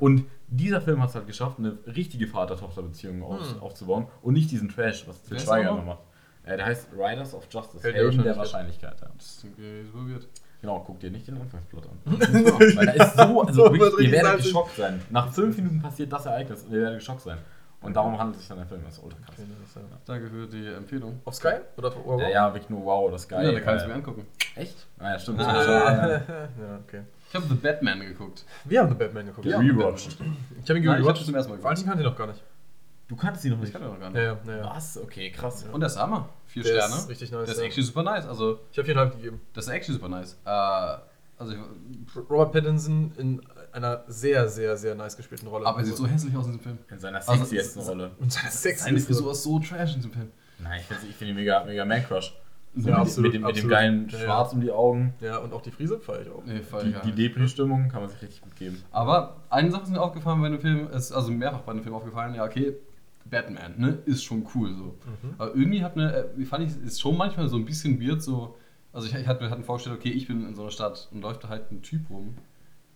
Und dieser Film hat es halt geschafft, eine richtige Vater-Tochter-Beziehung auf, Hm. aufzubauen und nicht diesen Trash, was Till Schweiger immer macht. Äh, der heißt Riders of Justice, Helden der der Wahrscheinlichkeit. Ja. Das ist super weird. Genau, guck dir nicht den Anfangsplot an. Weil da ist so, also So wirklich, ihr werdet geschockt sein. Nach fünf Minuten passiert das Ereignis und ihr werdet geschockt sein. Und darum handelt sich dann der Film. Das ist ultra krass. Okay, das ist ja- Danke für die Empfehlung. Auf Sky? Oder auf Ja, ja, wirklich nur wow, das ist geil. Ja, da kann ich Äh, mir angucken. Echt? Ah, ja, stimmt. Ah. das ja. ja, okay. Ich habe The Batman geguckt. Wir haben The Batman geguckt. Ja. Rewatched. Ich habe ihn ich gerewatcht. zum ersten Mal Valentin kannte ihn noch gar nicht. Du kanntest sie noch Ich nicht. kann ja noch gar nicht. ja, ja. ja. Was? Okay, krass. Und der ist Hammer. Vier Der Sterne. ist richtig nice. Der ist actually super nice. Also, Ich habe viereinhalb gegeben. das ist actually super nice. Äh, also, ich, Robert Pattinson in einer sehr, sehr, sehr nice gespielten Rolle. aber er sieht so hässlich aus in diesem Film. In seiner Also, sexiesten Rolle. Und seine Sex Seine Frisur ist so trash in diesem Film. Nein, ich finde ich find ihn mega, mega Man-Crush. So Ja, mit, absolut, mit, dem, mit dem geilen Ja, ja. Schwarz um die Augen. Ja, und auch die Frise feiere ich auch. Nee, voll Die, geil. die Depri-Stimmung kann man sich richtig gut geben. Aber eine Sache ist mir aufgefallen bei dem Film, ist also mehrfach bei dem Film aufgefallen, ja, okay, Batman, ne, ist schon cool so. Mhm. Aber irgendwie hat mir, äh, fand ich, ist schon manchmal so ein bisschen weird so, also ich, ich hatte mir hatten vorgestellt, okay, ich bin in so einer Stadt und läuft da halt ein Typ rum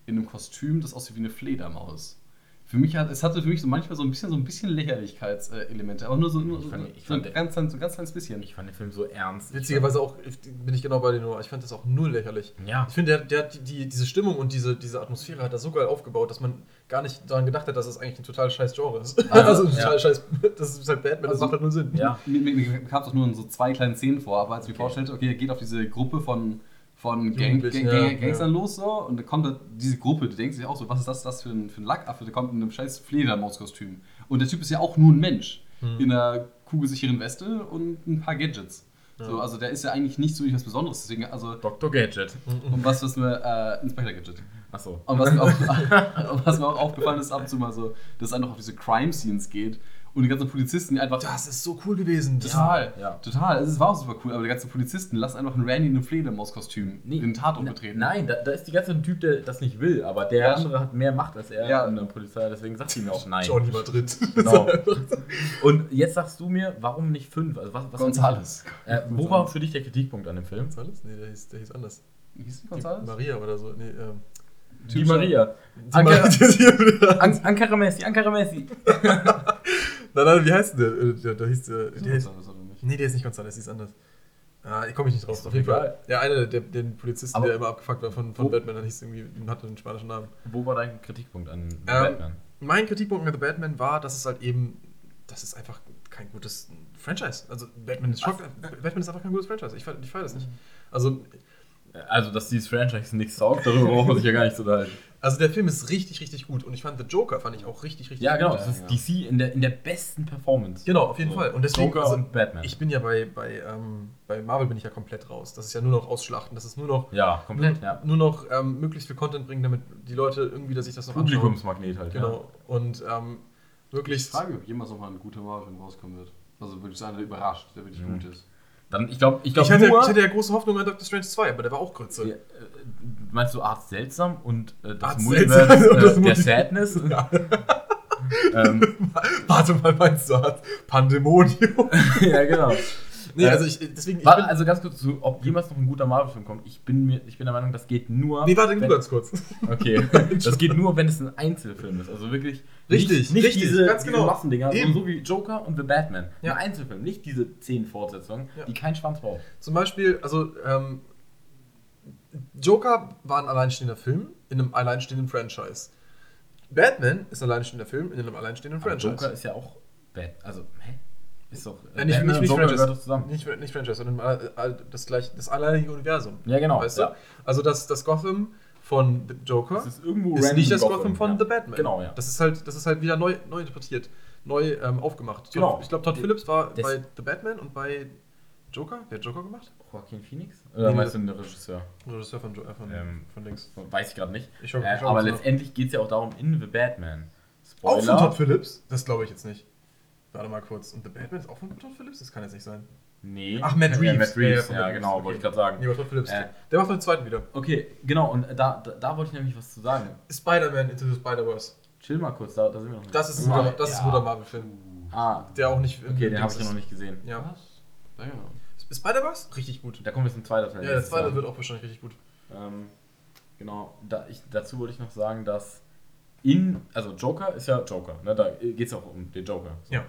in einem Kostüm, das aussieht wie eine Fledermaus. Für mich hat, es hatte für mich so manchmal so ein bisschen so ein bisschen Lächerlichkeitselemente, aber nur so, nur Ich so, fand- ich so ein ganz, kleines- so ein ganz kleines bisschen. Ich fand den Film so ernst. Witzigerweise auch, ich- bin ich genau bei dir nur, ich fand das auch null lächerlich. Ja. Ich finde, der, der hat die, die, diese Stimmung und diese, diese Atmosphäre hat er so geil aufgebaut, dass man gar nicht daran gedacht hat, dass es eigentlich ein total scheiß Genre ist. Also, ein ja. total scheiß, das ist halt Batman, das macht halt null Sinn. Ja. Mir, mir, mir kam es auch nur in so zwei kleinen Szenen vor, aber als ich mir vorstellte, okay, er geht auf diese Gruppe von, von Gang, Gang, Gang, Gangstern ja. los so und dann kommt da diese Gruppe, die denkt sich auch so, was ist das, das für ein, für ein Lackaffe, der kommt in einem scheiß Fledermauskostüm. Und der Typ ist ja auch nur ein Mensch Hm. in einer kugelsicheren Weste und ein paar Gadgets. Ja. So, also der ist ja eigentlich nicht so was Besonderes, deswegen, also Dr. Gadget. um was wissen wir, äh, Inspector Gadget. Achso. Und was mir, auch, und was mir auch aufgefallen ist, ab und zu mal so, dass es einfach auf diese Crime-Scenes geht und die ganzen Polizisten, die einfach. Das ist so cool gewesen. total, ja. total. Es war auch super cool, aber die ganzen Polizisten lassen einfach einen Randy in einem Fledermauskostüm den Tatort betreten. Nein, da, da ist die ganze Typ, der das nicht will, aber der Ja. andere hat mehr Macht als er Ja. in der Polizei, deswegen sagt sie mir auch nein. Johnny Madrid. Genau. Und jetzt sagst du mir, warum nicht fünf? Also was, was Gonzales. Äh, wo war für dich der Kritikpunkt an dem Film? Gonzales? Nee, der hieß, der hieß anders. Hieß die Die Gonzales? Maria oder so. Nee, ähm. Die Maria. Ankara Messi, Ankara Messi. Nein, nein, wie heißt denn der? Äh, Der, der hieß, der, Hieß die der Gonzales oder nicht? nee, der ist nicht Gonzales, der ist anders. Ah, ich komme nicht drauf. Ist Auf jeden. Fall. Ja, einer der, den Polizisten, Aber- der immer abgefuckt war von, von Wo- Batman, der hieß irgendwie, hatte einen spanischen Namen. Wo war dein Kritikpunkt an Ähm, Batman? Mein Kritikpunkt an The Batman war, dass es halt eben, das ist einfach kein gutes Franchise. Also Batman ist, schock, Batman ist einfach kein gutes Franchise. Ich, ich feiere das nicht. Also, Also, dass dieses Franchise nichts saugt, darüber braucht man sich ja gar nicht zu unterhalten. Also der Film ist richtig, richtig gut. Und ich fand The Joker fand ich auch richtig, richtig Ja, gut. genau, das ist Ja. DC in der, in der besten Performance. Genau, auf jeden So, Fall. Und deswegen, Joker also, und Batman. ich bin ja bei, bei, ähm, bei Marvel bin ich ja komplett raus. Das ist ja nur noch ausschlachten. Das ist nur noch, ja, komplett, nur, ja. nur noch ähm, möglichst viel Content bringen, damit die Leute irgendwie, dass sich das noch anschauen. Publikumsmagnet halt, Genau. Und ähm, Ich wirklich. frage, ob jemals nochmal ein guter Marvel-Film rauskommen wird. Also wirklich so einer, der überrascht, der wirklich Mhm. gut ist. Dann, ich glaube, ich Ich glaube hatte, nur... ich hatte ja große Hoffnung an Doctor Strange 2, aber der war auch Grütze. Ja, äh, meinst du Art seltsam und äh, das Multiverse äh, das der Sadness? Ja. ähm, Warte mal, meinst du Art Pandemonium? ja, genau. Nee, Äh, also ich, deswegen. Ich Warte, also ganz kurz zu, ob jemals noch ein guter Marvel-Film kommt. Ich bin, mir, ich bin der Meinung, das geht nur. nee, warte, wenn, ganz kurz. Okay, das geht nur, wenn es ein Einzelfilm ist. Also wirklich. Richtig, nicht, nicht richtig, diese, ganz diese genau. Massendinger, Eben. sondern so wie Joker und The Batman. Ja. Ein Einzelfilm, nicht diese zehn Fortsetzungen, Ja. die kein Schwanz braucht. Zum Beispiel, also, ähm, Joker war ein alleinstehender Film in einem alleinstehenden Franchise. Batman ist ein alleinstehender Film in einem alleinstehenden Aber Franchise. Joker ist ja auch Bat. Also, hä? Ist doch. Äh, nicht, Batman nicht, nicht Joker Franchise. gehört doch zusammen. Nicht, nicht Franchise, sondern all, das, gleich, das alleinige Universum. Ja, genau. Weißt ja. du? Also das, das Gotham von The Joker Das ist irgendwo ist nicht das Gotham, von ja. The Batman. Genau, ja. Das ist halt, das ist halt wieder neu, neu interpretiert, neu ähm, aufgemacht. Ich Genau. glaube, glaub, Todd Phillips war Das- bei The Batman und bei Joker. Wer hat Joker gemacht? Joaquin Phoenix? Oder Nee, meinst du den Regisseur? Regisseur von, Jo- äh, von, Ähm, von Links. Weiß ich gerade nicht. Ich schau- äh, ich aber letztendlich geht es ja auch darum, in The Batman. Auch von Todd Spoiler. Phillips? Das glaube ich jetzt nicht. Warte mal kurz. Und The Batman ist auch von Todd Phillips? Das kann jetzt nicht sein. Nee. Ach, Matt Ja, Reeves. Matt Reeves, von ja, Reeves, genau, okay. wollte ich gerade sagen. Nee, aber Todd Phillips. Äh. Der macht den zweiten wieder. Okay, genau, und da, da, da wollte ich nämlich was zu sagen. Spider-Man Into the Spider-Verse. Chill mal kurz, da, da sind wir noch nicht. Das ist ein guter, das ist ein ja. guter Marvel-Film. Ah, Der auch nicht. okay, den habe ich ja noch nicht gesehen. Ja. Was? Ja, ja. Spider-Verse? Richtig gut. Da kommt jetzt ein zweiter Teil. Ja, der zweite wird auch wahrscheinlich richtig gut. Ähm, genau, da, ich, dazu wollte ich noch sagen, dass in, also Joker ist ja Joker, ne? da geht es auch um den Joker. so. Ja.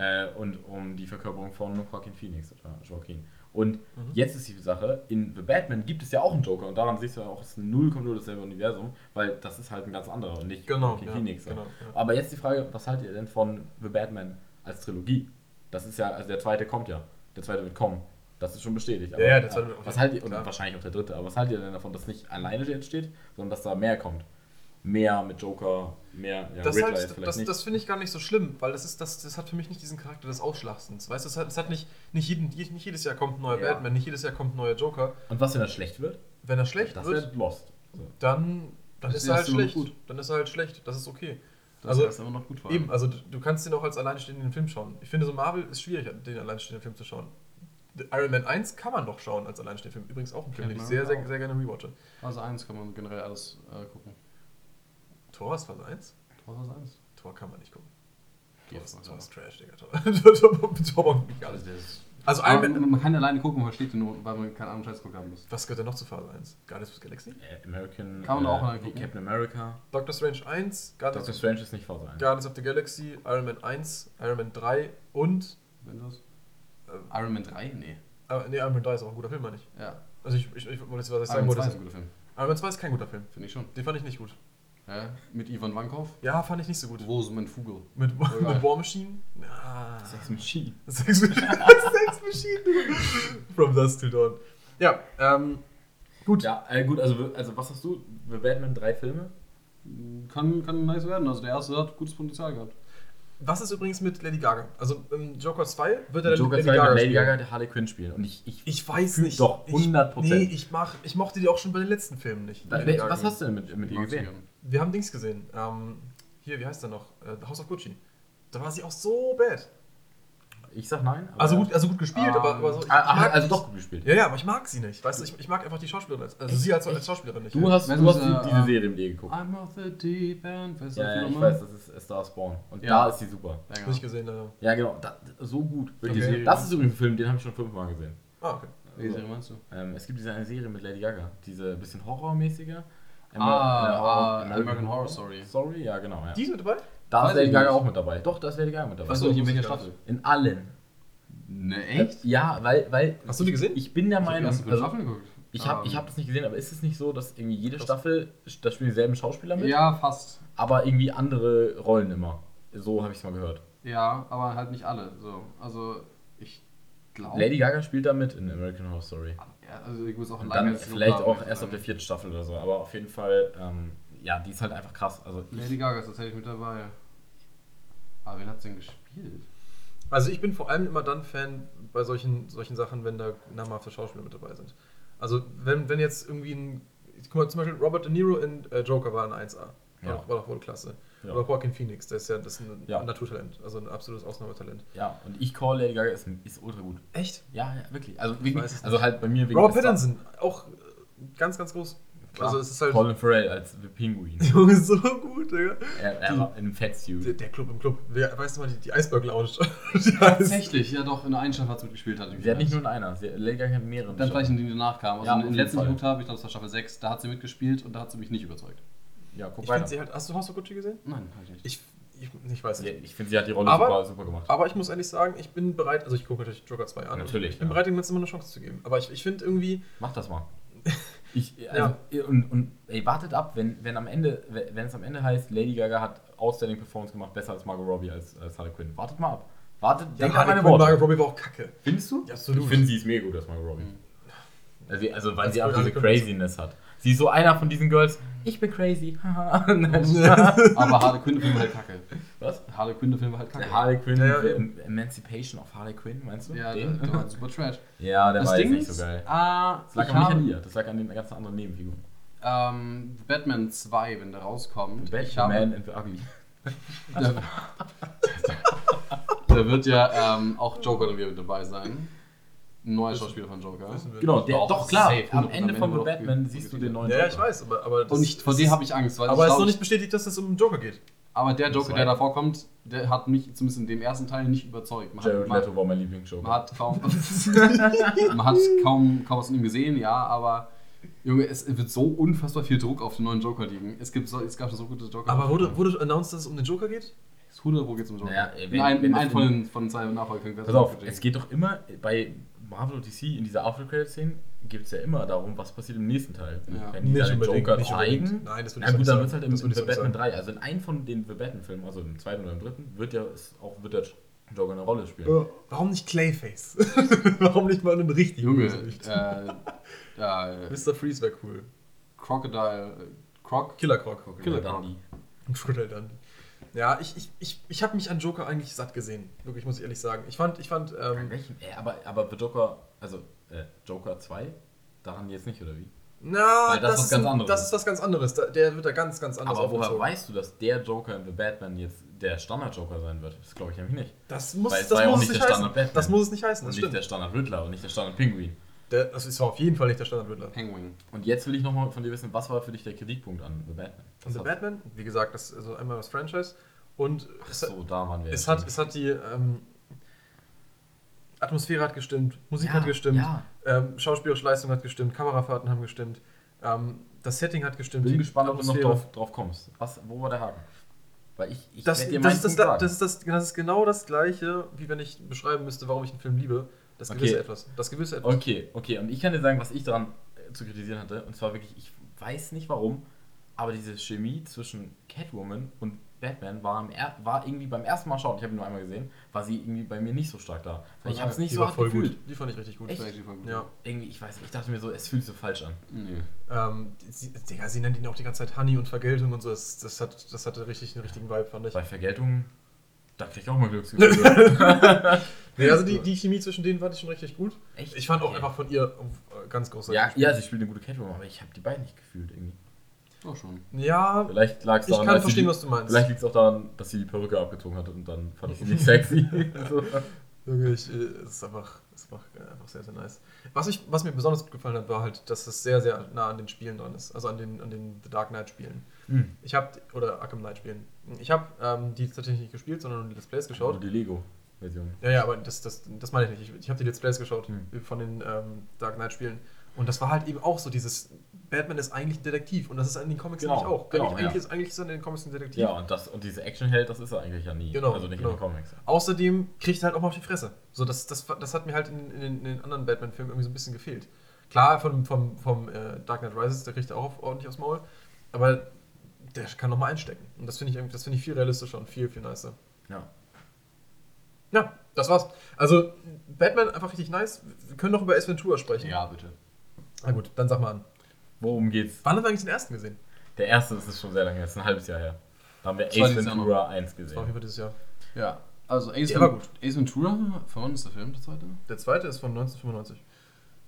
Äh, und um die Verkörperung von Joaquin Phoenix oder Joaquin. Und Mhm. jetzt ist die Sache, in The Batman gibt es ja auch einen Joker und daran siehst du ja auch, es ist 0,0 dasselbe Universum, weil das ist halt ein ganz anderer und nicht Genau, Joaquin ja, Phoenix. genau, ja. Aber jetzt die Frage, was haltet ihr denn von The Batman als Trilogie? Das ist ja, also der zweite kommt ja, der zweite wird kommen. Das ist schon bestätigt. Ja, ja, der zweite wird auch- was haltet ihr, und wahrscheinlich auch der dritte, aber was haltet ihr denn davon, dass nicht alleine jetzt steht, sondern dass da mehr kommt? Mehr mit Joker, mehr, ja, Das, Riddler halt, vielleicht das, nicht. das finde ich gar nicht so schlimm, weil das, ist, das, das hat für mich nicht diesen Charakter des Ausschlachtens. Weißt du, es hat, es hat nicht, nicht, jeden, nicht jedes Jahr kommt ein neuer Ja. Batman, nicht jedes Jahr kommt ein neuer Joker. und was, wenn das schlecht wird? Wenn er schlecht das wird, wird Lost. So. dann, dann Das ist er halt schlecht. gut. Dann ist er halt schlecht. Das ist okay. Das Also, ist aber noch gut war. Eben, also du, kannst den auch als alleinstehenden Film schauen. Ich finde, so Marvel ist schwierig, den alleinstehenden Film zu schauen. The Iron Man 1 kann man doch schauen als alleinstehenden Film. Übrigens auch ein Film, den ich sehr, sehr, sehr gerne rewatche. Phase 1 kann man generell alles äh, gucken. Thor ist Phase 1? Phase 1. Thor kann man nicht gucken. Thor Ja, ist, Phase Thor 1. ist Trash, Digga. Thor braucht nicht alles. Also, ist Also Man, man kann alleine gucken, man versteht nur, weil man keine Ahnung Scheiß gucken haben muss. was gehört denn noch zu Phase 1? Guardians of the Galaxy? Äh, American, Kann man da auch mal äh, gucken. Captain America. Doctor Strange 1, Guardians, Doctor Strange ist nicht Phase 1. Guardians of the Galaxy, Iron Man 1, Iron Man 3 und. Das? Äh, Iron Man 3? Nee. äh, nee, Iron Man 3 ist auch ein guter Film, meine ich. Ja. Also ich, ich, ich wollte jetzt, was ich sagen Iron Man wollte. 2 ist ist- ein guter Film. Iron Man 2 ist kein guter Film. Finde ich schon. Den fand ich nicht gut. Ja. Mit Ivan Vankov. Ja, fand ich nicht so gut. Rosamund Vogel. Mit, geil. mit War Machine? Ah. Sex Machine. Sex Machine. Sex Machine. From Dusk Till Dawn. Ja, ähm, gut. Ja, äh, gut, also, also was hast du? The Batman drei Filme? Kann, kann nice werden. Also der erste hat gutes Potenzial gehabt. Was ist übrigens mit Lady Gaga? Also im Joker 2 wird er dann Joker Lady 2 Gaga Lady spielen. Gaga der Harley Quinn spielen. Und ich, ich, Ich weiß nicht. doch, Ich- 100%. Nee, ich, mach, ich mochte die auch schon bei den letzten Filmen nicht. was, hast du denn mit, mit ihr gesehen? Wir haben Dings gesehen. Ähm, hier, wie heißt der noch? Äh, House of Gucci. Da war sie auch so bad. Ich sag nein. Also gut, also gut gespielt, Ähm, aber, aber so. Ich, ich ah, also nicht- doch gut gespielt. Ja, ja, aber ich mag sie nicht. Weißt du, ich, ich mag einfach die Schauspielerin. als- Also sie als, als Schauspielerin nicht. Du hast, du hast sie, die, äh, diese Serie mit ihr geguckt. I'm of the deep end. Weißt Ja, ja, ich weiß, das ist A Star Spawn. Und Ja. da ist sie super. Banger. nicht gesehen, äh, Ja, genau. Da, so gut. Okay. Das ist übrigens ein Film, den habe ich schon fünfmal gesehen. Ah, okay. Welche Serie meinst du? Ähm, es gibt diese eine Serie mit Lady Gaga, diese bisschen horrormäßige. Ah, ah, American Horror Story. Sorry, ja, genau. Ja. Die sind dabei? Da ist Lady Gaga auch mit dabei. Doch, da ist Lady Gaga mit dabei. Du nicht, in welcher Staffel? In allen. Ne, echt? Ja, weil, weil. Hast du die gesehen? Ich bin der Meinung. ersten fünf Also, Staffeln geguckt. ich habe Ähm, ich hab das nicht gesehen, aber ist es nicht so, dass irgendwie jede Das- Staffel, da spielen dieselben Schauspieler mit? Ja, fast. Aber irgendwie andere Rollen immer. So habe ich es mal gehört. Ja, aber halt nicht alle. So, also ich glaube. Lady Gaga spielt da mit in American Horror Story. Also ich muss auch Und dann vielleicht auch erst ab der vierten Staffel oder so. Aber auf jeden Fall, ähm, ja, die ist halt einfach krass. Also Lady Gaga ist tatsächlich mit dabei. Aber wen hat's denn gespielt? Also ich bin vor allem immer dann Fan bei solchen, solchen Sachen, wenn da namhafte Schauspieler mit dabei sind. Also wenn, wenn jetzt irgendwie ein, guck mal, zum Beispiel Robert De Niro in äh, Joker war ein 1A. War, Ja. doch, war doch wohl klasse. Ja. Oder Joaquin Phoenix, der ist ja, das ist ein Ja. Naturtalent, also ein absolutes Ausnahmetalent. ja, und ich call Lady Gaga ist, ist ultra gut. Echt? Ja, ja, wirklich. Also, es also halt bei mir wegen Robert Star- Pattinson, auch äh, ganz, ganz groß. Klar. Also es ist halt Colin Farrell als The Penguin. Junge, so gut, Digga. er, er war in einem Fatsuit. Der, der Club im Club. Wer, weißt du mal, die, die Iceberg Lounge. die Tatsächlich, ja doch, in der einen Staffel hat sie mitgespielt. Hat Sie hat nicht nur in einer. Sie, Lady Gaga hat mehrere. Dann vielleicht in die, die danach kamen. Also Ja, in jeden letzten, geguckt habe, ich glaube, das war Staffel 6, da hat sie mitgespielt und da hat sie mich nicht überzeugt. Ja, guck ich weiter. sie halt. Hast du House of Gucci gesehen? Nein, halt nicht. Ich, ich, ich weiß Ja, nicht. ich finde, sie hat die Rolle Aber- super, super gemacht. Aber ich muss ehrlich sagen, ich bin bereit, also ich gucke natürlich Joker 2 an. Natürlich, Ich bin ja. bereit, dem Ganzen immer eine Chance zu geben. Aber ich, ich finde irgendwie. Mach das mal. Ich, also, und, und ey, wartet ab, wenn, wenn am Ende, wenn es am Ende heißt, Lady Gaga hat Outstanding Performance gemacht, besser als Margot Robbie als, als Harley Quinn. Wartet mal ab. Wartet, denkt an meine Worte. Margot Robbie war auch kacke. Findest du? Ja, absolut. Ich finde, sie ist mega gut als Margot Robbie. Also, also weil Als sie auch diese Quinn. Craziness hat. Sie ist so einer von diesen Girls, ich bin crazy. Aber Harley Quinn, der Film war halt kacke. Was? Harley Quinn, der Film war halt kacke. Der Harley Quinn, Ja, eben. Emancipation of Harley Quinn, meinst du? Ja, Den? der, der war super trash. ja der das war jetzt Ding nicht ist, so geil. ah, Das lag aber nicht an ihr, das lag an den ganzen anderen Nebenfiguren. ähm, Batman 2, wenn der rauskommt. Batman and the Ugly. da, da wird ja ähm, auch Joker dann wieder mit dabei sein. Ein neuer Schauspieler von Joker. Genau, der, doch klar, safe, am 100% Ende von The Batman siehst du den neuen Ja, ja, Joker. ich weiß, aber. aber das Und ich, vor ist- dem habe ich Angst, weil Aber es ist noch nicht bestätigt, dass es um den Joker geht. Aber der Joker, Zwei. der da vorkommt, der hat mich zumindest in dem ersten Teil nicht überzeugt. Man Jared Leto war mein Lieblingsjoker. man hat kaum, man hat kaum, kaum was von ihm gesehen, ja, aber Junge, es wird so unfassbar viel Druck auf den neuen Joker liegen. Es, gibt so, es gab schon so gute Joker. Aber wurde, wurde announced, dass es um den Joker geht? 100 Pro geht's um Joker. Naja, wenn- in einem, von, von seinen Nachfolgern. Pass auf, es geht doch immer bei Marvel und DC in dieser After-Credit-Szene geht es ja immer darum, was passiert im nächsten Teil. Ja. Wenn die Nicht dann den Joker nicht zeigen, unbedingt. Nein, das würde na ich gut, so dann nicht wird es halt im, im The Batman sagen. 3, also in einem von den The Batman-Filmen, also im zweiten oder im dritten, wird ja es auch wird der Joker eine Rolle spielen. Ja. Warum nicht Clayface? Warum nicht mal einen richtigen Junge, äh, äh, Mr. Freeze wäre cool. Crocodile, äh, Croc, Killer Croc. Killer Killer Dundee. Crocodile Dundee. Ja, ich, ich, ich, ich habe mich an Joker eigentlich satt gesehen. Wirklich, muss ich ehrlich sagen. Ich fand, ich fand, An ähm, welchem? Äh, aber, aber Joker, also äh, Joker 2, daran jetzt nicht, oder wie? na, Weil das was ist ganz anderes Das ist. was ganz anderes. Der wird da ganz, ganz anders Aber woher weißt du, dass der Joker in The Batman jetzt der Standard-Joker sein wird? Das glaube ich nämlich nicht. Das muss, Weil es das war ja auch muss nicht der nicht Standard heißen. Batman. Das muss es nicht heißen, Und das nicht stimmt. der Standard-Riddler und nicht der Standard-Pinguin. Der, das ist auf jeden Fall nicht der Standard-Riddler. Penguin. Und jetzt will ich nochmal von dir wissen, was war für dich der Kritikpunkt an The Batman? Was The hat- Batman, wie gesagt, das ist also einmal das Franchise und Ach es, so, da waren wir. es, hat, es hat die ähm, Atmosphäre hat gestimmt, Musik Ja, hat gestimmt, ja. ähm, schauspielerische Leistung hat gestimmt, Kamerafahrten haben gestimmt, ähm, das Setting hat gestimmt. bin die gespannt, ob du noch drauf, drauf kommst. Was, wo war der Haken? Weil ich, ich Das, dir das, das, das, ist das, das ist genau das gleiche, wie wenn ich beschreiben müsste, warum ich einen Film liebe. Das Okay. gewisse etwas. Das gewisse etwas. Okay, okay. Und ich kann dir sagen, was ich daran äh, zu kritisieren hatte. Und zwar wirklich, ich weiß nicht warum, aber diese Chemie zwischen Catwoman und Batman war, am er war irgendwie beim ersten Mal schauen, ich habe ihn nur einmal gesehen, war sie irgendwie bei mir nicht so stark da. Weil ich habe es nicht die so hart voll gefühlt. gut. Die fand ich richtig gut. Echt? Ja. Irgendwie, ich weiß nicht, ich dachte mir so, es fühlt sich so falsch an. Nee. Ähm, sie, Digga, sie nennt ihn auch die ganze Zeit Honey und Vergeltung und so. Das, das, hat, das hatte richtig einen richtigen Vibe, fand ich. Bei Vergeltung, da krieg ich auch mal Glücksgefühle. Nee, also die, die Chemie zwischen denen fand ich schon richtig gut. Echt? Ich fand auch einfach von ihr äh, ganz großartig. ja, ja, sie spielt eine gute Catwoman, aber ich habe die beiden nicht gefühlt irgendwie. Doch schon. Ja, Vielleicht lag es ich daran, kann verstehen, die, was du meinst. Vielleicht liegt es auch daran, dass sie die Perücke abgezogen hat und dann fand ich sie nicht sexy. so. Wirklich, äh, es ist einfach, es ist einfach, einfach sehr, sehr nice. Was, ich, was mir besonders gut gefallen hat, war halt, dass es sehr, sehr nah an den Spielen dran ist. Also an den, an den The Dark Knight Spielen. Hm. Ich habe, oder Arkham Knight Spielen. Ich habe ähm, die tatsächlich nicht gespielt, sondern nur die Let's Plays geschaut. Die Lego-Version. Ja, ja, aber das, das, das meine ich nicht. Ich, ich habe die Let's Plays geschaut Hm. von den ähm, Dark Knight Spielen. Und das war halt eben auch so dieses, Batman ist eigentlich ein Detektiv. Und das ist in den Comics Genau, nämlich auch. genau, eigentlich, eigentlich, ja. ist, eigentlich ist er in den Comics ein Detektiv. Ja, und, das, und diese Actionheld, das ist er eigentlich ja nie. Genau, Also nicht genau. in den Comics. Außerdem kriegt er halt auch mal auf die Fresse. So, das, das, das hat mir halt in, in, den, in den anderen Batman-Filmen irgendwie so ein bisschen gefehlt. Klar, vom, vom, vom äh, Dark Knight Rises, der kriegt er auch ordentlich aufs Maul. Aber der kann noch mal einstecken. Und das finde ich, das finde ich viel realistischer und viel, viel nicer. Ja. Ja, das war's. Also, Batman einfach richtig nice. Wir können noch über Ace Ventura sprechen. Ja, bitte. Na gut, dann sag mal an. Worum geht's? Wann haben wir eigentlich den ersten gesehen? Der erste das ist schon sehr lange, her, das ist ein halbes Jahr her. Da haben wir Das Ace Ventura 1 Das war auf jeden gesehen. Fall dieses Jahr. Ja. Also Ace, war gut. Ace Ventura, von wann ist der Film, der zweite? Der zweite ist von 1995.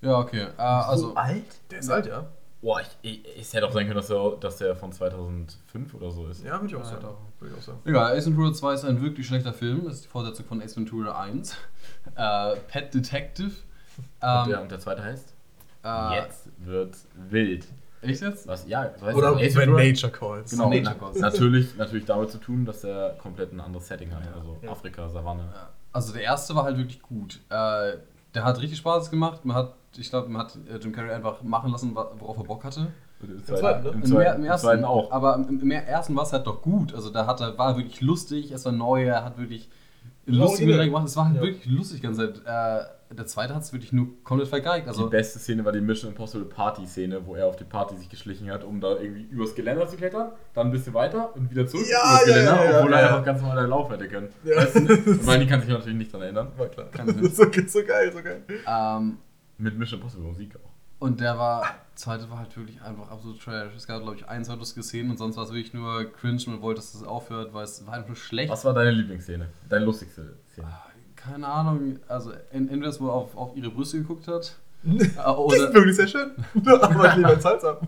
Ja, okay. Äh, also, alt? Der ist alt, ja. Boah, ich, ich, es hätte auch sein können, dass der, dass der von 2005 oder so ist. Ja, würde ich auch Ja, sagen. Würde ich auch sagen. egal, Ace Ventura 2 ist ein wirklich schlechter Film. Das ist die Fortsetzung von Ace Ventura 1. Äh, Pet Detective. Und, Ähm, der, und der zweite heißt? äh, Jetzt wird wild. Echt jetzt? Was? Ja, so heißt Oder der. Ace Ventura- Nature Calls. Genau, Nature na, Calls. natürlich, natürlich damit zu tun, dass er komplett ein anderes Setting hat. Ja. Also Ja. Afrika, Savanne. Also der erste war halt wirklich gut. Äh, der hat richtig Spaß gemacht. Man hat, ich glaube, man hat äh, Jim Carrey einfach machen lassen, worauf er Bock hatte. Im zweiten, ne? Im zweiten, mehr- im ersten, zweiten auch. Aber im, im ersten war es halt doch gut. Also da hat er, war er wirklich lustig, es war neu, er hat wirklich lustig originell. gemacht. Es war halt Ja. wirklich lustig die ganze Zeit. Äh, der zweite hat es wirklich nur komplett vergeigt. die Also beste Szene war die Mission Impossible Party Szene, wo er auf die Party sich geschlichen hat, um da irgendwie übers Geländer zu klettern, dann ein bisschen weiter und wieder zurück Ja, übers ja, Geländer, ja, ja, obwohl er ja. einfach ganz normal laufen hätte können. Ja. Weißt du? Weil die kann sich natürlich nicht daran erinnern. War klar. Kann ist so, so geil, so geil. ähm, Mit Mission Impossible Musik auch. und der war, zweite war halt wirklich einfach absolut trash. Es gab, glaube ich, ein, zwei lustige Szenen und sonst war es wirklich nur cringe. Man wollte, dass es aufhört, weil es war einfach nur schlecht. Was war deine Lieblingsszene? Deine lustigste Szene? Keine Ahnung, also en- entweder das, wo er auf, auf ihre Brüste geguckt hat, äh, Das ist oder, wirklich sehr schön. Aber ich liebe Salsa.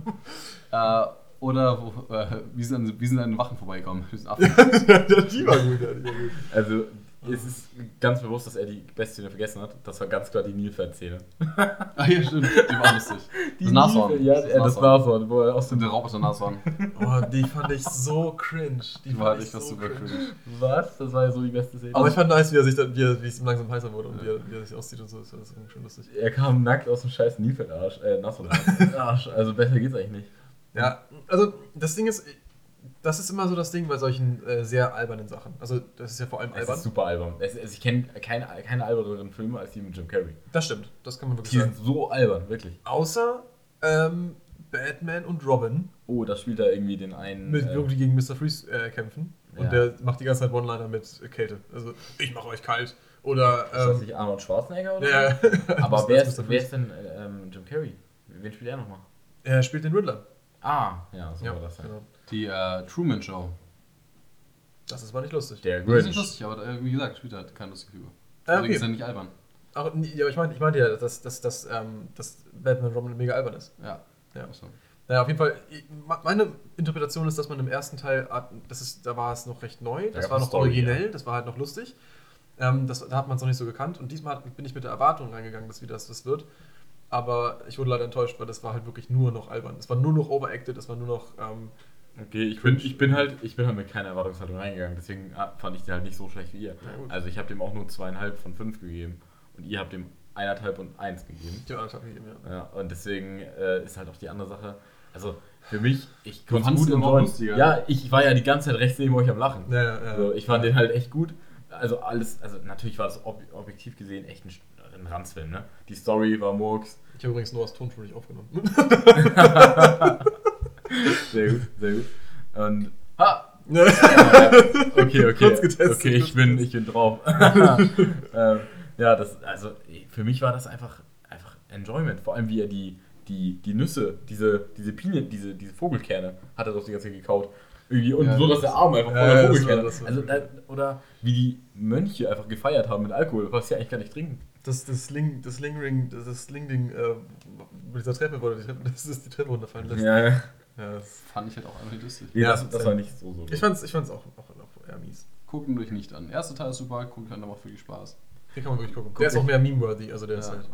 äh, oder wo, äh, wie, sind an, wie sind an den Wachen vorbeigekommen. Die war gut, ja, die war gut. Also, es ist ganz bewusst, dass er die beste Szene vergessen hat. Das war ganz klar die Nilpferd-Szene. ah, ja, stimmt, die war lustig. Die das Nashorn. Ja, ja, das Nashorn, wo er aus dem der Roboter Nashorn. Oh, die fand ich so cringe. Die, Die war ich was super cringe. Was? Das war ja so die beste Szene. Aber ich fand nice, wie er sich dann, wie, er, wie es ihm langsam heißer wurde und wie, er, wie er sich aussieht und so. Das war das schon lustig. er kam nackt aus dem scheiß Nilpferd-Arsch. Äh, Nashorn-Arsch. Also besser geht's eigentlich nicht. Ja, also das Ding ist, das ist immer so das Ding bei solchen äh, sehr albernen Sachen. Also das ist ja vor allem albern. ist super albern. Es, es, ich kenne keine, keine alberneren Filme als die mit Jim Carrey. Das stimmt, das kann man wirklich Die sagen. sind so albern, wirklich. Außer ähm, Batman und Robin, Oh, da spielt er irgendwie den einen. mit, äh, die gegen Mr. Freeze äh, kämpfen. Und Ja. der macht die ganze Zeit One-Liner mit Kälte. Also, ich mache euch kalt. Oder, ist das ähm, nicht Arnold Schwarzenegger oder? ja, Aber Das wer ist wer ist denn äh, ähm, Jim Carrey? Wen spielt er nochmal? Er spielt den Riddler. Ah, ja, so Ja, war das ja. genau. Die äh, Truman Show. Das ist mal nicht lustig. Der Das ist nicht Grinch. lustig, aber äh, wie gesagt, spielt halt keine lustige Figur. Ah, Deswegen okay. ist er nicht albern. Ach, nee, ja, ich meinte ich meinte ja, dass, dass, dass, ähm, dass Batman und Robin mega albern ist. Ja. Ja. Achso. Naja, auf jeden Fall, ich- meine Interpretation ist, dass man im ersten Teil, ah, das ist, da war es noch recht neu, das gab war noch Story, originell, ja. das war halt noch lustig. Ähm, das, da hat man es noch nicht so gekannt und diesmal bin ich mit der Erwartung reingegangen, dass wie das, das wird. Aber ich wurde leider enttäuscht, weil das war halt wirklich nur noch albern. Es war nur noch overacted, es war nur noch. Ähm, Okay, ich bin, ich bin halt, ich bin halt mit keiner Erwartungshaltung reingegangen, deswegen ah, fand ich den halt nicht so schlecht wie ihr. Also ich habe dem auch nur zweieinhalb von fünf gegeben und ihr habt dem eineinhalb und eins gegeben. die anderthalb gegeben, ja. Ja, und deswegen äh, ist halt auch die andere Sache. Also für mich, ich konnte es gut lustiger. Ja, ich war ja die ganze Zeit rechts neben euch am Lachen. Ja, ja, ja. Also ich fand den halt echt gut. Also alles, also natürlich war das ob objektiv gesehen echt ein, ein Ranzfilm, ne? Die Story war Murks. Ich habe übrigens nur aus Tonspur nicht aufgenommen. Sehr gut, sehr gut. Und. Ha! Ja. Okay, okay. Kurz getestet. Okay, ich bin, ich bin drauf. ähm, ja, das, also für mich war das einfach, einfach Enjoyment. Vor allem, wie er die, die, die Nüsse, diese, diese Pinien, diese, diese Vogelkerne, hat er doch die ganze Zeit gekaut. Irgendwie, und Ja, so, dass das- der Arm einfach Ja, voller ja, das war- Vogelkerne. das war- also, oder wie die Mönche einfach gefeiert haben mit Alkohol, was sie eigentlich gar nicht trinken. Das, das Sling, das Slingring, das Sling-Ding, äh, mit dieser Treppe, wo er die Treppe, das ist die Treppe runterfallen lässt. Ja, ja. Ja, das, Fand ich halt auch einfach nicht lustig. Ja, das, das war nicht so so. ich fand's, ich fand's auch, auch, auch eher mies. Gucken euch nicht an. Erster Teil ist super, gucken dann macht wirklich Spaß. Den kann man wirklich gucken. Guck der ist auch mehr meme-worthy, also der ist Ja. halt.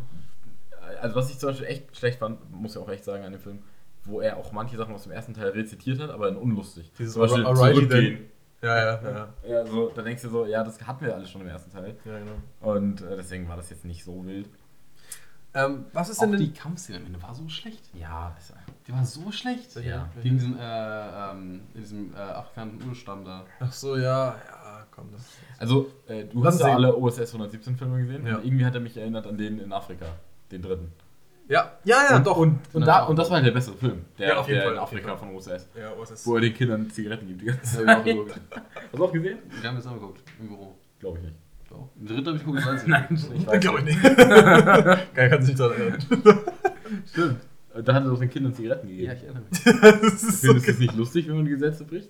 Also was ich zum Beispiel echt schlecht fand, muss ich auch echt sagen an dem Film, wo er auch manche Sachen aus dem ersten Teil rezitiert hat, aber in unlustig. Dieses zum Beispiel zurückgehen. Ja, ja, ja. ja. Ja, so, da denkst du so, ja, das hatten wir alles schon im ersten Teil. ja genau. Und äh, deswegen war das jetzt nicht so wild. Ähm, was ist Auch denn die denn. Kampfszene am Ende war so schlecht. Ja, ist, Die war so schlecht. Ja. Gegen diesen, äh, ähm, in diesem äh, afrikanischen Urstand da. Ach so, ja, ja, komm, das. also äh, du hast ja sehen. alle OSS 117 Filme gesehen Ja. und irgendwie hat er mich erinnert an den in Afrika, den dritten. Ja, ja, ja, und, doch. Und, und, da, auch. und das war halt der bessere Film, der, Ja, auf jeden der Fall, in Afrika von OSS. ja, OSS. Wo er den Kindern Zigaretten gibt die ganze Das Zeit. Hast du auch gesehen? Wir haben jetzt auch geguckt, im Büro. Glaube ich nicht. Doch. Im dritten habe ich das einzige. Nein, ich weiß Glaube ich nicht. Geil, kann sich nicht daran erinnern. Stimmt. Da hat er doch den Kindern Zigaretten gegeben. Ja, ich erinnere mich. das ist so Findest du es nicht lustig, wenn man die Gesetze bricht?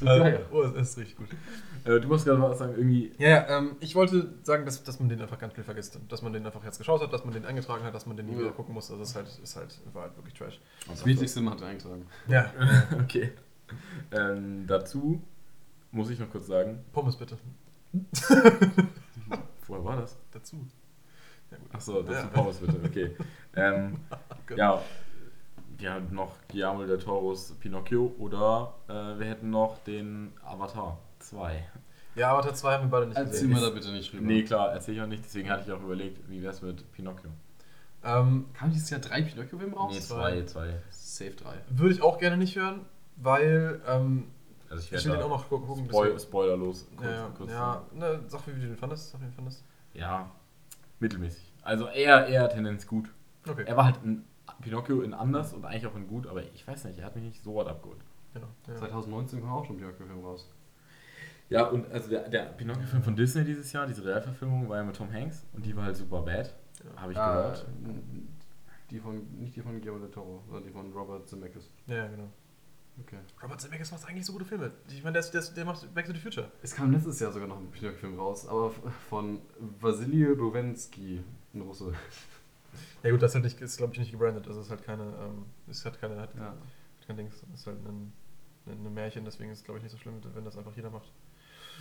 geil. Oh, das ist richtig gut. Äh, du musst gerade was sagen, irgendwie. Ja, ja, ähm, ich wollte sagen, dass, dass man den einfach ganz viel vergisst. Dass man den einfach jetzt geschaut hat, dass man den eingetragen hat, dass man den nie Ja. wieder gucken muss. Also, das ist halt, ist halt, war halt wirklich Trash. Das Wichtigste hat er eingetragen. Ja. Okay. Ähm, dazu muss ich noch kurz sagen. Pommes bitte. Woher war das? Dazu. Ja. Achso, dazu Ja. Pommes bitte, okay. ähm, Gut. ja, wir haben noch Guillermo del Toros Pinocchio oder äh, wir hätten noch den Avatar 2. Ja, Avatar 2 haben wir beide nicht Erzähl gesehen. mir da bitte nicht rüber. Nee, klar, erzähl ich auch nicht, deswegen hatte ich auch überlegt, wie wär's mit Pinocchio? Ähm, Kam dieses Jahr drei Pinocchio-Filme raus? Nee, zwei. zwei, zwei. Safe drei. würde ich auch gerne nicht hören, weil ähm, Also ich ich werde will den auch noch gu- gucken. Spoil bis- spoilerlos kurz, ja, ja, kurz ja ne, sag, wie du den fandest. Sag, wie du den fandest. ja, mittelmäßig. Also eher, eher Tendenz gut. Okay. Er war halt in Pinocchio in anders und eigentlich auch in gut, aber ich weiß nicht, er hat mich nicht so weit abgeholt. Genau. Ja. 2019 kam auch schon Pinocchio-Film raus. Ja, und also der, der Pinocchio-Film von Disney dieses Jahr, diese Realverfilmung, war ja mit Tom Hanks und die war halt super bad, habe ich Ah, gehört. Die von, nicht die von Guillermo del Toro, sondern die von Robert Zemeckis. ja, ja, genau. Okay. Robert Zemeckis macht eigentlich so gute Filme. Ich meine, der, der, der macht Back to the Future. Es kam letztes Jahr sogar noch ein Pinocchio-Film raus, aber von Vasily Rowensky, ein Russe. Ja gut, das ist, halt glaube ich nicht gebrandet. Also es ist halt keine, ähm, ist halt keine, hat Ja. kein Dings. Es ist halt ein, ein, ein Märchen, deswegen ist es glaube ich nicht so schlimm, wenn das einfach jeder macht.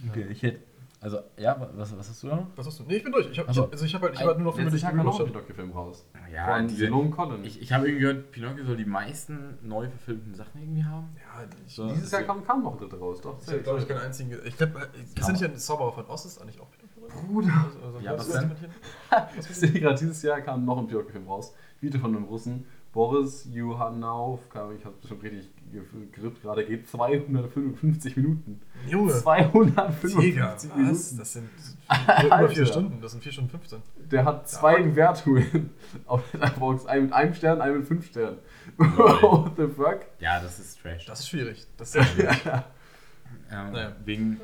Okay, ich hätte. Also, ja, was, was hast du da noch? Was hast du? Nee, ich bin durch. Ich hab, Also, ich, also ich habe halt, ich hab halt nur noch Filme, die Letztes ich Jahr kam noch ein gewusst habe. Pinocchio-Film raus. Ja, von diese, Long Collin. ich, ich habe irgendwie gehört, Pinocchio soll die meisten neu verfilmten Sachen irgendwie haben. Ja, ich, So. Dieses Jahr kam, kam noch ein dritter raus, doch. ich habe glaube ich keinen einzigen. ge- Ich glaube, ist Ja. nicht ein Zauberer von Oz ist eigentlich auch Pinocchio? Bruder. Also, also, Ja, was ist denn? Ich sehe gerade, dieses Jahr kam noch ein Pinocchio-Film raus. Wieder von einem Russen. Boris Juhanauf, ich habe bestimmt richtig ge- gerippt gerade, geht 255 Minuten. Junge. 255 Digga, was? Minuten. Das sind über vier Stunden. Das sind vier Stunden 15. Der hat zwei Bewertungen auf Letterboxd. Einen mit einem Stern, einen mit fünf Sternen. What the fuck? Ja, das ist Trash. Das ist schwierig. Das ist sehr schwierig. Ähm, Naja. Wegen.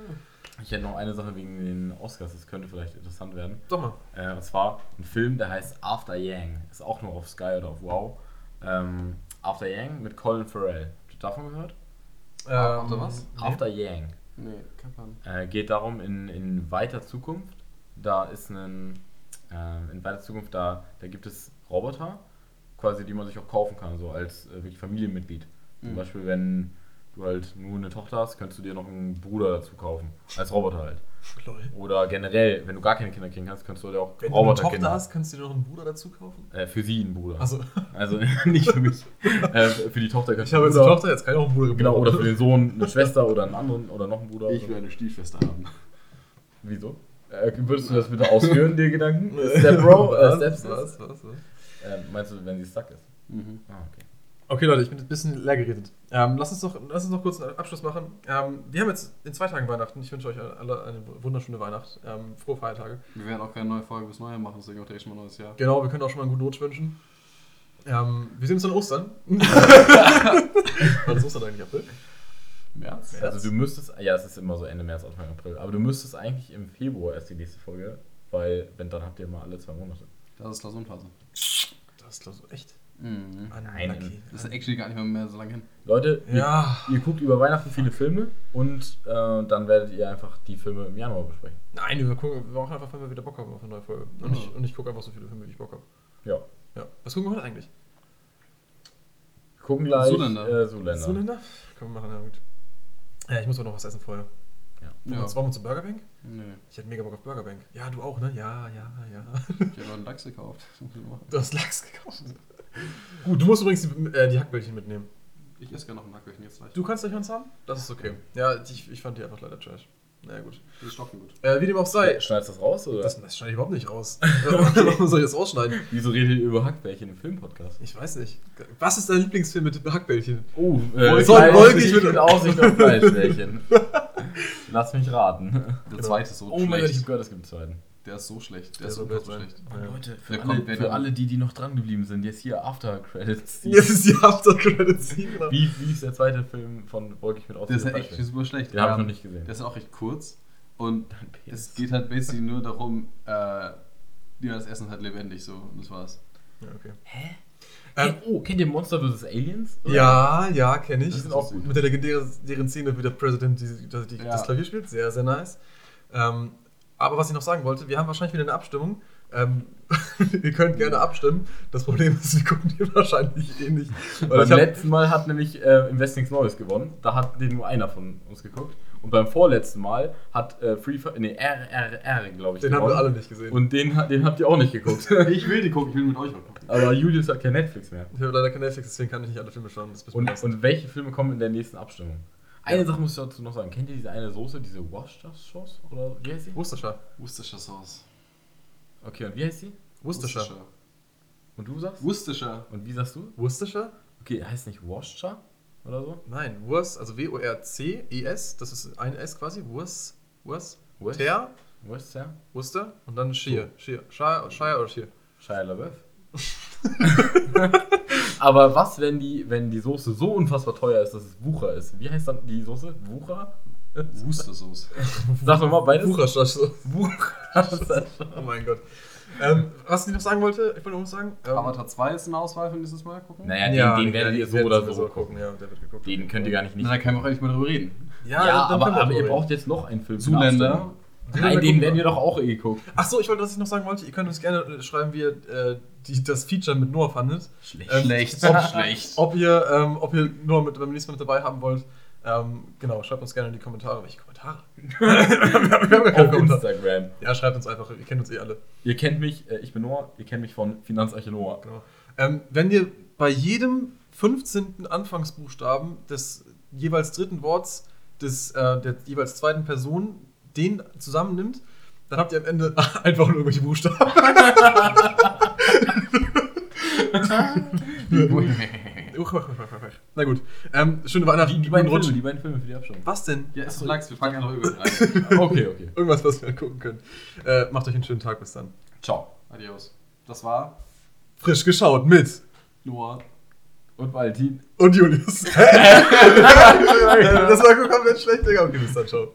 Ich hätte noch eine Sache wegen den Oscars, das könnte vielleicht interessant werden. Sag mal. Äh, und zwar ein Film, der heißt After Yang. Ist auch nur auf Sky oder auf Wow. Ähm, After Yang mit Colin Farrell. Habt ihr davon gehört? After was? Nee. After Yang. Nee, kein Plan. Äh, geht darum, in, in weiter Zukunft, da ist ein, äh, in weiter Zukunft, da, da gibt es Roboter, quasi, die man sich auch kaufen kann, so als äh, wirklich Familienmitglied. Zum Mhm. Beispiel, wenn du halt nur eine Tochter hast, könntest du dir noch einen Bruder dazu kaufen. Als Roboter halt. Lol. Oder generell, wenn du gar keine Kinder kriegen kannst, könntest du dir auch Wenn du eine. Tochter hast, kannst du dir noch einen Bruder dazu kaufen? Äh, für sie einen Bruder. Also, Also nicht für mich. äh, für die Tochter kannst ich habe jetzt einen eine Bruder- Tochter, jetzt kann ich auch einen Bruder Genau, oder für den Sohn eine Schwester oder einen anderen oder noch einen Bruder. Ich will eine Stiefschwester haben. Wieso? Äh, würdest du das bitte ausführen, die Gedanken? Step Bro? Äh, was, Step Sis? was, was, was? Äh, meinst du, wenn sie stuck ist? Mhm. Ah, okay. Okay, Leute, ich bin ein bisschen leer geredet. Ähm, lass, uns noch, lass uns noch kurz einen Abschluss machen. Ähm, wir haben jetzt in zwei Tagen Weihnachten. Ich wünsche euch alle eine wunderschöne Weihnacht. Ähm, frohe Feiertage. Wir werden auch keine neue Folge bis Neujahr machen, deswegen auch direkt schon mal neues Jahr. Genau, wir können auch schon mal einen guten Rutsch wünschen. Ähm, wir sehen uns an Ostern. Wann ist Ostern eigentlich? April? März? März? Also du müsstest, ja, es ist immer so Ende März, Anfang April, aber du müsstest eigentlich im Februar erst die nächste Folge, weil wenn dann habt ihr mal alle zwei Monate. Das ist Klausurenphase. Das ist ich, echt. Mhm. Nein, Unlucky. Das ist actually gar nicht mehr, mehr so lange hin. Leute, Ja. ihr, ihr guckt über Weihnachten viele Filme und äh, dann werdet ihr einfach die Filme im Januar besprechen. Nein, wir, gucken, wir machen einfach, wenn wir wieder Bock haben auf eine neue Folge. Und, ich, und ich gucke einfach so viele Filme, wie ich Bock habe. Ja. Ja. Was gucken wir heute eigentlich? Gucken gleich Zuländer. Äh, Zuländer. Zuländer? Komm, wir machen, ja gut. Ja, ich muss aber noch was essen vorher. Ja. Wollen wir Ja. uns- Wollen wir zur Burgerbank? Nee, Ich hätte mega Bock auf Burgerbank. Ja, du auch, ne? Ja, ja, ja. ich habe einen Lachs gekauft. Du hast Lachs gekauft. Gut, du musst übrigens die, äh, die Hackbällchen mitnehmen. Ich esse gerne noch einen Hackbällchen jetzt gleich. Du kannst gleich eins haben? Das ist okay. Ja, ich, ich fand die einfach leider trash. Naja, gut. Die stocken gut. Äh, wie dem auch sei. Schneidest du das raus? Oder? Das, das schneide ich überhaupt nicht raus. Warum soll ich das rausschneiden? Wieso redet ihr über Hackbällchen im Filmpodcast? Ich weiß nicht. Was ist dein Lieblingsfilm mit Hackbällchen? Oh, Wolkig- Fleisch- wolkig mit- mit Aussicht auf Fleischbällchen. Lass mich raten. Der Genau. zweite ist so Oh mein Gott, ich schlecht. hab gehört, es gibt einen zweiten. Der ist so schlecht. Der, Der ist so sein. schlecht. Ja. Leute, für, Der alle, kommt, für alle, die, die noch dran geblieben sind, jetzt hier After Credits. Jetzt ist die After Credit Scene. genau. Wie, wie ist der zweite Film von Wolkig mit Der Aussicht ist ja echt super schlecht. Den habe ich Ähm, noch nicht gesehen. Der ist auch recht kurz. Und es geht halt basically nur darum, äh, ja, das Essen halt lebendig so. Und das war's. Ja, okay. Hä? Ähm, Hey, oh, kennt ihr Monster vs. Aliens? Oder? Ja, ja, kenne ich. Die sind auch gut. Mit der legendären deren Szene, wie der Präsident die, die, die, Ja. das Klavier spielt. Sehr, sehr nice. Ähm, aber was ich noch sagen wollte, wir haben wahrscheinlich wieder eine Abstimmung. Ähm, ihr könnt gerne abstimmen. Das Problem ist, wir gucken die wahrscheinlich eh nicht. Beim letzten Mal hat nämlich äh, Investings Neues gewonnen. Da hat den nur einer von uns geguckt. Und beim vorletzten Mal hat äh, Free Fire, nee, RRR, glaube ich, den haben wir alle nicht gesehen. Und den, den habt ihr auch nicht geguckt. Ich will die gucken, ich will mit euch mal gucken. Aber Julius hat kein Netflix mehr. ich habe leider kein Netflix, deswegen kann ich nicht alle Filme schauen. Und, und welche Filme kommen in der nächsten Abstimmung? Eine Sache muss ich dazu noch sagen. Kennt ihr diese eine Soße, diese Worcestershire Sauce? Oder wie heißt sie? Worcestershire. Worcestershire Sauce. Okay, und wie heißt sie? Worcestershire. Und du sagst? Worcestershire. Und wie sagst du? Worcestershire? Okay, heißt nicht Worcestershire oder so? Nein, Wurst, also W-O-R-C-E-S, das ist ein S quasi. Wurst, Wurst, Wurst? Ter, Worcestershire? Worcester und dann Shire. Shire, Shire, Shire oder Shire? Shia LaBeouf. Aber was, wenn die, wenn die Soße so unfassbar teuer ist, dass es Wucher ist? Wie heißt dann die Soße? Wucher? Worcestersauce. Sag doch mal beides. Wucherstadt. Wucher. Oh mein Gott. Ähm, was ich noch sagen wollte, ich wollte noch sagen. Ähm, Avatar 2 ist eine Auswahl von dieses Mal gucken. Naja, den, ja, den werdet ihr so oder so gucken. Ja, der wird geguckt. Den könnt ihr gar nicht nicht. Na, da können wir auch endlich mal drüber reden. Ja, dann aber, aber ihr braucht jetzt noch einen Film. für Zuländer. Nein, den gucken. werden wir doch auch eh geguckt. Ach so, ich wollte, was ich noch sagen wollte, ihr könnt uns gerne äh, schreiben, wie ihr äh, die, das Feature mit Noah fandet. Schlecht. Ähm, Schlecht, ob, schlecht. Ob ihr, ähm, ob ihr Noah mit, beim nächsten Mal mit dabei haben wollt. Ähm, genau, schreibt uns gerne in die Kommentare. Welche Kommentare? wir haben gar keine Auf Kommentare. Instagram. Ja, schreibt uns einfach, ihr kennt uns eh alle. Ihr kennt mich, äh, ich bin Noah, ihr kennt mich von Finanzarche Noah. Genau. Ähm, wenn ihr bei jedem 15. Anfangsbuchstaben des jeweils dritten Worts des, äh, der jeweils zweiten Person den zusammennimmt, dann habt ihr am Ende einfach nur irgendwelche Buchstaben. Na gut. Ähm, schöne Weihnachten. Die, die beiden. Filme, die beiden Filme für die Abstimmung. Was denn? Ja, ist Lachs, wir fangen einfach über rein. Okay, okay. Irgendwas, was wir angucken können. Äh, macht euch einen schönen Tag. Bis dann. Ciao. Adios. Das war Frisch geschaut mit Noah. Und Valentin. und Julius. das war komplett schlecht, Digga. Okay, bis dann. Ciao.